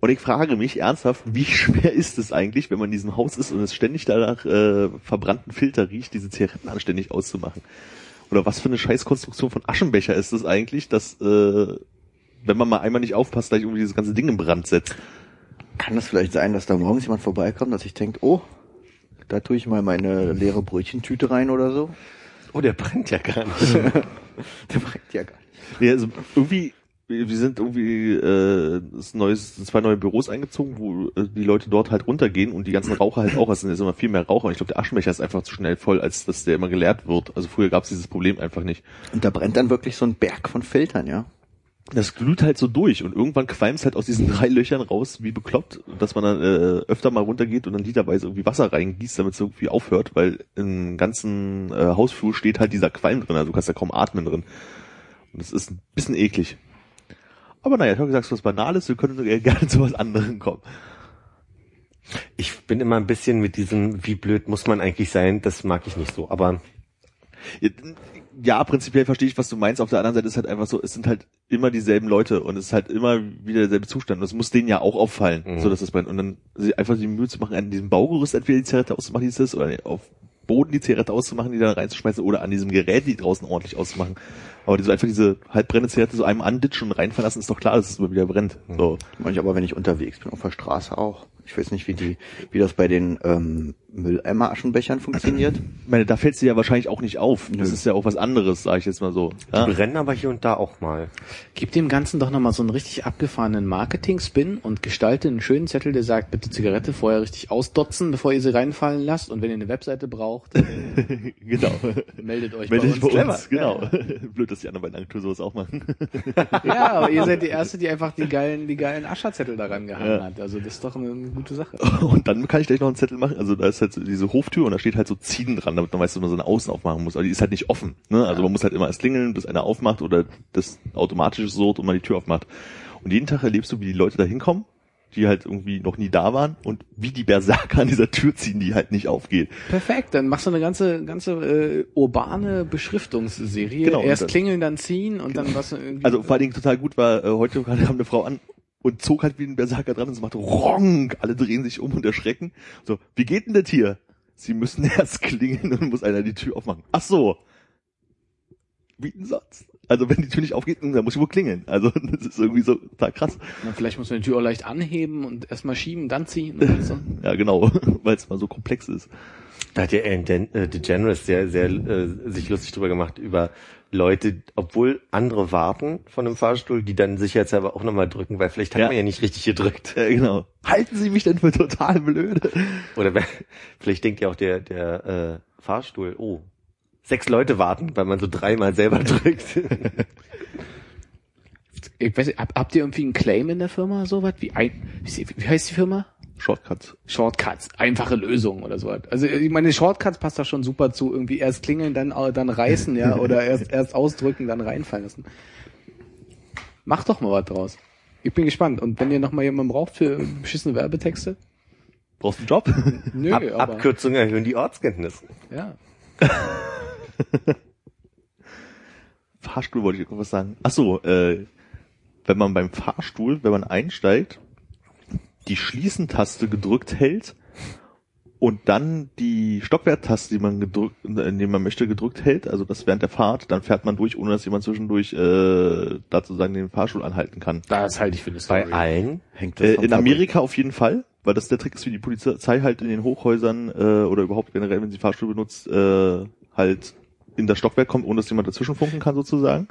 E: Und ich frage mich ernsthaft, wie schwer ist es eigentlich, wenn man in diesem Haus ist und es ständig danach äh, verbrannten Filter riecht, diese Zigaretten anständig auszumachen? Oder was für eine Scheißkonstruktion von Aschenbecher ist es eigentlich, dass äh, wenn man mal einmal nicht aufpasst, gleich irgendwie dieses ganze Ding in Brand setzt?
C: Kann das vielleicht sein, dass da morgens jemand vorbeikommt, dass ich denke, oh, da tue ich mal meine leere Brötchentüte rein oder so?
B: Oh, der brennt ja gar nicht.
C: Der brennt ja gar nicht.
E: Ja, also irgendwie, wir sind irgendwie äh, das neues, zwei neue Büros eingezogen, wo äh, die Leute dort halt runtergehen und die ganzen Raucher halt auch, es sind jetzt immer viel mehr Raucher. Und ich glaube, der Aschenbecher ist einfach zu schnell voll, als dass der immer geleert wird. Also früher gab es dieses Problem einfach nicht.
C: Und da brennt dann wirklich so ein Berg von Filtern, ja?
E: Das glüht halt so durch und irgendwann qualmt es halt aus diesen drei Löchern raus, wie bekloppt, dass man dann äh, öfter mal runtergeht und dann literweise irgendwie Wasser reingießt, damit es irgendwie aufhört, weil im ganzen äh, Hausflur steht halt dieser Qualm drin, also du kannst ja kaum atmen drin. Und das ist ein bisschen eklig. Aber naja, ich habe gesagt, es ist was Banales, wir können sogar gerne zu was anderem kommen.
B: Ich bin immer ein bisschen mit diesem, wie blöd muss man eigentlich sein, das mag ich nicht so. Aber
E: Ja, prinzipiell verstehe ich, was du meinst. Auf der anderen Seite ist halt einfach so, es sind halt immer dieselben Leute und es ist halt immer wieder derselbe Zustand. Und es muss denen ja auch auffallen,
B: Mhm.
E: so dass es brennt. Und dann einfach die Mühe zu machen, an diesem Baugerüst entweder die Zigarette auszumachen, die es ist, oder auf Boden die Zigarette auszumachen, die dann reinzuschmeißen, oder an diesem Gerät die draußen ordentlich auszumachen. Aber die so einfach diese halbbrennende Zigarette so einem anditschen und reinfallen lassen, ist doch klar, dass es immer wieder brennt. So.
C: Manch aber, wenn ich unterwegs bin, auf der Straße auch. Ich weiß nicht, wie die, wie das bei den ähm, Mülleimer-Aschenbechern funktioniert.
E: Ich meine, da fällt sie ja wahrscheinlich auch nicht auf. Das
C: Nö.
E: ist ja auch was anderes, sage ich jetzt mal so.
B: die
E: Ja?
B: brennen aber hier und da auch mal.
D: Gib dem Ganzen doch nochmal so einen richtig abgefahrenen Marketing-Spin und gestalte einen schönen Zettel, der sagt, bitte Zigarette vorher richtig ausdotzen, bevor ihr sie reinfallen lasst. Und wenn ihr eine Webseite braucht,
E: genau.
D: meldet euch
E: Melde
D: bei uns.
E: bei uns, genau. Blöd, dass die anderen beiden Agenturen sowas auch machen.
D: Ja, aber ihr seid die Erste, die einfach die geilen, die geilen Ascherzettel daran gehangen
E: Ja.
D: hat. Also das ist doch eine gute Sache.
E: Und dann kann ich gleich noch einen Zettel machen. Also da ist halt so diese Hoftür und da steht halt so Ziehen dran, damit man weiß, dass man so eine Außen aufmachen muss. Aber die ist halt nicht offen. Ne? Also man muss halt immer erst klingeln, bis einer aufmacht oder das automatisch so und man die Tür aufmacht. Und jeden Tag erlebst du, wie die Leute da hinkommen, die halt irgendwie noch nie da waren und wie die Berserker an dieser Tür ziehen, die halt nicht aufgeht.
D: Perfekt, dann machst du eine ganze, ganze äh, urbane Beschriftungsserie.
E: Genau,
D: Erst
E: dann-
D: klingeln, dann ziehen und dann was irgendwie.
E: Also vor allen Dingen total gut war, äh, heute kam eine Frau an und zog halt wie ein Berserker dran und es machte Rong. Alle drehen sich um und erschrecken. So, wie geht denn das hier? Sie müssen erst klingeln und muss einer die Tür aufmachen. Ach so. Wie denn sonst? Also wenn die Tür nicht aufgeht, dann muss ich wohl klingeln. Also das ist irgendwie so total krass.
D: Na, vielleicht muss man die Tür auch leicht anheben und erstmal schieben, dann ziehen. So.
E: Ja, genau, weil es mal so komplex ist.
B: Da hat ja Den äh, DeGeneres sehr, sehr äh, sich lustig drüber gemacht über Leute, obwohl andere warten von einem Fahrstuhl, die dann sicherheitshalber auch nochmal drücken, weil vielleicht hat
E: Ja.
B: man ja nicht richtig gedrückt.
E: Ja, genau. Halten Sie mich denn für total blöde?
B: Oder wer- vielleicht denkt ja auch der, der äh, Fahrstuhl, oh, sechs Leute warten, weil man so dreimal selber drückt.
D: Ich weiß nicht, hab, habt ihr irgendwie einen Claim in der Firma, sowas? Wie, ein, wie, wie heißt die Firma?
E: Shortcuts.
D: Shortcuts, einfache Lösungen oder sowas. Also ich meine, Shortcuts passt da schon super zu. Irgendwie erst klingeln, dann, äh, dann reißen, ja, oder erst, erst ausdrücken, dann reinfallen lassen. Macht doch mal was draus. Ich bin gespannt. Und wenn ihr noch mal jemanden braucht für beschissene Werbetexte?
E: Brauchst du einen Job?
D: Nö,
B: Ab,
D: aber,
B: Abkürzungen erhöhen die Ortskenntnis.
D: ja.
E: Fahrstuhl wollte ich noch was sagen. Ach so, äh, wenn man beim Fahrstuhl, wenn man einsteigt, die Schließen-Taste gedrückt hält und dann die Stockwerttaste, die man gedrückt, äh, die man möchte, gedrückt hält, also das während der Fahrt, dann fährt man durch, ohne dass jemand zwischendurch äh, da sozusagen den Fahrstuhl anhalten kann.
D: Das halte ich für eine
B: Bei
D: Story.
B: allen.
C: Hängt das
E: Äh, in Amerika auf jeden Fall, weil das der Trick ist, wie die Polizei halt in den Hochhäusern äh, oder überhaupt generell, wenn sie Fahrstuhl benutzt, äh, halt in das Stockwerk kommt, ohne dass jemand dazwischen funken kann sozusagen.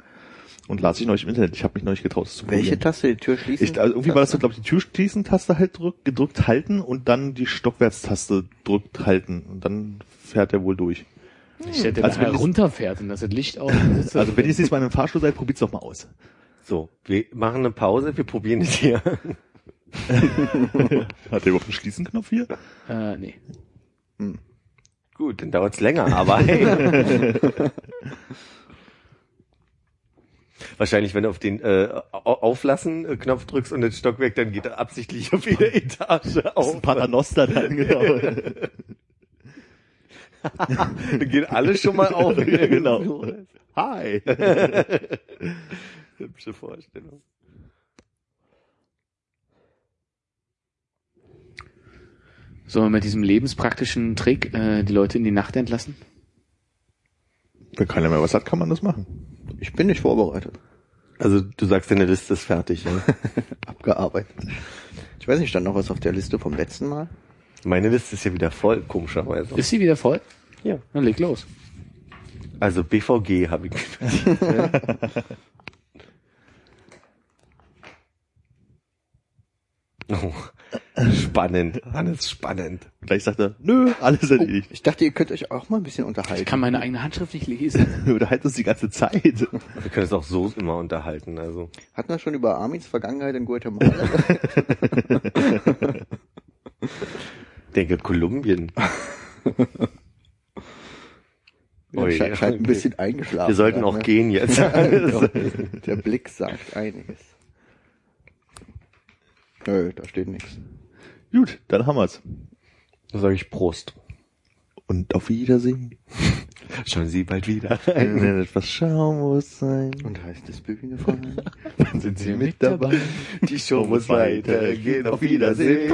E: Und las ich neulich im Internet. Ich habe mich neulich getraut, das zu
C: Welche
E: probieren.
C: Taste? Die Tür schließen?
E: Ich, also irgendwie war das so, glaube ich, die Türschließen-Taste halt drück, gedrückt halten und dann die Stockwerkstaste drückt halten und dann fährt er wohl durch.
D: Ich hätte
E: Also wenn das-
D: runterfährt und das das Licht er-
E: Also wenn ihr jetzt mal in einem Fahrstuhl seid, probiert's doch mal aus.
B: So, wir machen eine Pause, wir probieren es hier.
E: Hat der überhaupt einen Schließenknopf hier?
D: äh, nee.
B: Gut, dann dauert's länger, aber hey. Wahrscheinlich, wenn du auf den äh, Au- Auflassen-Knopf drückst und das Stockwerk, dann geht er absichtlich auf jede Etage
E: Das ist
B: auf.
E: ein Paternoster dann, genau.
B: Dann gehen alle schon mal auf.
E: Genau. Hi.
B: Hübsche Vorstellung.
D: Sollen wir mit diesem lebenspraktischen Trick äh, die Leute in die Nacht entlassen?
E: Wenn keiner mehr was hat, kann man das machen.
C: Ich bin nicht vorbereitet.
B: Also du sagst, deine Liste ist fertig. Ja?
C: Abgearbeitet. Ich weiß nicht, stand noch was auf der Liste vom letzten Mal?
B: Meine Liste ist ja wieder voll, komischerweise.
D: Ist sie wieder voll?
B: Ja.
D: Dann leg los.
B: Also BVG habe ich. oh, spannend, Hannes, spannend.
E: Gleich sagt er, nö, alles erledigt.
C: Ich dachte, ihr könnt euch auch mal ein bisschen unterhalten.
D: Ich kann meine eigene Handschrift nicht lesen.
E: Wir unterhalten uns die ganze Zeit.
B: Wir können es auch so immer unterhalten. Also
C: Hatten wir schon über Armins Vergangenheit in Guatemala?
B: denke Kolumbien.
C: Ja,
B: Ui,
C: scheint, scheint ein bisschen eingeschlafen.
B: Wir sollten auch
C: ne?
B: gehen jetzt.
C: Der Blick sagt einiges. Nö, da steht nichts.
E: Gut, dann haben wir's.
B: Dann sage ich Prost.
E: Und auf Wiedersehen.
B: Schauen Sie bald wieder.
E: Wenn etwas Schaum muss sein,
C: Und heißt es Bühne fallen?
E: dann sind Sie mit dabei.
B: Die Show muss weitergehen. Auf Wiedersehen.